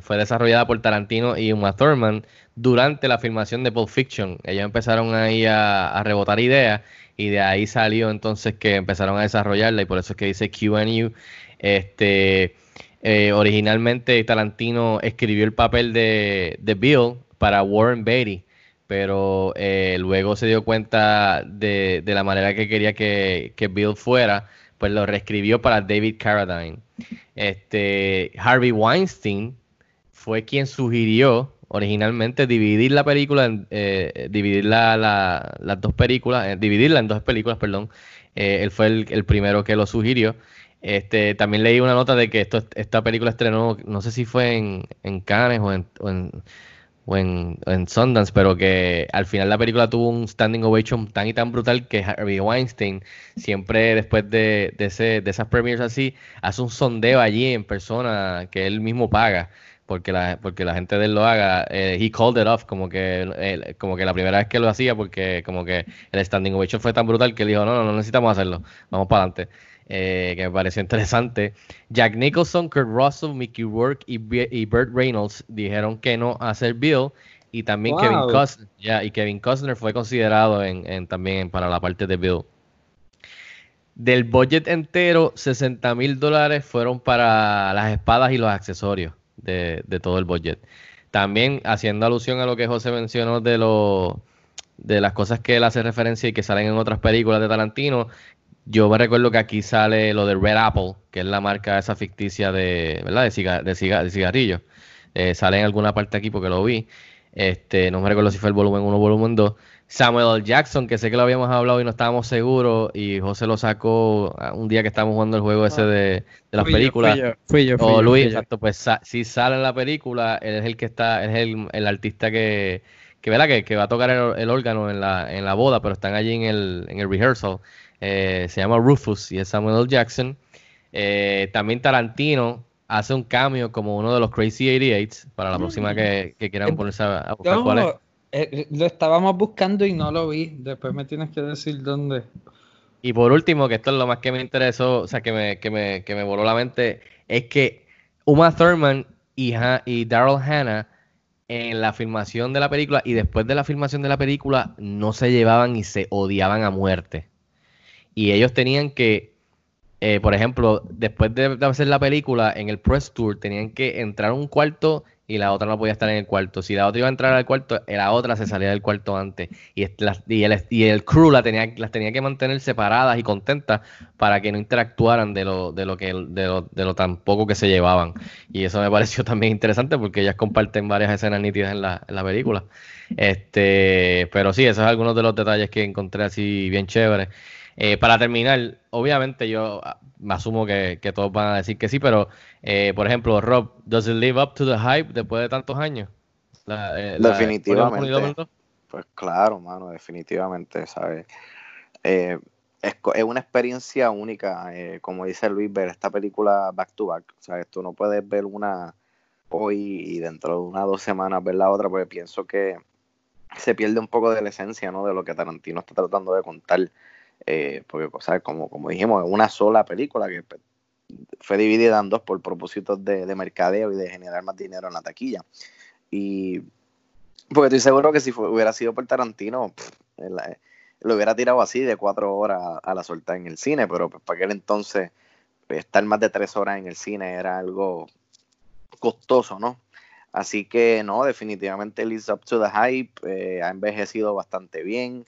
fue desarrollada por Tarantino y Uma Thurman durante la filmación de Pulp Fiction. Ellos empezaron ahí a, a rebotar ideas y de ahí salió entonces que empezaron a desarrollarla y por eso es que dice QU. Este, eh, originalmente Tarantino escribió el papel de, Bill para Warren Beatty, pero eh, luego se dio cuenta de, la manera que quería que, que, Bill fuera, pues lo reescribió para David Carradine. Este, Harvey Weinstein fue quien sugirió originalmente dividir la película, eh, dividir la, las dos películas, eh, dividirla en dos películas, perdón. Eh, él fue el, primero que lo sugirió. Este, también leí una nota de que esta película estrenó, no sé si fue en, en Cannes o en, o en, en, Sundance, pero que al final la película tuvo un standing ovation tan y tan brutal que Harvey Weinstein siempre después de, de, ese, de esas premiers así, hace un sondeo allí en persona que él mismo paga porque la, porque la gente de él lo haga, eh, he called it off, como que, como que la primera vez que lo hacía, porque como que el standing ovation fue tan brutal que él dijo, no, no, no necesitamos hacerlo, vamos para adelante. Eh, que me pareció interesante. Jack Nicholson, Kurt Russell, Mickey Rourke y, y Burt Reynolds dijeron que no a hacer Bill y también Kevin Costner, y Kevin Costner fue considerado en, también para la parte de Bill. Del budget entero, 60 mil dólares fueron para las espadas y los accesorios de, todo el budget. También haciendo alusión a lo que José mencionó de lo, de las cosas que él hace referencia y que salen en otras películas de Tarantino, yo me recuerdo que aquí sale lo de Red Apple, que es la marca esa ficticia de, ¿verdad? de, de, cigarrillos. Eh, sale en alguna parte aquí porque lo vi. Este, no me recuerdo si fue el volumen 1 o volumen 2. Samuel L. Jackson, que sé que lo habíamos hablado y no estábamos seguros, y José lo sacó un día que estábamos jugando el juego ese de, de las películas. Fui yo, o Luis, exacto, pues si sale en la película, él es el que está, es el, el artista que, que, ¿verdad? Que, que va a tocar el, órgano en la, en la boda, pero están allí en el, en el rehearsal. Eh, se llama Rufus y es Samuel L. Jackson. Eh, también Tarantino hace un cambio como uno de los Crazy 88 para la próxima que, quieran eh, ponerse a, buscar cuál es. lo estábamos buscando y no lo vi. Después me tienes que decir dónde. Y por último, que esto es lo más que me interesó, o sea, que me, que me, que me voló la mente, es que Uma Thurman y, y Daryl Hannah en la filmación de la película y después de la filmación de la película no se llevaban y se odiaban a muerte y ellos tenían que, eh, por ejemplo, después de, hacer la película, en el press tour, tenían que entrar a un cuarto y la otra no podía estar en el cuarto. Si la otra iba a entrar al cuarto, la otra se salía del cuarto antes. Y, el, y el, crew la tenía, las tenía que mantener separadas y contentas para que no interactuaran de lo, de lo que de lo, de tan poco que se llevaban. Y eso me pareció también interesante porque ellas comparten varias escenas nítidas en la, en la película. Este, pero sí, esos son algunos de los detalles que encontré así bien chéveres. Eh, para terminar, obviamente yo ah, me asumo que, todos van a decir que sí, pero eh, por ejemplo, Rob, ¿does it live up to the hype después de tantos años? Eh, definitivamente. pues claro, mano, definitivamente, ¿sabes? es, es, una experiencia única, como dice Luis, ver esta película back to back. O sea, tú no puedes ver una hoy y dentro de unas dos semanas ver la otra, porque pienso que se pierde un poco de la esencia, ¿no? De lo que Tarantino está tratando de contar eh, porque, como, como dijimos, es una sola película que pues, fue dividida en dos por propósitos de, mercadeo y de generar más dinero en la taquilla. Y porque estoy seguro que si hubiera sido por Tarantino, lo hubiera tirado así de cuatro horas a la suelta en el cine, pero pues, para aquel entonces estar más de tres horas en el cine era algo costoso, ¿no? Así que no, definitivamente Lives Up to the Hype eh, ha envejecido bastante bien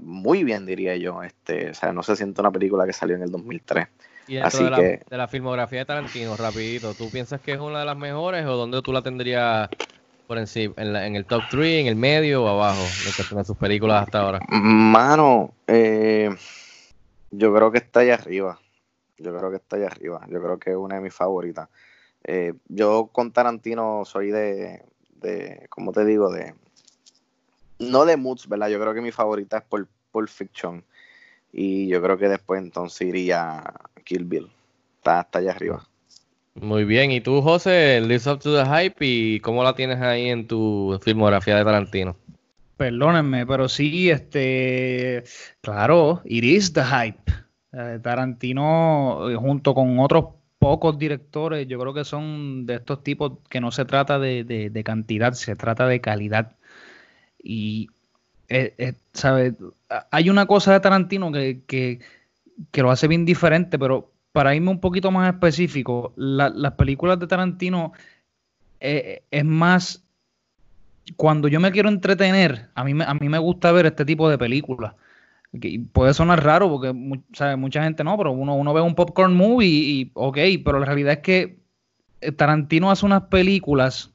muy bien, diría yo. Este, o sea, no se siente una película que salió en el 2003. Y Así de, la, que, de la filmografía de Tarantino, rapidito, ¿tú piensas que es una de las mejores o dónde tú la tendrías por encima? ¿En, el top 3, en el medio o abajo de sus películas hasta ahora? Mano, eh, yo creo que está allá arriba. Yo creo que está allá arriba. Yo creo que es una de mis favoritas. Eh, yo con Tarantino soy de, de, ¿cómo te digo? De, no de moods, ¿verdad? Yo creo que mi favorita es por Pulp Fiction. Y yo creo que después entonces iría Kill Bill. Está hasta allá arriba. Muy bien. ¿Y tú, José, Live Up to the Hype? ¿Y cómo la tienes ahí en tu filmografía de Tarantino? Perdónenme, pero sí, este, claro, it is the hype. Eh, Tarantino, eh, junto con otros pocos directores, yo creo que son de estos tipos que no se trata de cantidad, se trata de calidad. Y, eh, eh, ¿sabes? Hay una cosa de Tarantino que, que, lo hace bien diferente, pero para irme un poquito más específico, las películas de Tarantino eh, es más cuando yo me quiero entretener, a mí, a mí me gusta ver este tipo de películas. Que puede sonar raro porque mucha gente no, pero uno, uno ve un popcorn movie y, ok, pero la realidad es que Tarantino hace unas películas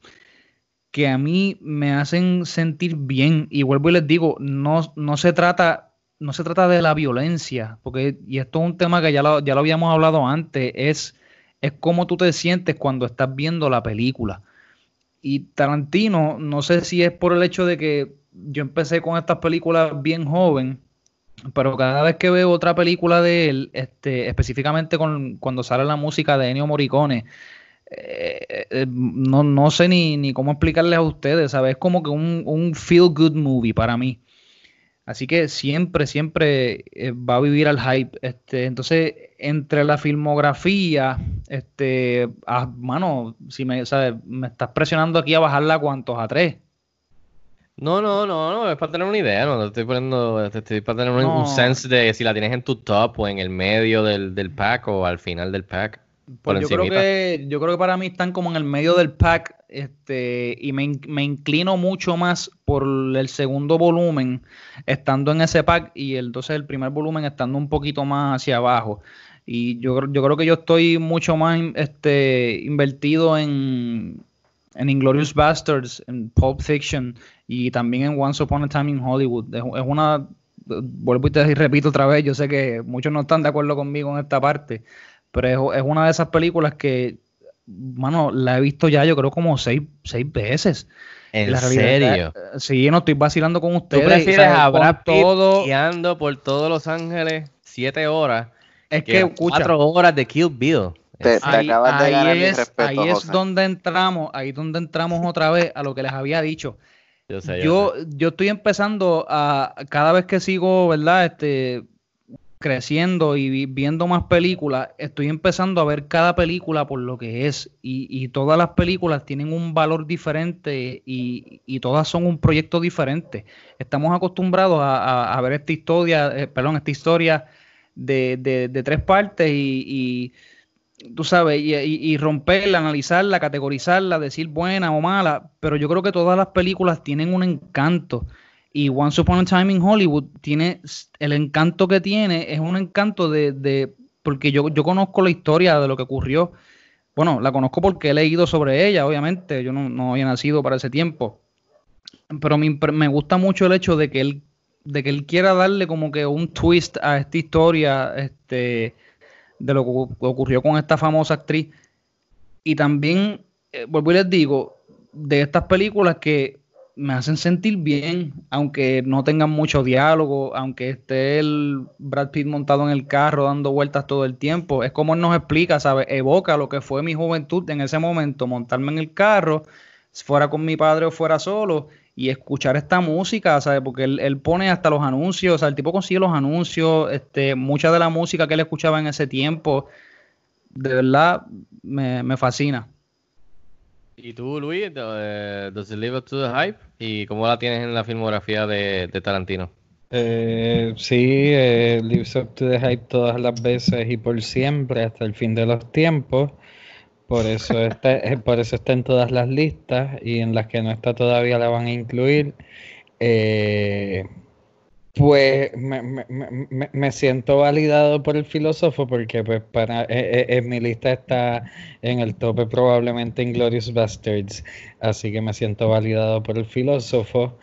que a mí me hacen sentir bien. Y vuelvo y les digo, no, no se trata, no se trata de la violencia, porque, y esto es un tema que ya lo, ya lo habíamos hablado antes, es, es cómo tú te sientes cuando estás viendo la película. Y Tarantino, no sé si es por el hecho de que yo empecé con estas películas bien joven, pero cada vez que veo otra película de él, este, específicamente con, cuando sale la música de Ennio Morricone, eh, eh, no, no, sé ni, ni, cómo explicarles a ustedes, ¿sabes? Es como que un, un, feel good movie para mí. Así que siempre, siempre eh, va a vivir al hype. Este, entonces, entre la filmografía, este, ah, mano, si me, me estás presionando aquí a bajarla a cuántos, a tres. No, no, no, no, es para tener una idea, no, te estoy poniendo, estoy para tener un, sense de si la tienes en tu top o en el medio del, del pack o al final del pack. Pues yo creo que yo creo que para mí están como en el medio del pack, este, y me, me, inclino mucho más por el segundo volumen estando en ese pack y entonces el primer volumen estando un poquito más hacia abajo. Y yo, yo creo que yo estoy mucho más este, invertido en, en Inglorious Bastards, en Pulp Fiction y también en Once Upon a Time in Hollywood. Es, una, vuelvo y te repito otra vez, yo sé que muchos no están de acuerdo conmigo en esta parte, pero es, una de esas películas que, mano, la he visto ya yo creo como seis, seis veces. ¿En serio? sí, no estoy vacilando con ustedes. ¿Tú prefieres a todo... guiando por todos Los Ángeles siete horas es que, cuatro horas de Kill Bill? ahí, es, ahí es donde entramos, ahí es donde entramos otra vez a lo que les había dicho. Yo, yo, estoy empezando a, cada vez que sigo, ¿verdad? Este, creciendo y viendo más películas, estoy empezando a ver cada película por lo que es. Y, todas las películas tienen un valor diferente y, todas son un proyecto diferente. Estamos acostumbrados a, ver esta historia, eh, perdón, esta historia de, de tres partes y tú sabes, y, romperla, analizarla, categorizarla, decir buena o mala, pero yo creo que todas las películas tienen un encanto. Y Once Upon a Time in Hollywood tiene, el encanto que tiene es un encanto de, porque yo, yo conozco la historia de lo que ocurrió. Bueno, la conozco porque he leído sobre ella, obviamente, yo no, no había nacido para ese tiempo. Pero me, me gusta mucho el hecho de que él, de que él quiera darle como que un twist a esta historia, este, de lo que ocurrió con esta famosa actriz. Y también, eh, vuelvo y les digo, de estas películas que me hacen sentir bien, aunque no tengan mucho diálogo, aunque esté el Brad Pitt montado en el carro dando vueltas todo el tiempo. Es como él nos explica, ¿sabes? Evoca lo que fue mi juventud en ese momento, montarme en el carro, fuera con mi padre o fuera solo, y escuchar esta música, ¿sabes? Porque él, pone hasta los anuncios, o sea, el tipo consigue los anuncios, este, mucha de la música que él escuchaba en ese tiempo, de verdad me, fascina. ¿Y tú, Luis, does it live up to the hype? ¿Y cómo la tienes en la filmografía de, Tarantino? Eh, sí, eh, lives up to the hype todas las veces y por siempre, hasta el fin de los tiempos. Por eso está, eh, por eso está en todas las listas y en las que no está todavía la van a incluir. Eh, pues me, siento validado por el filósofo porque pues para eh, en mi lista está en el tope probablemente Inglorious Bastards, así que me siento validado por el filósofo.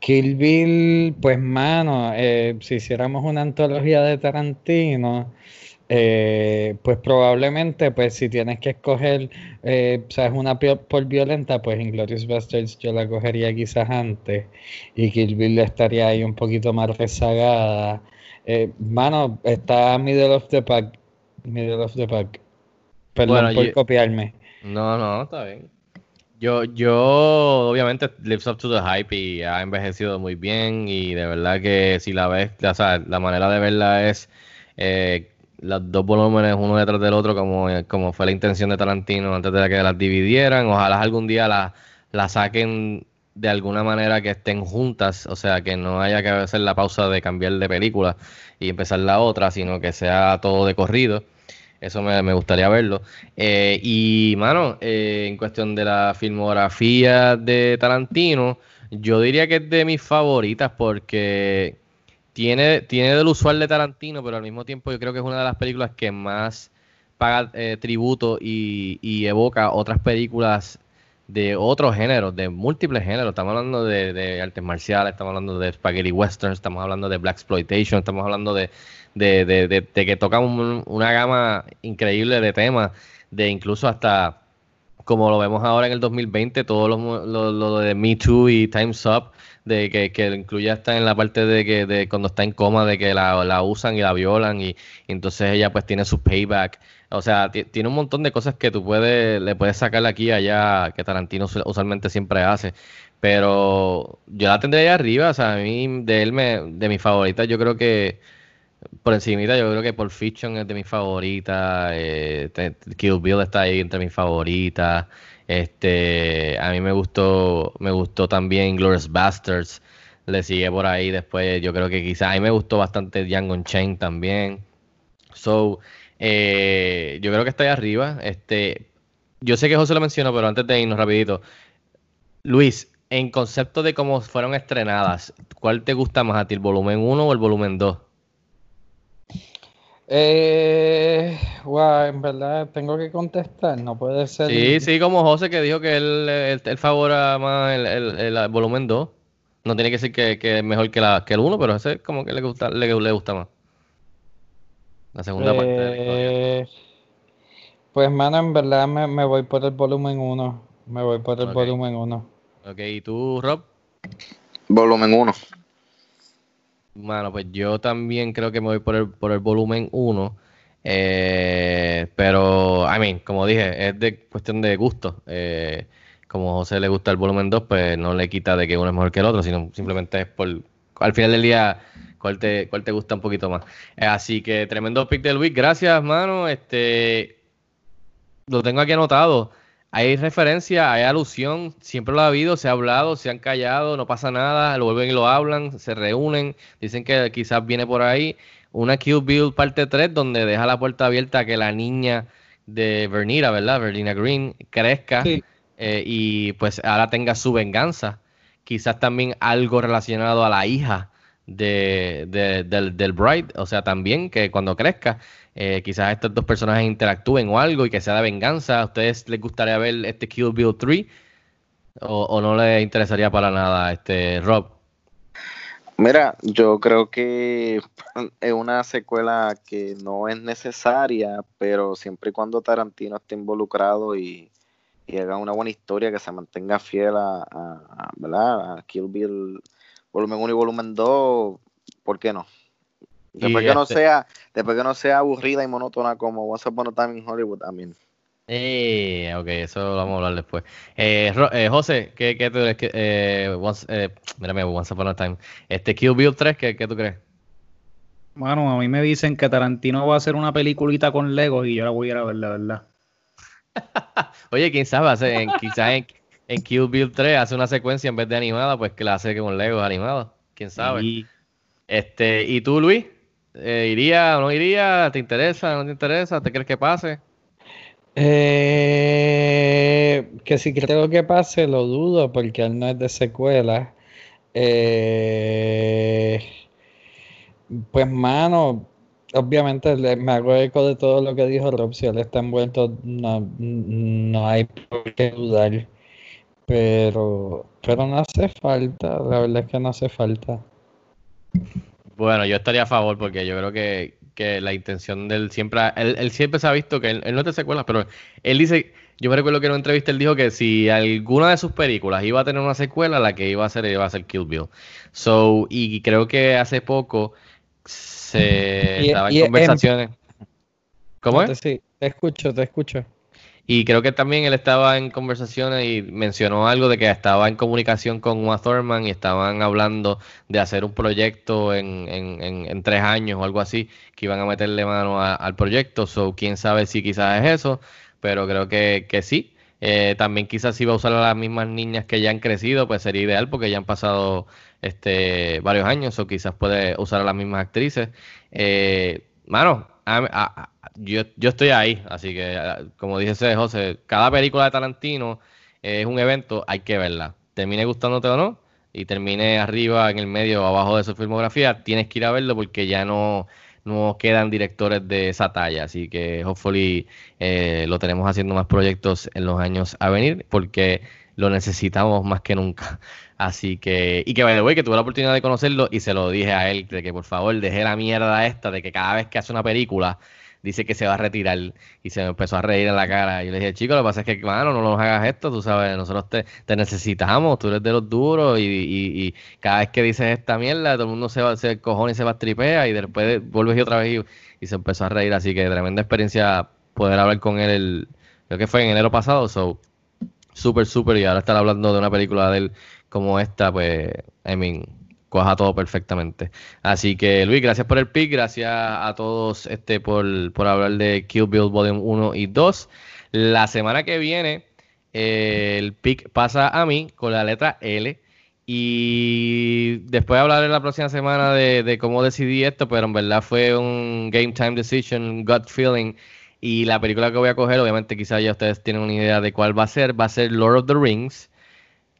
Kill Bill, pues mano, si hiciéramos una antología de Tarantino, eh, pues probablemente, pues si tienes que escoger, eh, sabes, una por violenta, pues Inglorious Bastards yo la cogería quizás antes y Kill Bill estaría ahí un poquito más rezagada. Eh, mano, está Middle of the Pack. Middle of the Pack. Perdón por copiarme. No, no, está bien. Yo, yo, obviamente, lives up to the hype y ha envejecido muy bien y de verdad que si la ves, o sea, la manera de verla es eh, los dos volúmenes uno detrás del otro, como, como fue la intención de Tarantino antes de que las dividieran. Ojalá algún día las la saquen de alguna manera que estén juntas, o sea, que no haya que hacer la pausa de cambiar de película y empezar la otra, sino que sea todo de corrido. Eso me, gustaría verlo. Eh, y, mano, eh, en cuestión de la filmografía de Tarantino, yo diría que es de mis favoritas porque tiene, tiene del usual de Tarantino, pero al mismo tiempo yo creo que es una de las películas que más paga eh, tributo y, evoca otras películas de otros géneros, de múltiples géneros. Estamos hablando de, artes marciales, estamos hablando de spaghetti western, estamos hablando de black exploitation, estamos hablando de, de que toca una gama increíble de temas, de incluso hasta como lo vemos ahora en el 2020, todo lo, lo, lo de Me Too y Time's Up, de que, que incluye hasta en la parte de que de cuando está en coma, de que la, la usan y la violan, y, entonces ella pues tiene su payback. O sea, ti- tiene un montón de cosas que tú puedes, le puedes sacar aquí y allá, que Tarantino usu- usualmente siempre hace. Pero yo la tendría ahí arriba, o sea, a mí, de él, me, de mis favoritas, yo creo que, por encimita, yo creo que Pulp Fiction es de mis favoritas, eh, Kill Bill está ahí entre mis favoritas, este, a mí me gustó, me gustó también Glorious Bastards, le sigue por ahí después, yo creo que quizás, a mí me gustó bastante Django Unchained también, so, eh, yo creo que está ahí arriba, este, yo sé que José lo mencionó, pero antes de irnos rapidito, Luis, en concepto de cómo fueron estrenadas, ¿cuál te gusta más a ti, el volumen 1 o el volumen 2? Eh, wow, en verdad tengo que contestar, no puede ser. Sí, sí, como José que dijo que él, él, él favora más el, el- volumen 2. No tiene que decir que, que es mejor que, la, que el 1, pero ese es como que le gusta, le, le gusta más. La segunda parte de la historia. Eh, pues, mano, en verdad me, me voy por el volumen 1. Me voy por el volumen 1. Ok, ¿y tú, Rob? Volumen 1. Mano, pues yo también creo que me voy por el, por el volumen 1. eh, pero, I mean, como dije, es de cuestión de gusto. eh, como a José le gusta el volumen 2, pues no le quita de que uno es mejor que el otro, sino simplemente es por, al final del día, cuál te, cuál te gusta un poquito más. Eh, así que tremendo pick del week. Gracias, mano. Este, lo tengo aquí anotado. Hay referencia, hay alusión, siempre lo ha habido, se ha hablado, se han callado, no pasa nada, lo vuelven y lo hablan, se reúnen, dicen que quizás viene por ahí una Kill Bill parte 3 donde deja la puerta abierta a que la niña de Vernita, ¿verdad? Vernina Green crezca Sí. eh, y pues ahora tenga su venganza. Quizás también algo relacionado a la hija de, de- del, del Bride, o sea, también que cuando crezca, eh, quizás estos dos personajes interactúen o algo y que sea de venganza. ¿A ustedes les gustaría ver este Kill Bill 3 o, no les interesaría para nada este Rob? Mira, yo creo que es una secuela que no es necesaria, pero siempre y cuando Tarantino esté involucrado y, haga una buena historia que se mantenga fiel a, a Kill Bill volumen 1 y volumen 2, ¿por qué no? Después que no este- sea, después que no sea aburrida y monótona como Once Upon a Time in Hollywood también. Eh, ok, eso lo vamos a hablar después. Eh, Ro- eh, José, ¿qué, qué tú crees? que, eh, once, eh, mírame, Once Upon a Time. Este Kill Bill 3, ¿qué, qué tú crees? Bueno, a mí me dicen que Tarantino va a hacer una peliculita con Lego y yo la voy a ir a ver, la verdad. Oye, quién sabe, hace, en, quizás en, en Kill Bill 3 hace una secuencia en vez de animada, pues que la hace con Legos animados. Quién sabe. Y Este, ¿y tú, Luis? Eh, ¿Iría o no iría? ¿Te interesa? ¿No te interesa? ¿Te crees que pase? Eh, que si creo que pase, lo dudo porque él no es de secuela. Eh, pues, mano, obviamente me hago eco de todo lo que dijo Rob. Si él está envuelto, no, no hay por qué dudar. Pero, pero no hace falta, la verdad es que no hace falta. Bueno, yo estaría a favor porque yo creo que, que la intención de él siempre, él, él siempre se ha visto que él, él no de secuelas, pero él dice, yo me recuerdo que en una entrevista él dijo que si alguna de sus películas iba a tener una secuela, la que iba a hacer iba a ser Kill Bill. So, y creo que hace poco se Y- estaba y en en- conversaciones. ¿Cómo es? Sí, te escucho, te escucho. Y creo que también él estaba en conversaciones y mencionó algo de que estaba en comunicación con Uma Thurman y estaban hablando de hacer un proyecto en, en, en, en tres años o algo así, que iban a meterle mano a- al proyecto. So, quién sabe si quizás es eso, pero creo que, que sí. Eh, también quizás si va a usar a las mismas niñas que ya han crecido, pues sería ideal porque ya han pasado este varios años, o quizás puede usar a las mismas actrices. Eh, mano, a- a- yo, yo estoy ahí, así que como dice José, cada película de Tarantino es un evento, hay que verla. Termine gustándote o no, y termine arriba, en el medio o abajo de su filmografía, tienes que ir a verlo porque ya no, no quedan directores de esa talla. Así que hopefully eh, lo tenemos haciendo más proyectos en los años a venir porque lo necesitamos más que nunca. Así que, y que by the way, que tuve la oportunidad de conocerlo y se lo dije a él, de que por favor deje la mierda esta, de que cada vez que hace una película dice que se va a retirar y se me empezó a reír en la cara. Y yo le dije, chico, lo que pasa es que, mano, no nos hagas esto, tú sabes, nosotros te, necesitamos, tú eres de los duros y, y, y, cada vez que dices esta mierda, todo el mundo se va, se cojón y se va a tripea y después vuelves y otra vez y, se empezó a reír. Así que tremenda experiencia poder hablar con él, el, creo que fue en enero pasado, so, súper, súper, y ahora estar hablando de una película de él como esta, pues, I mean, coja todo perfectamente. Así que Luis, gracias por el pick, gracias a todos este por, por hablar de Kill Bill Volume 1 y 2. La semana que viene eh, el pick pasa a mí con la letra L. Y después hablaré la próxima semana de, cómo decidí esto, pero en verdad fue un game time decision, gut feeling. Y la película que voy a coger, obviamente quizás ya ustedes tienen una idea de cuál va a ser, va a ser Lord of the Rings,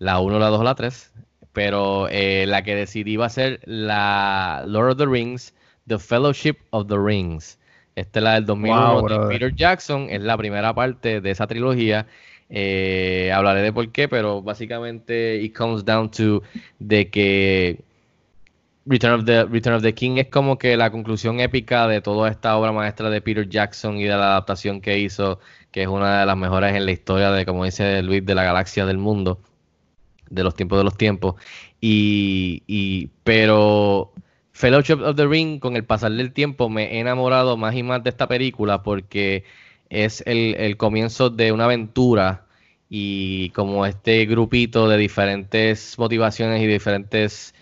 la 1, la 2 la 3 pero eh, la que decidí va a ser la Lord of the Rings, The Fellowship of the Rings. Esta es la del 2001 de Peter Jackson, es la primera parte de esa trilogía. Eh, hablaré de por qué, pero básicamente it comes down to de que Return of, the, Return of the King es como que la conclusión épica de toda esta obra maestra de Peter Jackson y de la adaptación que hizo, que es una de las mejores en la historia de, como dice Luis, de la galaxia del mundo de los tiempos de los tiempos. Y, y, pero Fellowship of the Ring, con el pasar del tiempo, me he enamorado más y más de esta película porque es el, el comienzo de una aventura y como este grupito de diferentes motivaciones y diferentes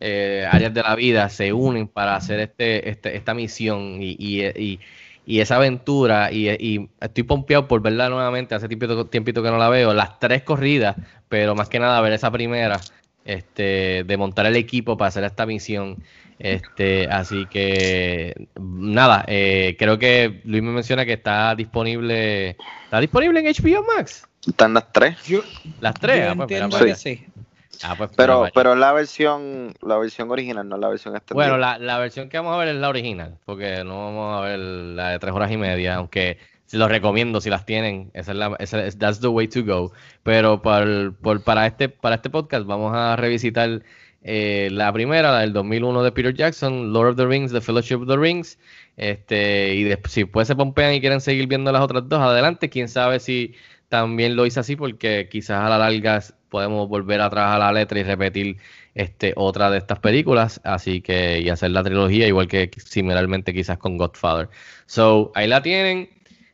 eh, áreas de la vida se unen para hacer este, este esta misión y, esa aventura, y, estoy pompeado por verla nuevamente, hace tiempito, tiempito que no la veo, las tres corridas, pero más que nada ver esa primera, este, de montar el equipo para hacer esta misión. Este, así que nada, eh, creo que Luis me menciona que está disponible, está disponible en HBO Max. Están las tres. las tres. Ah, pues, sí. Ah, pues, pero, pero la versión, la versión original, no la versión extendida. Bueno, la, la, versión que vamos a ver es la original, porque no vamos a ver la de tres horas y media, aunque si los recomiendo si las tienen, esa es la, esa es, that's the way to go. Pero para, por, para este, para este podcast vamos a revisitar eh, la primera, la del 2001 de Peter Jackson, Lord of the Rings, The Fellowship of the Rings. Este, y después, si después se pompean y quieren seguir viendo las otras dos, adelante. Quién sabe si también lo hice así, porque quizás a la larga podemos volver atrás a la letra y repetir este otra de estas películas, así que y hacer la trilogía igual que similarmente quizás con Godfather. So, ahí la tienen.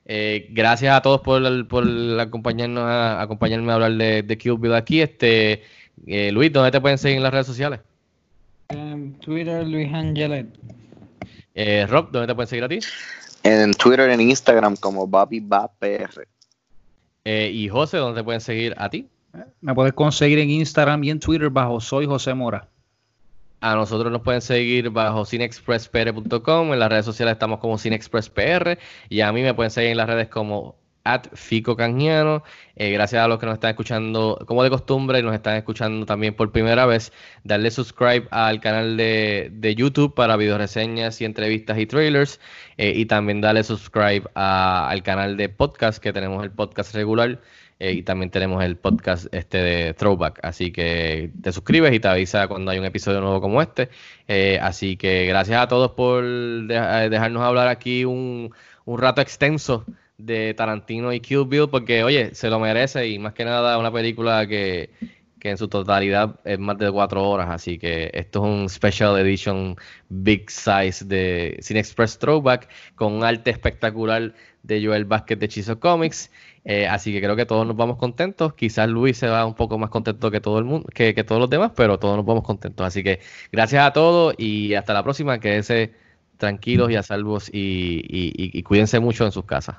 Eh, gracias a todos por, por acompañarnos a, acompañarme a hablar de, de Bill aquí. Este eh, Luis, ¿dónde te pueden seguir en las redes sociales? En Twitter, Luis Angelet. Eh, Rob, ¿dónde te pueden seguir a ti? En Twitter, en Instagram como Bobby Eh, y José, ¿dónde pueden seguir a ti? Me puedes conseguir en Instagram y en Twitter bajo Soy José Mora. A nosotros nos pueden seguir bajo cinexpresspr.com. En las redes sociales estamos como cinexpresspr. Y a mí me pueden seguir en las redes como at Fico. Eh, gracias a los que nos están escuchando como de costumbre y nos están escuchando también por primera vez. Darle subscribe al canal de, de YouTube para videoreseñas y entrevistas y trailers. Eh, y también darle subscribe al canal de podcast que tenemos el podcast regular eh, y también tenemos el podcast este de Throwback. Así que te suscribes y te avisa cuando hay un episodio nuevo como este. Así que gracias a todos por dejarnos hablar aquí un, un rato extenso de Tarantino y Kill porque oye, se lo merece y más que nada una película que, que en su totalidad es más de cuatro horas, así que esto es un special edition big size de Cine Express Throwback con un arte espectacular de Joel Vázquez de Chizo Comics. Eh, así que creo que todos nos vamos contentos. Quizás Luis se va un poco más contento que todo el mundo, que, todos los demás, pero todos nos vamos contentos. Así que gracias a todos y hasta la próxima. Quédense tranquilos y a salvos y cuídense mucho en sus casas.